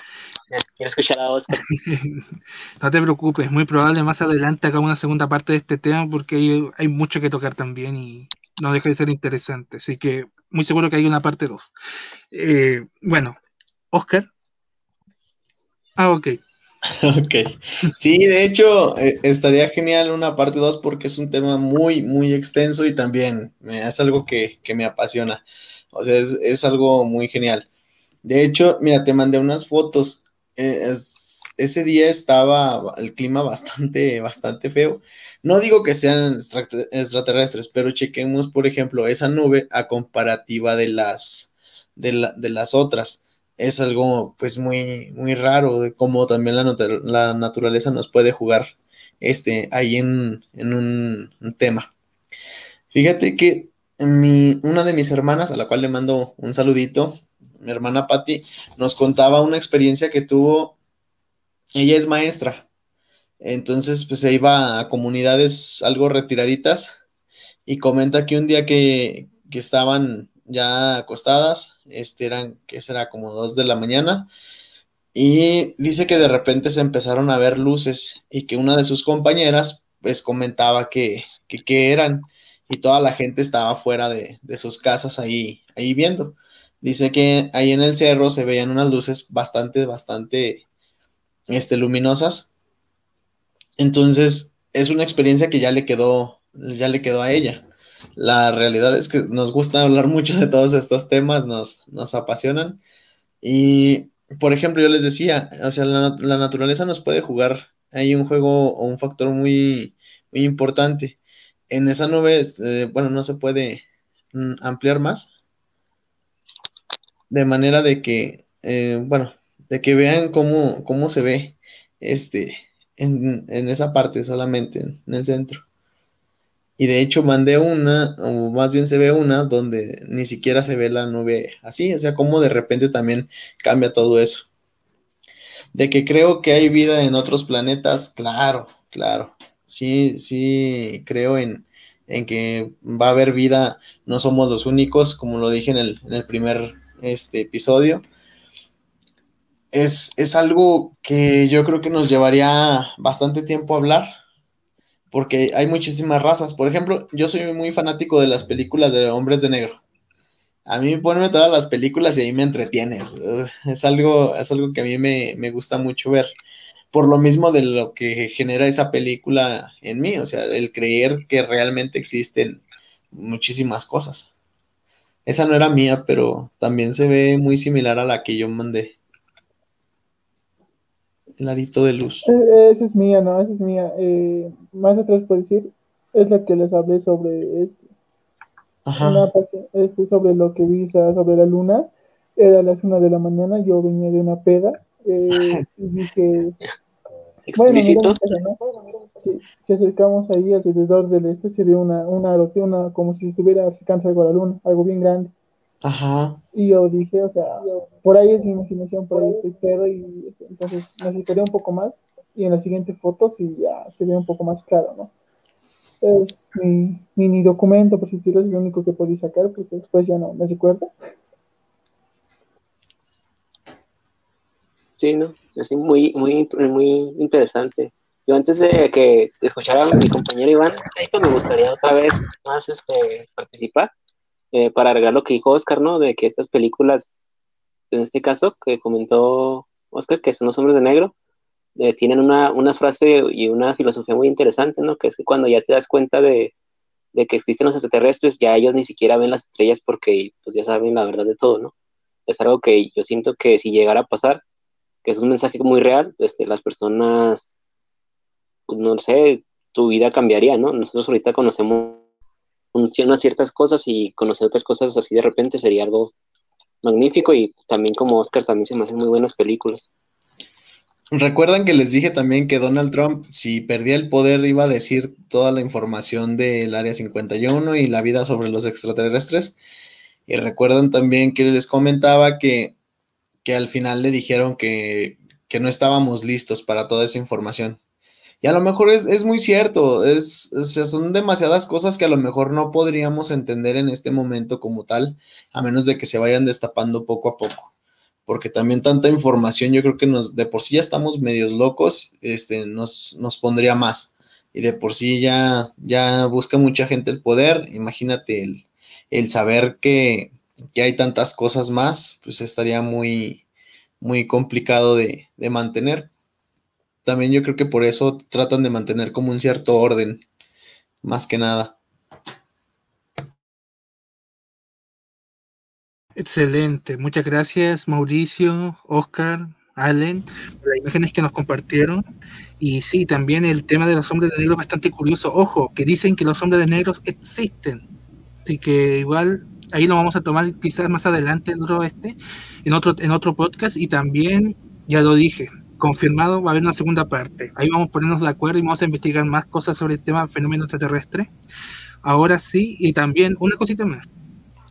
quiero escuchar a vos. no te preocupes, muy probable más adelante haga una segunda parte de este tema porque hay, hay mucho que tocar también y no deja de ser interesante. Así que muy seguro que hay una parte 2. Eh, bueno, Oscar. Ah, ok. Ok. Sí, de hecho, eh, estaría genial una parte 2 porque es un tema muy, muy extenso y también es algo que, me apasiona. O sea, es, algo muy genial. De hecho, mira, te mandé unas fotos. Eh, ese día estaba el clima bastante, bastante feo. No digo que sean extraterrestres, pero chequemos, por ejemplo, esa nube a comparativa de las, de, de las otras es algo pues muy, muy raro, de cómo también la, la naturaleza nos puede jugar este, ahí en, un, tema. Fíjate que mi, una de mis hermanas, a la cual le mando un saludito, mi hermana Patti, nos contaba una experiencia que tuvo, ella es maestra, entonces pues se iba a comunidades algo retiraditas y comenta que un día que, que estaban ya acostadas, este eran, que será como dos de la mañana, y dice que de repente se empezaron a ver luces y que una de sus compañeras pues comentaba que, que, eran. Y toda la gente estaba fuera de, sus casas ahí, ahí viendo. Dice que ahí en el cerro se veían unas luces bastante, bastante este, luminosas. Entonces, es una experiencia que ya le quedó, ya le quedó a ella. La realidad es que nos gusta hablar mucho de todos estos temas, nos, nos apasionan. Y, por ejemplo, yo les decía, o sea, la, naturaleza nos puede jugar ahí un juego o un factor muy, muy importante. En esa nube, eh, bueno, no se puede mm, ampliar más. De manera de que, eh, bueno, de que vean cómo, cómo se ve este, en, en esa parte solamente, en el centro. Y de hecho mandé una, o más bien se ve una, donde ni siquiera se ve la nube así, o sea, como de repente también cambia todo eso. De que creo que hay vida en otros planetas, claro, claro. Sí, sí, creo en, que va a haber vida, no somos los únicos, como lo dije en el, en el primer este, episodio. Es, es algo que yo creo que nos llevaría bastante tiempo hablar, porque hay muchísimas razas. Por ejemplo, yo soy muy fanático de las películas de hombres de negro. A mí ponme todas las películas y ahí me entretienes. Es algo, es algo que a mí me, me, gusta mucho ver. Por lo mismo de lo que genera esa película en mí, o sea, el creer que realmente existen muchísimas cosas. Esa no era mía, pero también se ve muy similar a la que yo mandé el arito de luz. Eh, esa es mía, no, esa es mía. Eh, más atrás por decir, es la que les hablé sobre este. Ajá. este sobre lo que vi sobre la luna. Era las una de la mañana, yo venía de una peda eh, y dije, bueno, mira, si acercamos ahí alrededor del este, se ve una, una, una como si estuviera acercándose algo a la luna, algo bien grande. Ajá. Y yo dije, o sea, por ahí es mi imaginación, por ahí estoy pedo y este, entonces necesitaría un poco más y en la siguiente foto sí ya se ve un poco más claro, ¿no? Es mi mini documento, por si es lo único que podía sacar porque después ya no me recuerdo. Sí, ¿no? Así muy, muy, muy interesante. Yo antes de que escuchara a mi compañero Iván, me gustaría otra vez más este, participar eh, para agregar lo que dijo Oscar, ¿no? De que estas películas, en este caso, que comentó Oscar, que son los hombres de negro, eh, tienen una, una, frase y una filosofía muy interesante, ¿no? Que es que cuando ya te das cuenta de, de, que existen los extraterrestres, ya ellos ni siquiera ven las estrellas porque pues ya saben la verdad de todo, ¿no? Es algo que yo siento que si llegara a pasar, que es un mensaje muy real, este, las personas, pues, no sé, tu vida cambiaría, ¿no? Nosotros ahorita conocemos unas ciertas cosas y conocer otras cosas así de repente sería algo magnífico y también como Oscar también se me hacen muy buenas películas. Recuerdan que les dije también que Donald Trump, si perdía el poder, iba a decir toda la información del Área 51 y la vida sobre los extraterrestres. Y recuerdan también que les comentaba que, que al final le dijeron que, que no estábamos listos para toda esa información. Y a lo mejor es, muy cierto, es, son demasiadas cosas que a lo mejor no podríamos entender en este momento como tal, a menos de que se vayan destapando poco a poco. Porque también tanta información, yo creo que nos, de por sí ya estamos medios locos, este, nos, nos pondría más. Y de por sí ya, ya busca mucha gente el poder, imagínate el, el saber que, que, hay tantas cosas más, pues estaría muy, muy complicado de, de mantener también yo creo que por eso tratan de mantener como un cierto orden, más que nada. Excelente, muchas gracias Mauricio, Oscar, Allen, por las imágenes que nos compartieron. Y sí, también el tema de los hombres de negro es bastante curioso. Ojo, que dicen que los hombres de negros existen. Así que igual ahí lo vamos a tomar quizás más adelante en otro, este, en otro, en otro podcast. Y también, ya lo dije, confirmado, va a haber una segunda parte. Ahí vamos a ponernos de acuerdo y vamos a investigar más cosas sobre el tema fenómeno extraterrestre. Ahora sí, y también una cosita más.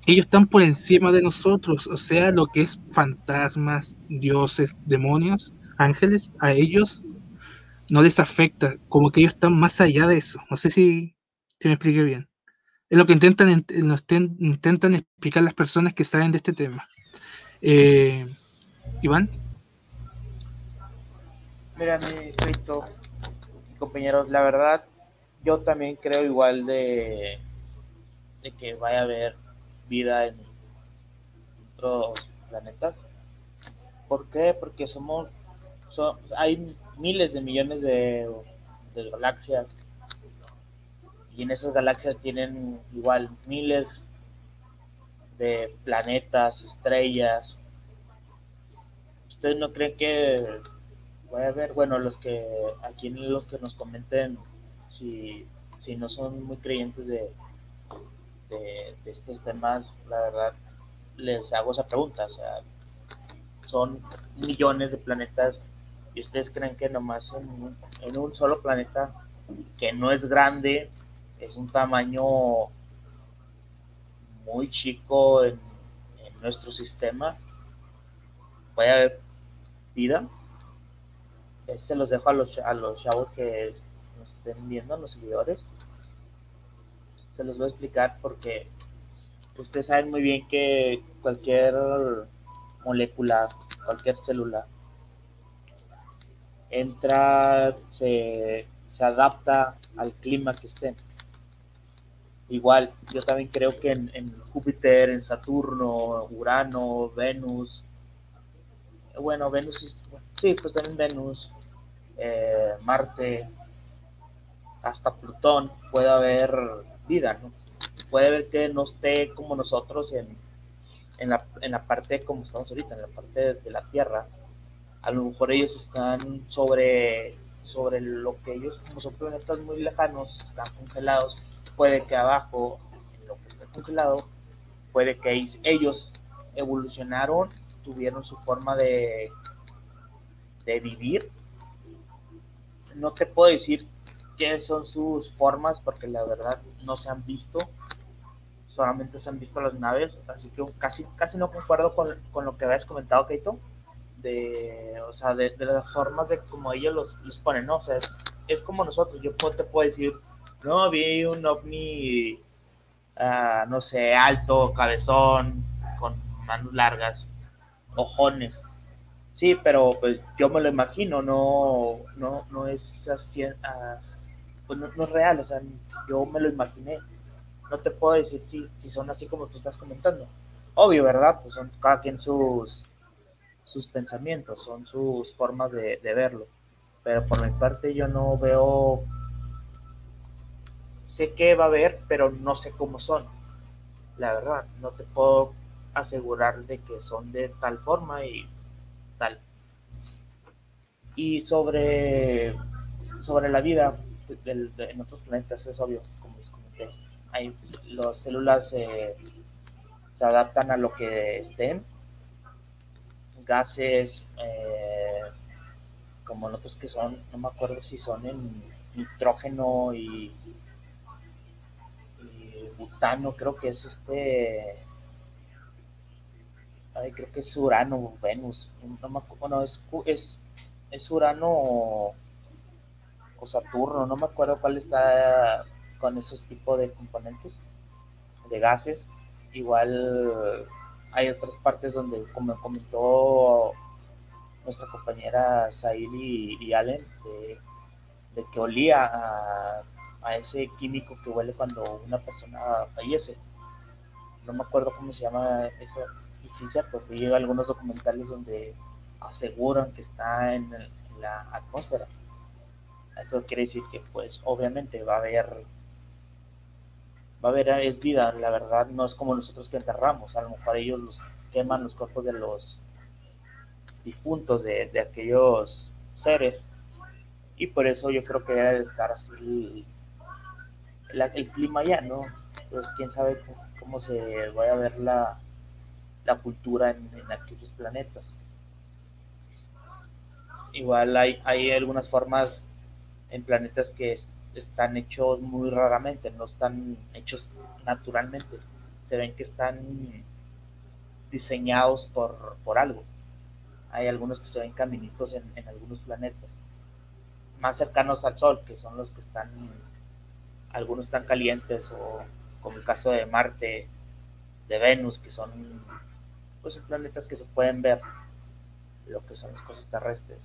Ellos están por encima de nosotros, o sea, lo que es fantasmas, dioses, demonios, ángeles, a ellos no les afecta, como que ellos están más allá de eso. No sé si, si me expliqué bien. Es lo que intentan, nos intentan explicar las personas que saben de este tema. Eh, Iván. Mira, mi compañeros, la verdad, yo también creo igual de, de que vaya a haber vida en otros planetas. ¿Por qué? Porque somos, hay miles de millones de, de galaxias y en esas galaxias tienen igual miles de planetas, estrellas. ¿Ustedes no creen que voy a ver, bueno, los que aquí los que nos comenten si, si no son muy creyentes de, de, estos temas, la verdad, les hago esa pregunta. O sea, son millones de planetas y ustedes creen que nomás en, en un solo planeta que no es grande, es un tamaño muy chico en, nuestro sistema, puede haber vida. Se los dejo a los, a los chavos que nos estén viendo, los seguidores. Se los voy a explicar porque ustedes saben muy bien que cualquier molécula, cualquier célula, entra, se, se adapta al clima que estén Igual, yo también creo que en, Júpiter, en Saturno, Urano, Venus, bueno, Venus, sí, pues también Venus, eh, Marte, hasta Plutón, puede haber vida, ¿no? Puede haber que no esté como nosotros en, en, la, en la parte como estamos ahorita, en la parte de la Tierra. A lo mejor ellos están sobre, sobre lo que ellos, como son planetas muy lejanos, están congelados, puede que abajo, en lo que está congelado, puede que ellos evolucionaron, tuvieron su forma de, de vivir. No te puedo decir qué son sus formas porque la verdad no se han visto, solamente se han visto las naves, así que casi, casi no concuerdo con, lo que habías comentado, Keito, de, o sea, de, las formas de como ellos los, ponen, ¿no? O sea, es, es como nosotros, yo te puedo decir, no, vi un ovni, uh, no sé, alto, cabezón, con manos largas, ojones. Sí, pero pues yo me lo imagino, no, no, no es así, pues no, es real, o sea, yo me lo imaginé. No te puedo decir si, si son así como tú estás comentando. Obvio, ¿verdad? Pues son cada quien sus, sus pensamientos, son sus formas de, de verlo. Pero por mi parte yo no veo sé que va a haber, pero no sé cómo son. La verdad, no te puedo asegurar de que son de tal forma y tal. Y sobre, sobre la vida en otros planetas es obvio, como les comenté. Hay, las células se adaptan a lo que estén. Gases, eh, como otros que son, no me acuerdo si son en nitrógeno y butano, creo que es este. Ay, creo que es Urano, Venus. No me bueno, es, es, es Urano o, Saturno, no me acuerdo cuál está con esos tipos de componentes, de gases. Igual hay otras partes donde, como comentó nuestra compañera Saili y, Allen, de, de, que olía a a ese químico que huele cuando una persona fallece. No me acuerdo cómo se llama eso. Y sí, cierto, vi algunos documentales donde aseguran que está en, la atmósfera. Eso quiere decir que, pues, obviamente va a haber, va a haber, es vida. La verdad, no es como nosotros que enterramos. A lo mejor ellos los queman los cuerpos de los difuntos de, de aquellos seres. Y por eso yo creo que debe estar así el clima ya, ¿no? Pues quién sabe cómo, se vaya a ver la, la cultura en, aquellos planetas. Igual hay, hay algunas formas en planetas que están hechos muy raramente, no están hechos naturalmente. Se ven que están diseñados por, por algo. Hay algunos que se ven caminitos en, en algunos planetas más cercanos al Sol, que son los que están algunos están calientes o como el caso de Marte, de Venus, que son pues planetas que se pueden ver lo que son las cosas terrestres.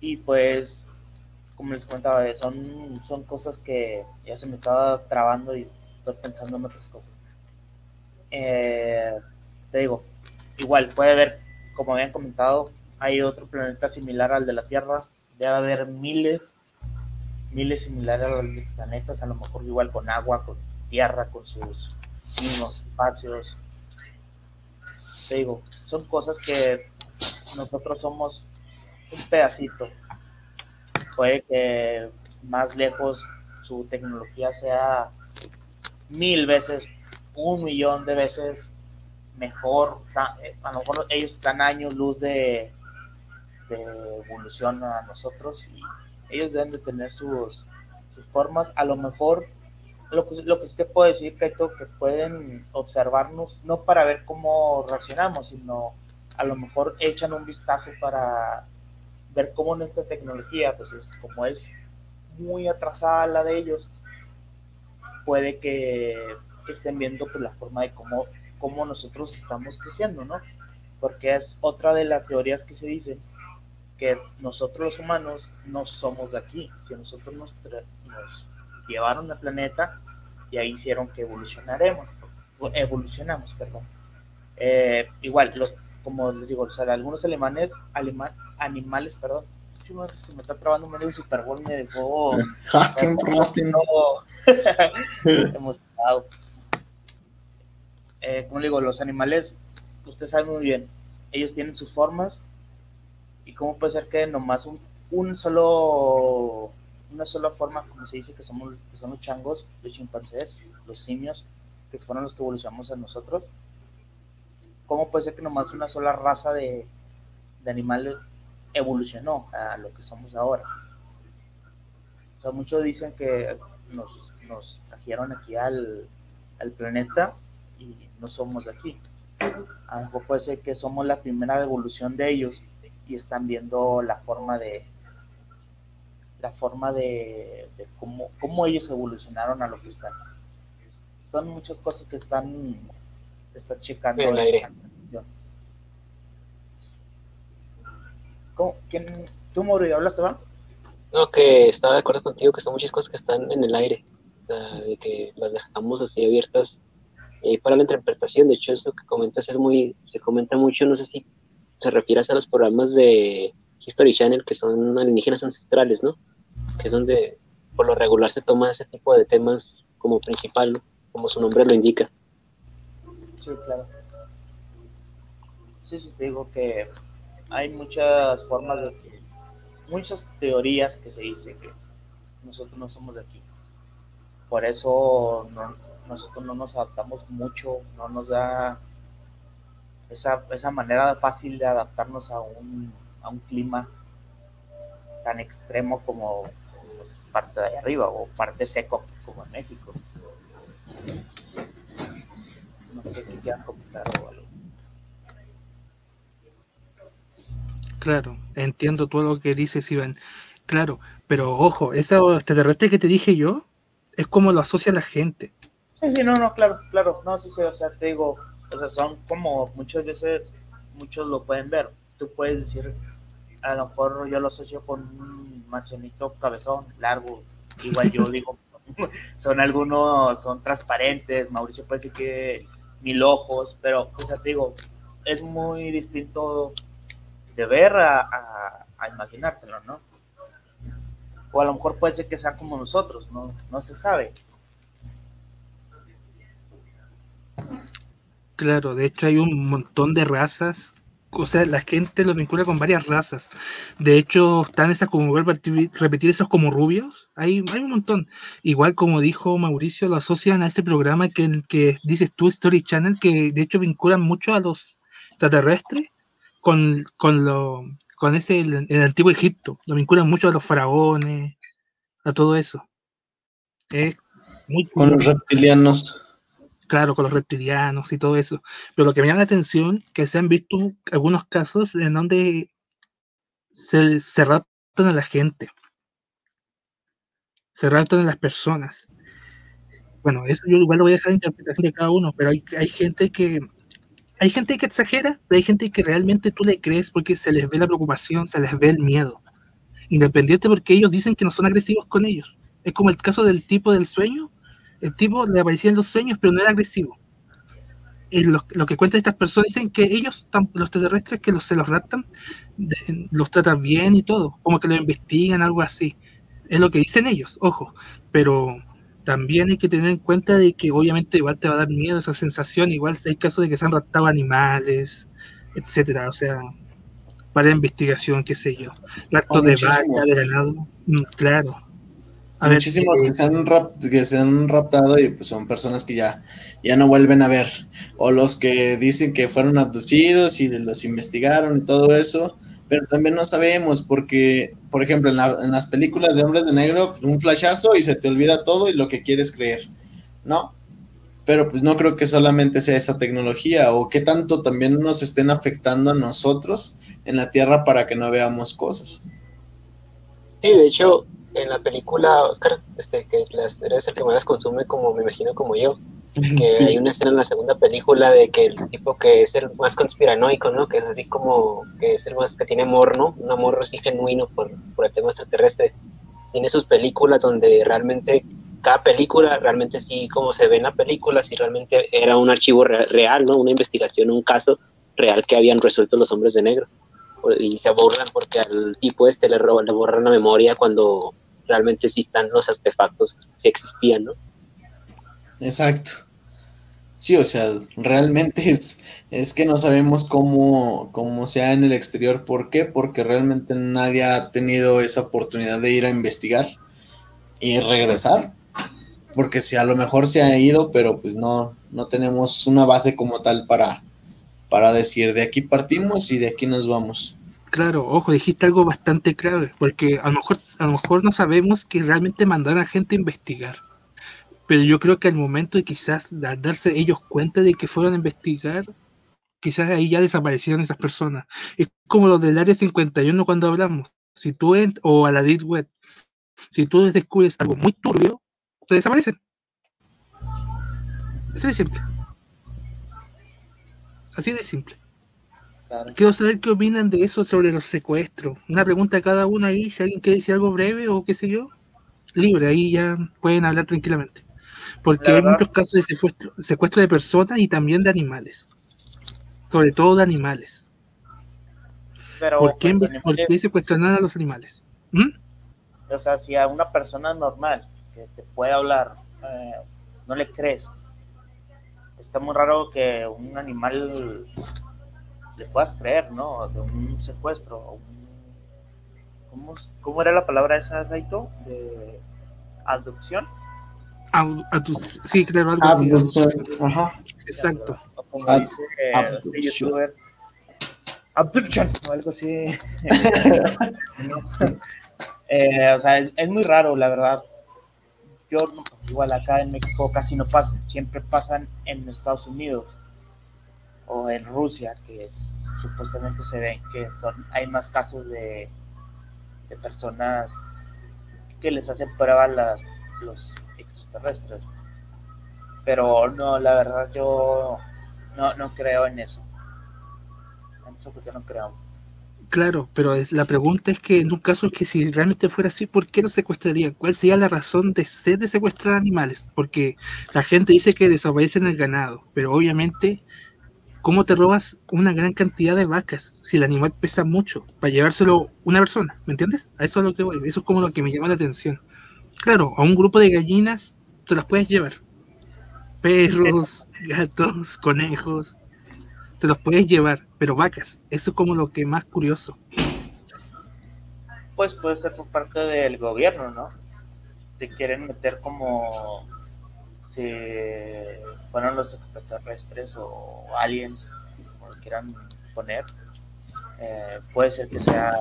Y pues como les comentaba, son, son cosas que ya se me estaba trabando y estoy pensando en otras cosas. Eh, te digo, igual puede haber, como habían comentado, hay otro planeta similar al de la Tierra, debe haber miles, miles similares a los planetas, a lo mejor igual con agua, con tierra, con sus mismos espacios. Te digo, son cosas que nosotros somos un pedacito. Puede que más lejos su tecnología sea mil veces, un millón de veces mejor. Eh, a lo mejor ellos están años luz de, de evolución a nosotros y ellos deben de tener sus, sus formas. A lo mejor lo que, lo que sí te puedo decir, Kaito, que pueden observarnos no para ver cómo reaccionamos, sino a lo mejor echan un vistazo para ver cómo nuestra tecnología, pues es, como es muy atrasada la de ellos, puede que, estén viendo pues, la forma de cómo, cómo nosotros estamos creciendo, ¿no? Porque es otra de las teorías que se dicen que nosotros los humanos no somos de aquí, si nosotros nos, nos llevaron al planeta y ahí hicieron que evolucionaremos, evolucionamos, perdón. Eh, igual, los, como les digo, algunos alemanes, animales, perdón, se me está trabando medio el Super Bowl, me dejó Hastin, emocionado. Eh, como le digo, los animales, usted sabe muy bien, ellos tienen sus formas, y cómo puede ser que nomás un, solo una sola forma, como se dice, que somos los changos, los chimpancés, los simios, que fueron los que evolucionamos a nosotros. ¿Cómo puede ser que nomás una sola raza de, animales evolucionó a lo que somos ahora? O sea, muchos dicen que nos, trajeron aquí al, planeta y no somos aquí. A puede ser que somos la primera evolución de ellos y están viendo la forma de la forma de, cómo, cómo, ellos evolucionaron a lo que están. Son muchas cosas que están, están checando. En el aire. ¿Quién, ¿Tú, Mauricio, hablaste, va? No, que estaba de acuerdo contigo que son muchas cosas que están en el aire, de que las dejamos así abiertas eh, para la interpretación. De hecho, eso que comentas es muy, se comenta mucho, no sé si se refieres a los programas de History Channel que son alienígenas ancestrales, ¿no? Que es donde por lo regular se toma ese tipo de temas como principal, ¿no? Como su nombre lo indica. Sí, claro. Sí, sí, te digo que hay muchas formas de muchas teorías que se dice que nosotros no somos de aquí. Por eso nosotros no nos adaptamos mucho, no nos da esa, esa manera fácil de adaptarnos a un, a un clima tan extremo como pues, parte de arriba o parte seco como en México. No sé qué quieran comentar o algo. Claro, entiendo todo lo que dices, Iván. Claro, pero ojo, esa extraterrestre que te dije yo es como lo asocia la gente. Sí, sí, no, no, claro, claro, no, sí, sí, o sea, te digo, o sea, son como muchas veces, muchos lo pueden ver. Tú puedes decir, a lo mejor yo lo asocio con un machenito cabezón, largo. Igual yo digo, son algunos, son transparentes. Mauricio puede decir que mil ojos, pero, o sea, digo, es muy distinto de ver a, a, a imaginártelo, ¿no? O a lo mejor puede ser que sea como nosotros, no, no se sabe. Claro, de hecho hay un montón de razas. O sea, la gente los vincula con varias razas. De hecho, están esas como repetir esos como rubios. Hay, hay un montón. Igual como dijo Mauricio, lo asocian a ese programa que, que dices tú, Story Channel, que de hecho vinculan mucho a los extraterrestres con, con, lo, con ese el, antiguo Egipto. Lo vinculan mucho a los faraones, a todo eso. Con los reptilianos claro, con los reptilianos y todo eso. Pero lo que me llama la atención que se han visto algunos casos en donde se, se raptan a la gente, se raptan a las personas. Bueno, eso yo igual lo voy a dejar de interpretación de cada uno, pero hay, hay gente que hay gente que exagera, pero hay gente que realmente tú le crees porque se les ve la preocupación, se les ve el miedo. independiente porque ellos dicen que no son agresivos con ellos. Es como el caso del tipo del sueño. El tipo le aparecía en los sueños, pero no era agresivo. Y lo, lo que cuentan estas personas dicen que ellos, los extraterrestres que los, se los raptan, de- los tratan bien y todo, como que lo investigan, algo así. Es lo que dicen ellos, ojo. Pero también hay que tener en cuenta de que obviamente igual te va a dar miedo esa sensación, igual hay casos de que se han raptado animales, etcétera, o sea, para investigación, qué sé yo. Raptos de muchísimos. vaca, de ganado, mm, claro. A Muchísimos eh, que, se han rap- que se han raptado y pues son personas que ya, ya no vuelven a ver. O los que dicen que fueron abducidos y los investigaron y todo eso. Pero también no sabemos porque, por ejemplo, en, la- en las películas de hombres de negro, un flashazo y se te olvida todo y lo que quieres creer. ¿No? Pero pues no creo que solamente sea esa tecnología o que tanto también nos estén afectando a nosotros en la Tierra para que no veamos cosas. Sí, de hecho, en la película, Oscar, este, que las, eres el que más las consume, como me imagino como yo, que Sí. hay una escena en la segunda película de que el tipo que es el más conspiranoico, ¿no? Que es así como, que es el más, que tiene amor, ¿no? Un amor así genuino por, por el tema extraterrestre. Tiene sus películas donde realmente, cada película, realmente sí, como se ve en la película, sí realmente era un archivo re- real, ¿no? Una investigación, un caso real que habían resuelto los hombres de negro. Y se burlan porque al tipo este le, le borran la memoria cuando realmente sí están los artefactos, sí existían, ¿no? Exacto. Sí, o sea, realmente es, es que no sabemos cómo, cómo sea en el exterior. ¿Por qué? Porque realmente nadie ha tenido esa oportunidad de ir a investigar y regresar. Porque si a lo mejor se ha ido, pero pues no, no tenemos una base como tal para, para decir de aquí partimos y de aquí nos vamos. Claro, ojo, dijiste algo bastante clave, porque a lo mejor, a lo mejor no sabemos que realmente mandaron a gente a investigar. Pero yo creo que al momento de quizás darse ellos cuenta de que fueron a investigar, quizás ahí ya desaparecieron esas personas. Es como lo del área 51 cuando hablamos. Si tú ent- o a la Deep Web, si tú descubres algo muy turbio, te desaparecen. Así de simple. Así de simple. Claro. Quiero saber qué opinan de eso sobre los secuestros. Una pregunta a cada uno ahí, si alguien quiere decir algo breve o qué sé yo, libre, ahí ya pueden hablar tranquilamente. Porque hay muchos casos de secuestro, secuestro de personas y también de animales. Sobre todo de animales. Pero, ¿Por qué, pues, ¿por animales- qué secuestran a los animales? ¿Mm? O sea, si a una persona normal que te puede hablar, eh, no le crees, está muy raro que un animal le puedas creer, ¿no? De un secuestro. o un- ¿Cómo, cómo era la palabra esa, Saito? De abducción. Sí, claro, algo. Abducción, ajá. Exacto. O como dice este youtuber. O algo así. No. Eh, o sea, es, es muy raro, la verdad. Yo, igual acá en México casi no pasan, siempre pasan en Estados Unidos o en Rusia, que es- supuestamente se ven que son hay más casos de, de personas que les hacen pruebas las, los extraterrestres. Pero no, la verdad yo no, no creo en eso. En eso porque no creo. Claro, pero es, la pregunta es que en un caso que si realmente fuera así, ¿por qué lo secuestrarían? ¿Cuál sería la razón de ser de secuestrar animales? Porque la gente dice que desaparecen el ganado, pero obviamente, ¿cómo te robas una gran cantidad de vacas si el animal pesa mucho para llevárselo una persona? ¿Me entiendes? A eso es lo que voy, eso es como lo que me llama la atención. Claro, a un grupo de gallinas te las puedes llevar. Perros, gatos, conejos, te los puedes llevar, pero vacas, eso es como lo que más curioso. Pues puede ser por parte del gobierno, ¿no? Te quieren meter como si fueron los extraterrestres o aliens, como lo quieran poner. Eh, puede ser que sea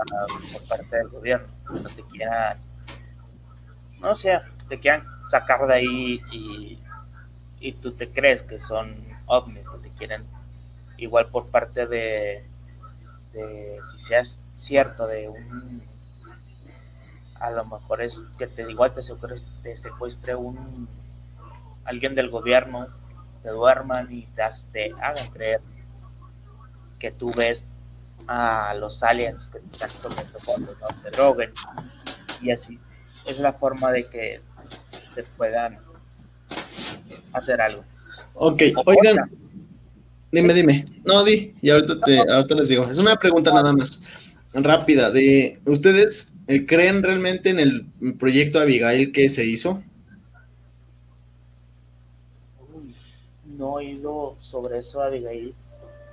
por parte del gobierno, que te quieran, no sé, te quieran sacar de ahí y, y tú te crees que son ovnis, que te quieren igual por parte de, si seas cierto de un a lo mejor es que te igual te secuestre, te secuestre un alguien del gobierno te duerman y te, te hagan creer que tú ves a los aliens que están comiendo cuando no se droguen y así. Es la forma de que se puedan hacer algo. Ok, oigan, dime, dime. No, di, y ahorita, te, ahorita les digo. Es una pregunta nada más rápida. De, ¿Ustedes eh, creen realmente en el proyecto Abigail que se hizo? No he oído sobre eso, Abigail.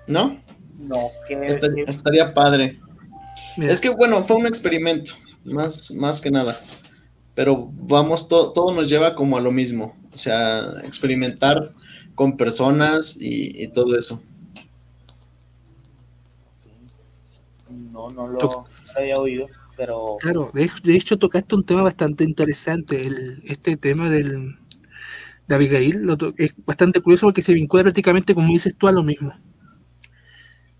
¿No? No, que estaría, padre. Es que, bueno, fue un experimento, más, más que nada. Pero vamos, todo nos lleva como a lo mismo. O sea, experimentar con personas y, todo eso. No, no lo había oído, pero... Claro, de, de, hecho tocaste un tema bastante interesante, el, este tema del, de Abigail es bastante curioso porque se vincula prácticamente, como dices tú, a lo mismo.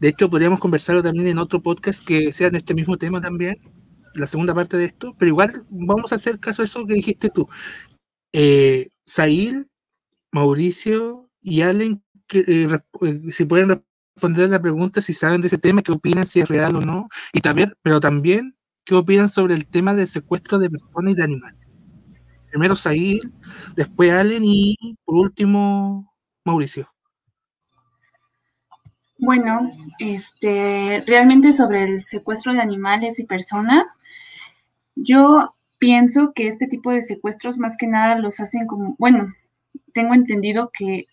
De hecho, podríamos conversarlo también en otro podcast que sea en este mismo tema también, la segunda parte de esto, pero igual vamos a hacer caso a eso que dijiste tú. Eh, Mauricio y Allen, eh, eh, si pueden responder la pregunta si saben de ese tema, qué opinan, si es real o no, y también, pero también qué opinan sobre el tema del secuestro de personas y de animales primero Said, después Allen y por último Mauricio. Bueno, este, realmente sobre el secuestro de animales y personas, yo pienso que este tipo de secuestros más que nada los hacen como, bueno, tengo entendido que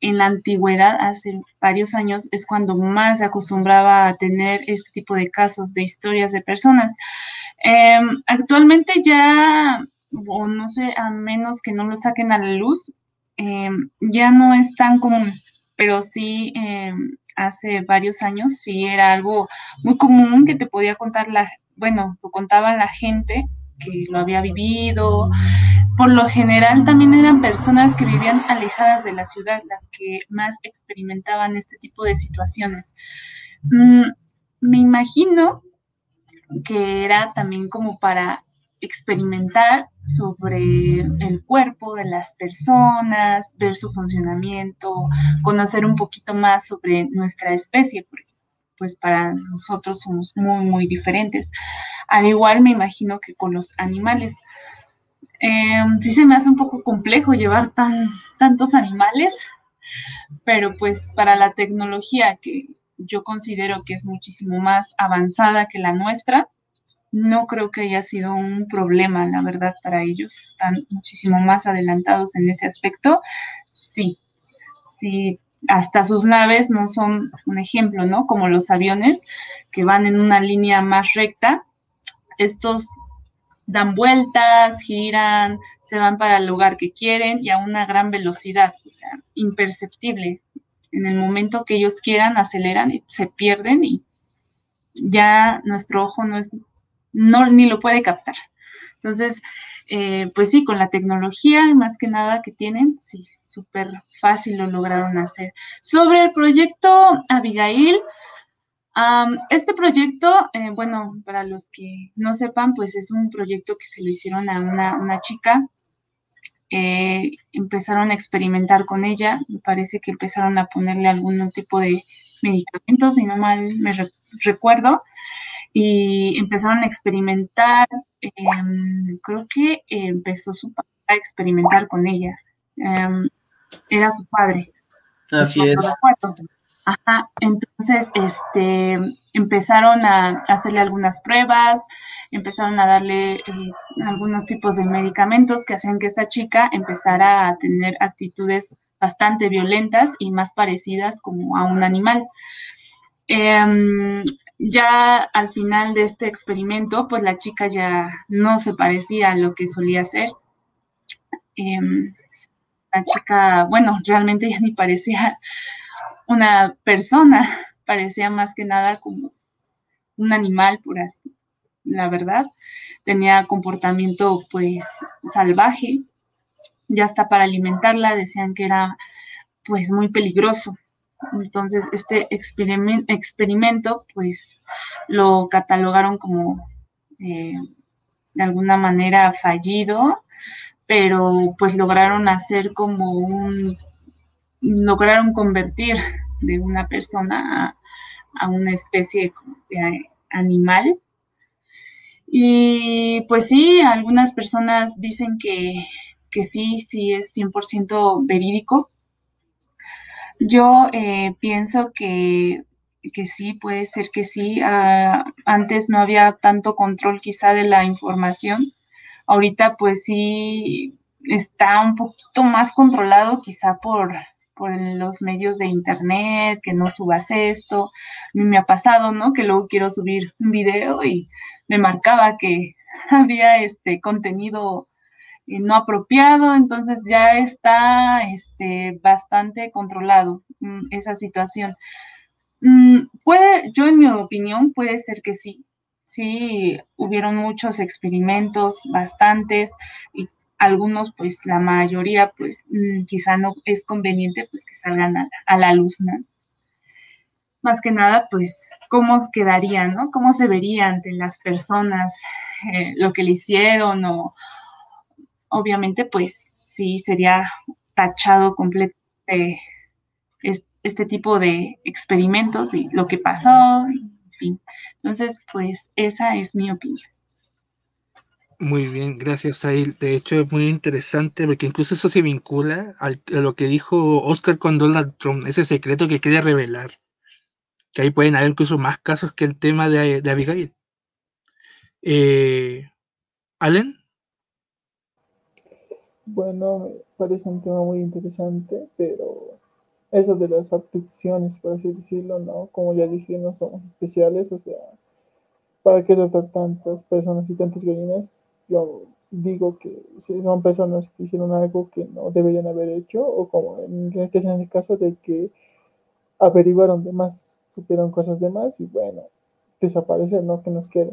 en la antigüedad, hace varios años, es cuando más se acostumbraba a tener este tipo de casos, de historias de personas. Em, actualmente ya o no sé, a menos que no lo saquen a la luz, em, ya no es tan común, pero sí em, hace varios años sí era algo muy común que te podía contar la, bueno, lo contaba la gente que lo había vivido. Por lo general también eran personas que vivían alejadas de la ciudad las que más experimentaban este tipo de situaciones. Mm, me imagino que era también como para experimentar sobre el cuerpo de las personas, ver su funcionamiento, conocer un poquito más sobre nuestra especie, porque pues para nosotros somos muy, muy diferentes. Al igual me imagino que con los animales. Em, sí se me hace un poco complejo llevar tan, tantos animales, pero pues para la tecnología que yo considero que es muchísimo más avanzada que la nuestra, no creo que haya sido un problema, la verdad, para ellos. Están muchísimo más adelantados en ese aspecto. Sí, sí, hasta sus naves no son un ejemplo, ¿no? Como los aviones que van en una línea más recta. Estos dan vueltas, giran, se van para el lugar que quieren y a una gran velocidad, o sea, imperceptible. En el momento que ellos quieran, aceleran y se pierden y ya nuestro ojo no es no ni lo puede captar. Entonces, eh, pues sí, con la tecnología más que nada que tienen, sí, súper fácil lo lograron hacer. Sobre el proyecto Abigail, este proyecto, eh, bueno, para los que no sepan, pues es un proyecto que se lo hicieron a una, chica. Eh, empezaron a experimentar con ella, me parece que empezaron a ponerle algún tipo de medicamentos, si no mal me recuerdo y empezaron a experimentar, em, creo que empezó su padre a experimentar con ella, em, era su padre. Así es. Ajá, entonces, este, empezaron a hacerle algunas pruebas, empezaron a darle eh, algunos tipos de medicamentos que hacían que esta chica empezara a tener actitudes bastante violentas y más parecidas como a un animal. Em, ya al final de este experimento, pues la chica ya no se parecía a lo que solía ser. Em, la chica, bueno, realmente ya ni parecía una persona, parecía más que nada como un animal, por así, la verdad. Tenía comportamiento pues salvaje, ya hasta para alimentarla decían que era pues muy peligroso. Entonces, este experimento, pues, lo catalogaron como eh, de alguna manera fallido, pero pues lograron hacer como un, lograron convertir de una persona a una especie de animal. Y pues sí, algunas personas dicen que, que sí, sí es 100% verídico. Yo eh, pienso que, que, sí, puede ser que sí. Ah, antes no había tanto control quizá de la información. Ahorita pues sí está un poquito más controlado quizá por, por los medios de internet, que no subas esto. A mí me ha pasado, ¿no? Que luego quiero subir un video y me marcaba que había este contenido no apropiado, entonces ya está este, bastante controlado mm, esa situación. Mm, puede, yo en mi opinión, puede ser que sí. Sí, hubieron muchos experimentos, bastantes, y algunos, pues la mayoría, pues mm, quizá no es conveniente pues que salgan a, la luz, ¿no? Más que nada, pues, cómo quedaría, ¿no? Cómo se vería ante las personas eh, lo que le hicieron o, obviamente, pues, sí sería tachado completo este tipo de experimentos y lo que pasó, en fin. Entonces, pues, esa es mi opinión. Muy bien, gracias Ail. De hecho, es muy interesante porque incluso eso se vincula a lo que dijo Oscar con Donald Trump, ese secreto que quería revelar. Que ahí pueden haber incluso más casos que el tema de, Abigail. Eh, ¿Allen? Bueno, me parece un tema muy interesante, pero eso de las abducciones, por así decirlo, ¿no? Como ya dije, no somos especiales, o sea, ¿para qué tratar tantas personas y tantas gallinas? yo digo que si son personas que hicieron algo que no deberían haber hecho, o como en, que es en el caso de que averiguaron de más, supieron cosas de más y bueno, desaparecer, ¿no? Que nos queda.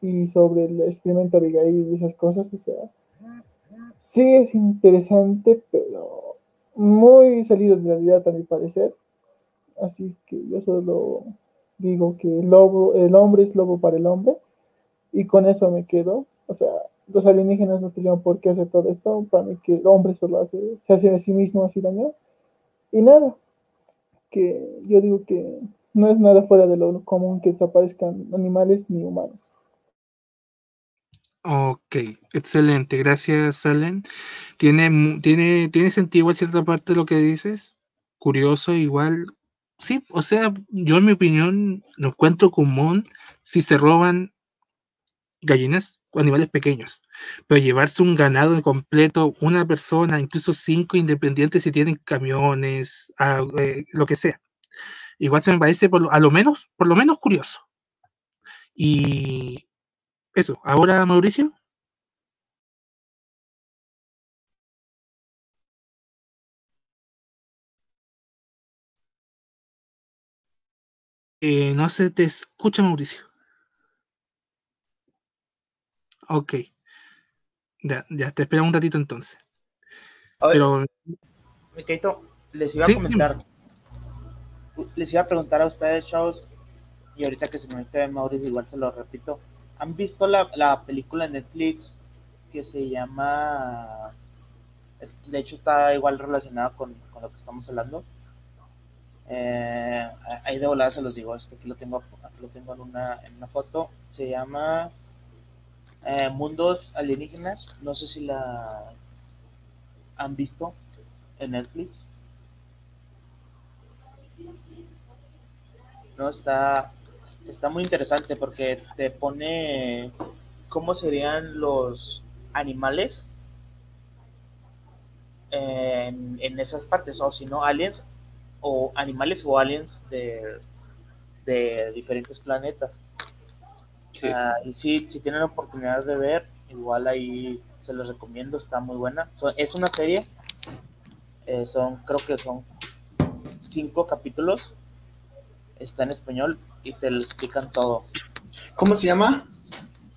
y sobre el experimento Abigail y esas cosas, o sea, sí es interesante, pero muy salido de la realidad a mi parecer. Así que yo solo digo que el, lobo, el hombre es lobo para el hombre y con eso me quedo o sea, los alienígenas no tenían por qué hacer todo esto, para mí que el hombre solo hace, se hace a sí mismo así daño. Y nada, que yo digo que no es nada fuera de lo común que desaparezcan animales ni humanos. Ok, excelente, gracias Salen. Tiene, tiene, tiene sentido cierta parte de lo que dices, curioso igual, sí, o sea, yo en mi opinión lo encuentro común si se roban gallinas o animales pequeños, pero llevarse un ganado completo, una persona, incluso cinco independientes si tienen camiones, eh, lo que sea. Igual se me parece por a lo menos, por lo menos curioso. Y eso, ahora Mauricio. Eh, no se te escucha, Mauricio. Ok. Ya, ya, te espera un ratito entonces. A ver, Pero... les iba a comentar. Les iba a preguntar a ustedes, chavos, y ahorita que se me mete Mauricio, igual se lo repito. ¿Han visto la, la película en Netflix que se llama... De hecho está igual relacionada con, con lo que estamos hablando. Eh, ahí de volada se los digo, es que aquí lo tengo, aquí lo tengo en una, en una foto. Se llama eh, Mundos Alienígenas, no sé si la han visto en Netflix. No, está, está muy interesante porque te pone cómo serían los animales en, en esas partes, o si no, aliens, o animales o aliens de, de diferentes planetas. Ah, y si, si tienen la oportunidad de ver, igual ahí se los recomiendo, está muy buena. es una serie, eh, son, creo que son cinco capítulos, está en español y te lo explican todo. ¿Cómo se llama?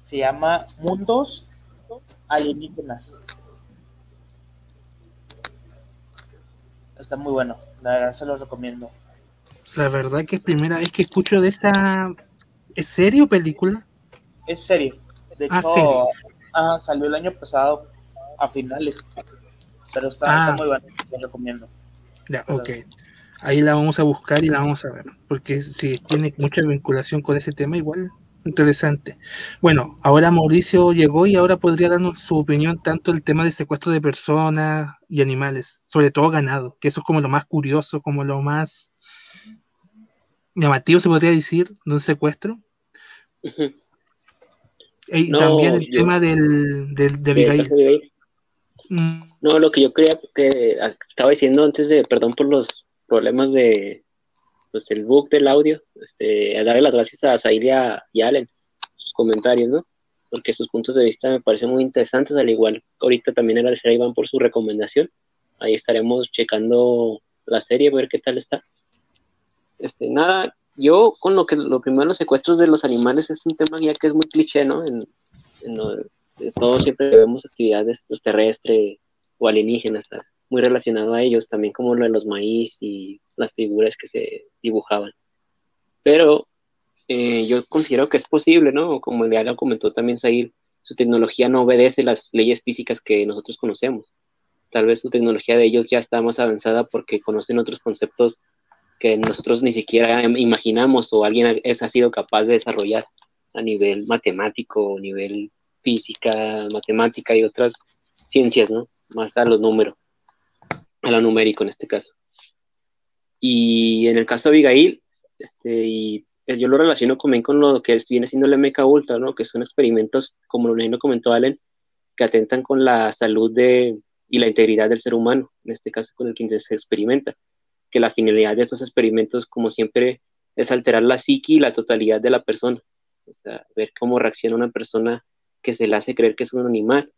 Se llama Mundos Alienígenas. Está muy bueno, la verdad se los recomiendo. La verdad que es primera vez que escucho de esa... ¿Es serie o película? es serie. De ah, hecho, ah, salió el año pasado a finales. Pero está, ah. muy bueno, lo recomiendo. Ya, ok. Ahí la vamos a buscar y la vamos a ver, porque si tiene mucha vinculación con ese tema, igual interesante. Bueno, ahora Mauricio llegó y ahora podría darnos su opinión tanto el tema de secuestro de personas y animales, sobre todo ganado, que eso es como lo más curioso, como lo más llamativo, se podría decir, de un secuestro. Y también el tema del, del de Abigail. Mm. No, lo que yo creía que estaba diciendo antes de, perdón por los problemas de pues el book del audio, este, darle las gracias a Zaid y a, Allen, sus comentarios, ¿no? Porque sus puntos de vista me parecen muy interesantes, al igual ahorita también agradecer a Iván por su recomendación. Ahí estaremos checando la serie, a ver qué tal está. Este, nada, yo con lo que lo primero los secuestros de los animales es un tema ya que es muy cliché, ¿no? En, todos siempre vemos actividades terrestres o alienígenas, muy relacionado a ellos, también como lo de los maíz y las figuras que se dibujaban. Pero eh, yo considero que es posible, ¿no? Como ya lo comentó también Sail, su tecnología no obedece las leyes físicas que nosotros conocemos. Tal vez su tecnología de ellos ya está más avanzada porque conocen otros conceptos que nosotros ni siquiera imaginamos o alguien ha sido capaz de desarrollar a nivel matemático, a nivel física, matemática y otras ciencias, ¿no? Más a los números a lo numérico en este caso. Y en el caso de Abigail, este, y yo lo relaciono también con lo que viene siendo el MK Ultra, ¿no? que son experimentos, como lo comentó Allen, que atentan con la salud de, y la integridad del ser humano, en este caso con el que se experimenta, que la finalidad de estos experimentos, como siempre, es alterar la psique y la totalidad de la persona, o sea, ver cómo reacciona una persona que se le hace creer que es un animal,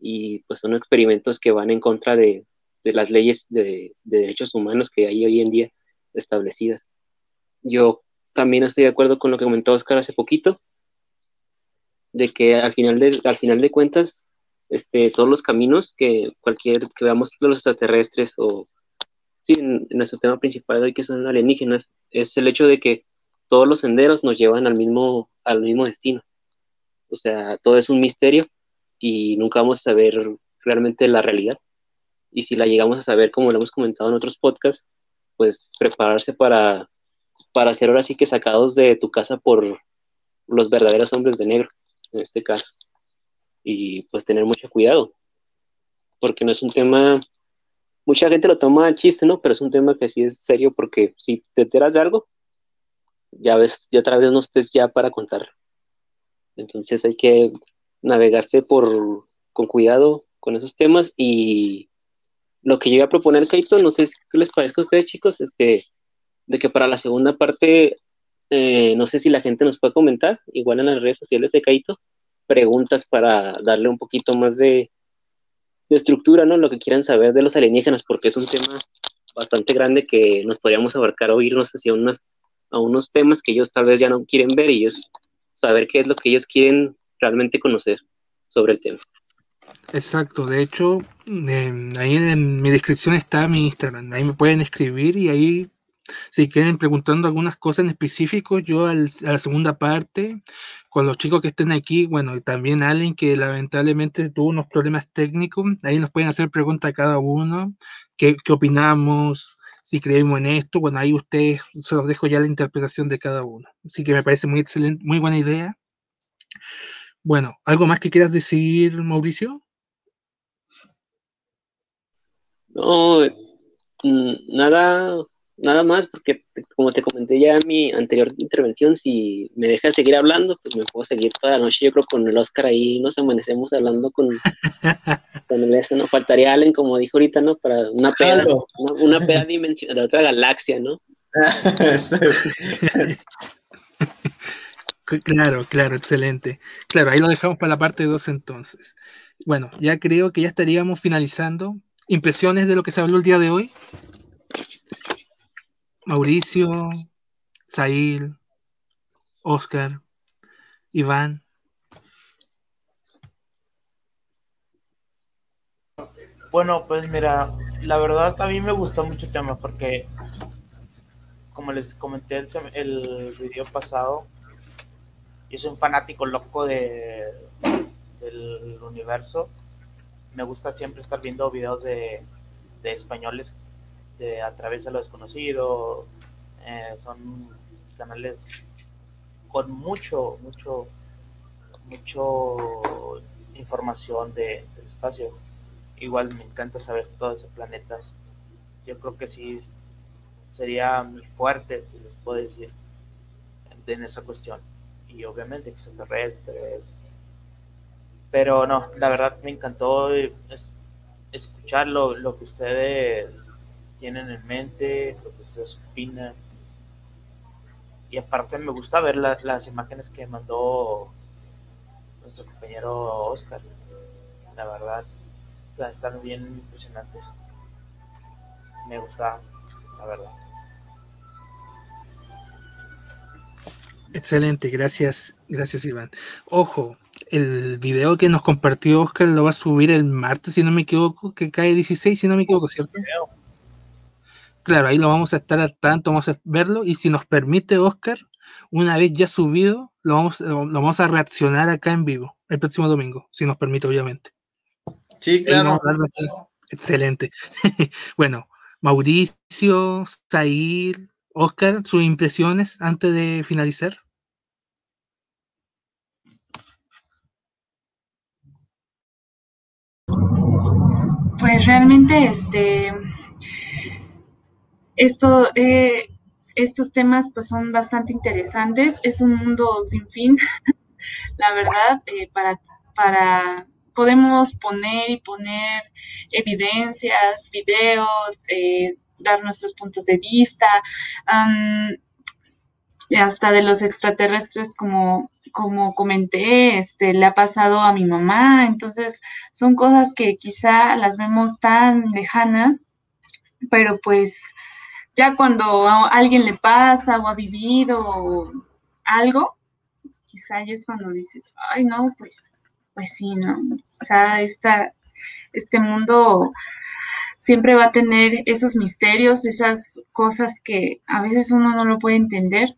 y pues son experimentos que van en contra de, de las leyes de, derechos humanos que hay hoy en día establecidas. Yo también estoy de acuerdo con lo que comentó Oscar hace poquito, de que al final de, al final de cuentas, este, todos los caminos que cualquier que veamos de los extraterrestres o sí, en, nuestro tema principal hoy que son alienígenas, es el hecho de que todos los senderos nos llevan al mismo, al mismo destino. O sea, todo es un misterio y nunca vamos a saber realmente la realidad y si la llegamos a saber, como lo hemos comentado en otros podcasts, pues prepararse para, para ser ahora sí que sacados de tu casa por los verdaderos hombres de negro, en este caso. Y pues tener mucho cuidado, porque no es un tema, mucha gente lo toma chiste, ¿no? Pero es un tema que sí es serio porque si te enteras de algo, ya ves, ya otra vez no estés ya para contar. Entonces hay que navegarse por, con cuidado con esos temas y lo que yo iba a proponer, Kaito, no sé qué les parezca a ustedes, chicos, este, de que para la segunda parte, eh, no sé si la gente nos puede comentar, igual en las redes sociales de Kaito, preguntas para darle un poquito más de, estructura, ¿no? Lo que quieran saber de los alienígenas, porque es un tema bastante grande que nos podríamos abarcar o irnos hacia unos, a unos temas que ellos tal vez ya no quieren ver y ellos saber qué es lo que ellos quieren realmente conocer sobre el tema. Exacto, de hecho, ahí en mi descripción está mi Instagram, ahí me pueden escribir y ahí, si quieren preguntando algunas cosas en específico, yo a la segunda parte, con los chicos que estén aquí, bueno, y también alguien que lamentablemente tuvo unos problemas técnicos, ahí nos pueden hacer preguntas a cada uno, qué, qué opinamos, si creemos en esto, bueno, ahí ustedes, se los dejo ya la interpretación de cada uno. Así que me parece muy excelente, muy buena idea. Bueno, ¿algo más que quieras decir, Mauricio? No, mm, nada, nada más, porque como te comenté ya en mi anterior intervención, si me dejas seguir hablando, pues me puedo seguir toda la noche. Yo creo con el Oscar ahí nos amanecemos hablando con, con el eso, ¿no? Faltaría Allen, como dijo ahorita, ¿no? Para una peda, una, peda dimensional de otra galaxia, ¿no? Claro, claro, excelente. Claro, ahí lo dejamos para la parte 2 entonces. Bueno, ya creo que ya estaríamos finalizando. ¿Impresiones de lo que se habló el día de hoy? Mauricio, Sail, Oscar, Iván. Bueno, pues mira, la verdad a mí me gustó mucho el tema porque, como les comenté el, el video pasado, yo soy un fanático loco de, del universo. Me gusta siempre estar viendo videos de, españoles de A través de lo desconocido, eh, son canales con mucho, mucho, mucho información de, del espacio. Igual me encanta saber todos esos planetas. Yo creo que sí sería muy fuerte, si les puedo decir, en esa cuestión. Y obviamente extraterrestres. Pero no, la verdad me encantó escuchar lo, lo que ustedes tienen en mente, lo que ustedes opinan. Y aparte me gusta ver las imágenes que mandó nuestro compañero Oscar. La verdad, están bien impresionantes. Me gusta, la verdad. Excelente, gracias, gracias Iván. Ojo, el video que nos compartió Oscar lo va a subir el martes, si no me equivoco, que cae 16, si no me equivoco, ¿cierto? Claro, ahí lo vamos a estar al tanto, vamos a verlo y si nos permite Oscar, una vez ya subido, lo vamos, lo vamos a reaccionar acá en vivo el próximo domingo, si nos permite, obviamente. Sí, claro. Excelente. bueno, Mauricio, Zair, Oscar, sus impresiones antes de finalizar. Pues realmente, este, esto, eh, estos temas pues son bastante interesantes. Es un mundo sin fin, la verdad, eh, para, para podemos poner y poner evidencias, videos, eh, dar nuestros puntos de vista, hasta de los extraterrestres, como, como comenté, este, le ha pasado a mi mamá, entonces son cosas que quizá las vemos tan lejanas, pero pues ya cuando alguien le pasa o ha vivido algo, quizá ya es cuando dices, ay no, pues, pues sí, ¿no? Quizá esta, este mundo siempre va a tener esos misterios, esas cosas que a veces uno no lo puede entender,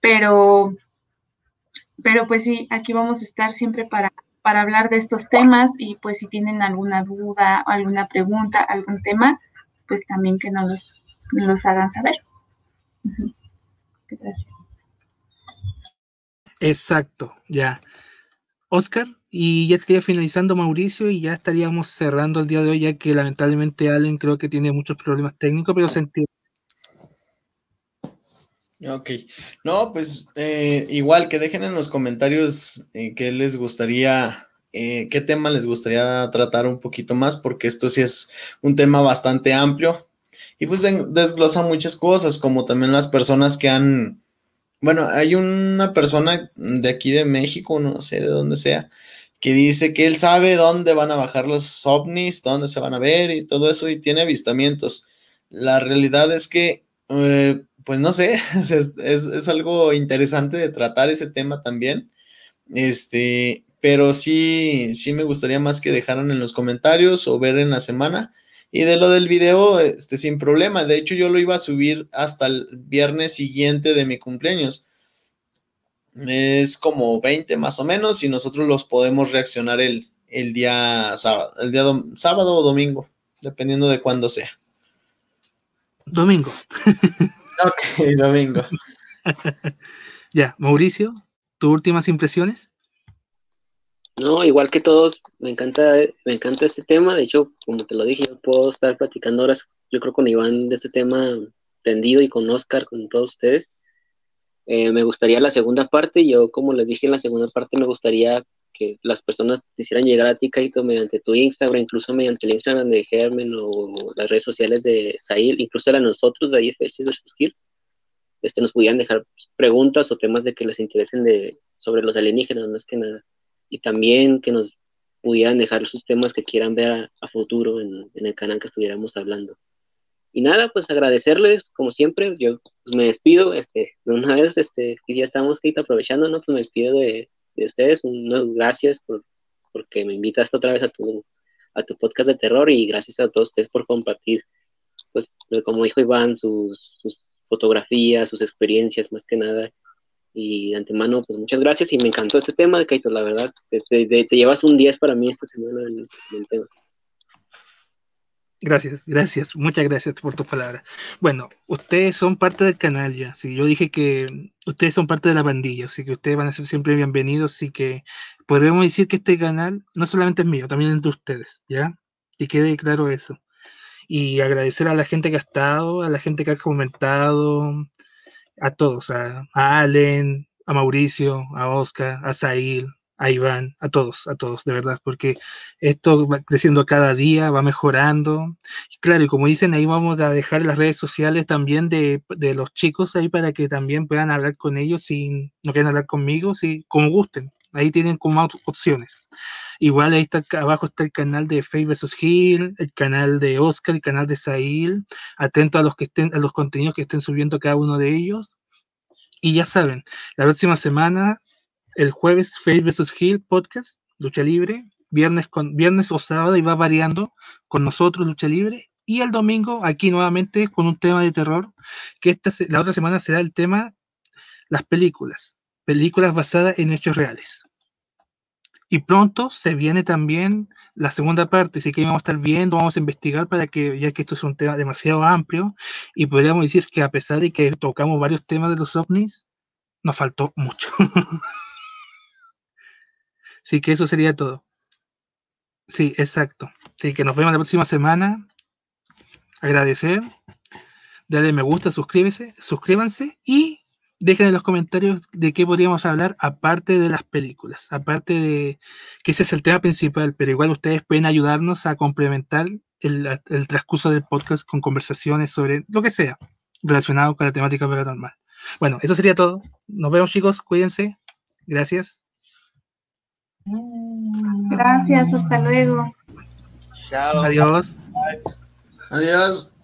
pero, pero pues sí, aquí vamos a estar siempre para, para hablar de estos temas y pues si tienen alguna duda, alguna pregunta, algún tema, pues también que nos los, hagan saber. Gracias. Exacto, ya. Oscar, y ya estaría finalizando Mauricio y ya estaríamos cerrando el día de hoy, ya que lamentablemente Allen creo que tiene muchos problemas técnicos, pero se. Ok, no, pues eh, igual que dejen en los comentarios eh, qué les gustaría, eh, qué tema les gustaría tratar un poquito más, porque esto sí es un tema bastante amplio y pues desglosa muchas cosas, como también las personas que han, bueno, hay una persona de aquí de México, no sé de dónde sea, que dice que él sabe dónde van a bajar los ovnis, dónde se van a ver y todo eso, y tiene avistamientos. La realidad es que, eh, pues no sé, es, algo interesante de tratar ese tema también. Este, pero sí, sí me gustaría más que dejaran en los comentarios o ver en la semana. Y de lo del video, este, sin problema. De hecho, yo lo iba a subir hasta el viernes siguiente de mi cumpleaños es como 20 más o menos y nosotros los podemos reaccionar el, el día sábado, el día sábado o domingo, dependiendo de cuándo sea. Domingo. ok, domingo. ya, Mauricio, ¿tus últimas impresiones? No, igual que todos, me encanta, me encanta este tema. De hecho, como te lo dije, yo puedo estar platicando horas, yo creo con Iván de este tema tendido y con Oscar, con todos ustedes. Eh, me gustaría la segunda parte. Yo, como les dije en la segunda parte, me gustaría que las personas te llegar a ti, Kaito, mediante tu Instagram, incluso mediante el Instagram de Germen o las redes sociales de Zahir, incluso a nosotros de IFH versus Skills, este, nos pudieran dejar preguntas o temas de que les interesen de, sobre los alienígenas, más que nada. Y también que nos pudieran dejar sus temas que quieran ver a, futuro en, en el canal que estuviéramos hablando. Y nada, pues agradecerles, como siempre, yo pues, me despido, este, de una vez, este, que ya estamos aprovechando, ¿no? Pues me despido de, de ustedes, unas gracias por, porque me invitaste otra vez a tu, a tu podcast de terror y gracias a todos ustedes por compartir, pues, como dijo Iván, sus, sus fotografías, sus experiencias, más que nada. Y de antemano, pues muchas gracias y me encantó este tema, Kaito, la verdad. Te, llevas un 10 para mí esta semana en el tema. Gracias, gracias, muchas gracias por tus palabras. Bueno, ustedes son parte del canal ya, sí, yo dije que ustedes son parte de la pandilla, así que ustedes van a ser siempre bienvenidos, así que podemos decir que este canal no solamente es mío, también es de ustedes, ¿ya? Y quede claro eso. Y agradecer a la gente que ha estado, a la gente que ha comentado, a todos, a, a Allen, a Mauricio, a Oscar, a Sail, a Iván, a todos, a todos, de verdad, porque esto va creciendo cada día, va mejorando. Y claro, y como dicen, ahí vamos a dejar las redes sociales también de, de los chicos ahí para que también puedan hablar con ellos si no quieren hablar conmigo, si como gusten. Ahí tienen como opciones. Igual ahí está abajo está el canal de Faye vs. Hill, el canal de Oscar, el canal de Sail. Atento a los que estén, a los contenidos que estén subiendo cada uno de ellos. Y ya saben, la próxima semana el jueves Face vs. Hill podcast, lucha libre, viernes, con, viernes o sábado y va variando con nosotros lucha libre. Y el domingo aquí nuevamente con un tema de terror, que esta, la otra semana será el tema las películas, películas basadas en hechos reales. Y pronto se viene también la segunda parte, así que vamos a estar viendo, vamos a investigar para que, ya que esto es un tema demasiado amplio, y podríamos decir que a pesar de que tocamos varios temas de los ovnis, nos faltó mucho. Así que eso sería todo. Sí, exacto. Así que nos vemos la próxima semana. Agradecer. Dale me gusta, suscríbese, suscríbanse y dejen en los comentarios de qué podríamos hablar aparte de las películas, aparte de que ese es el tema principal, pero igual ustedes pueden ayudarnos a complementar el, el transcurso del podcast con conversaciones sobre lo que sea relacionado con la temática paranormal. Bueno, eso sería todo. Nos vemos chicos, cuídense. Gracias. Gracias, hasta luego. Chao. Adiós. Adiós.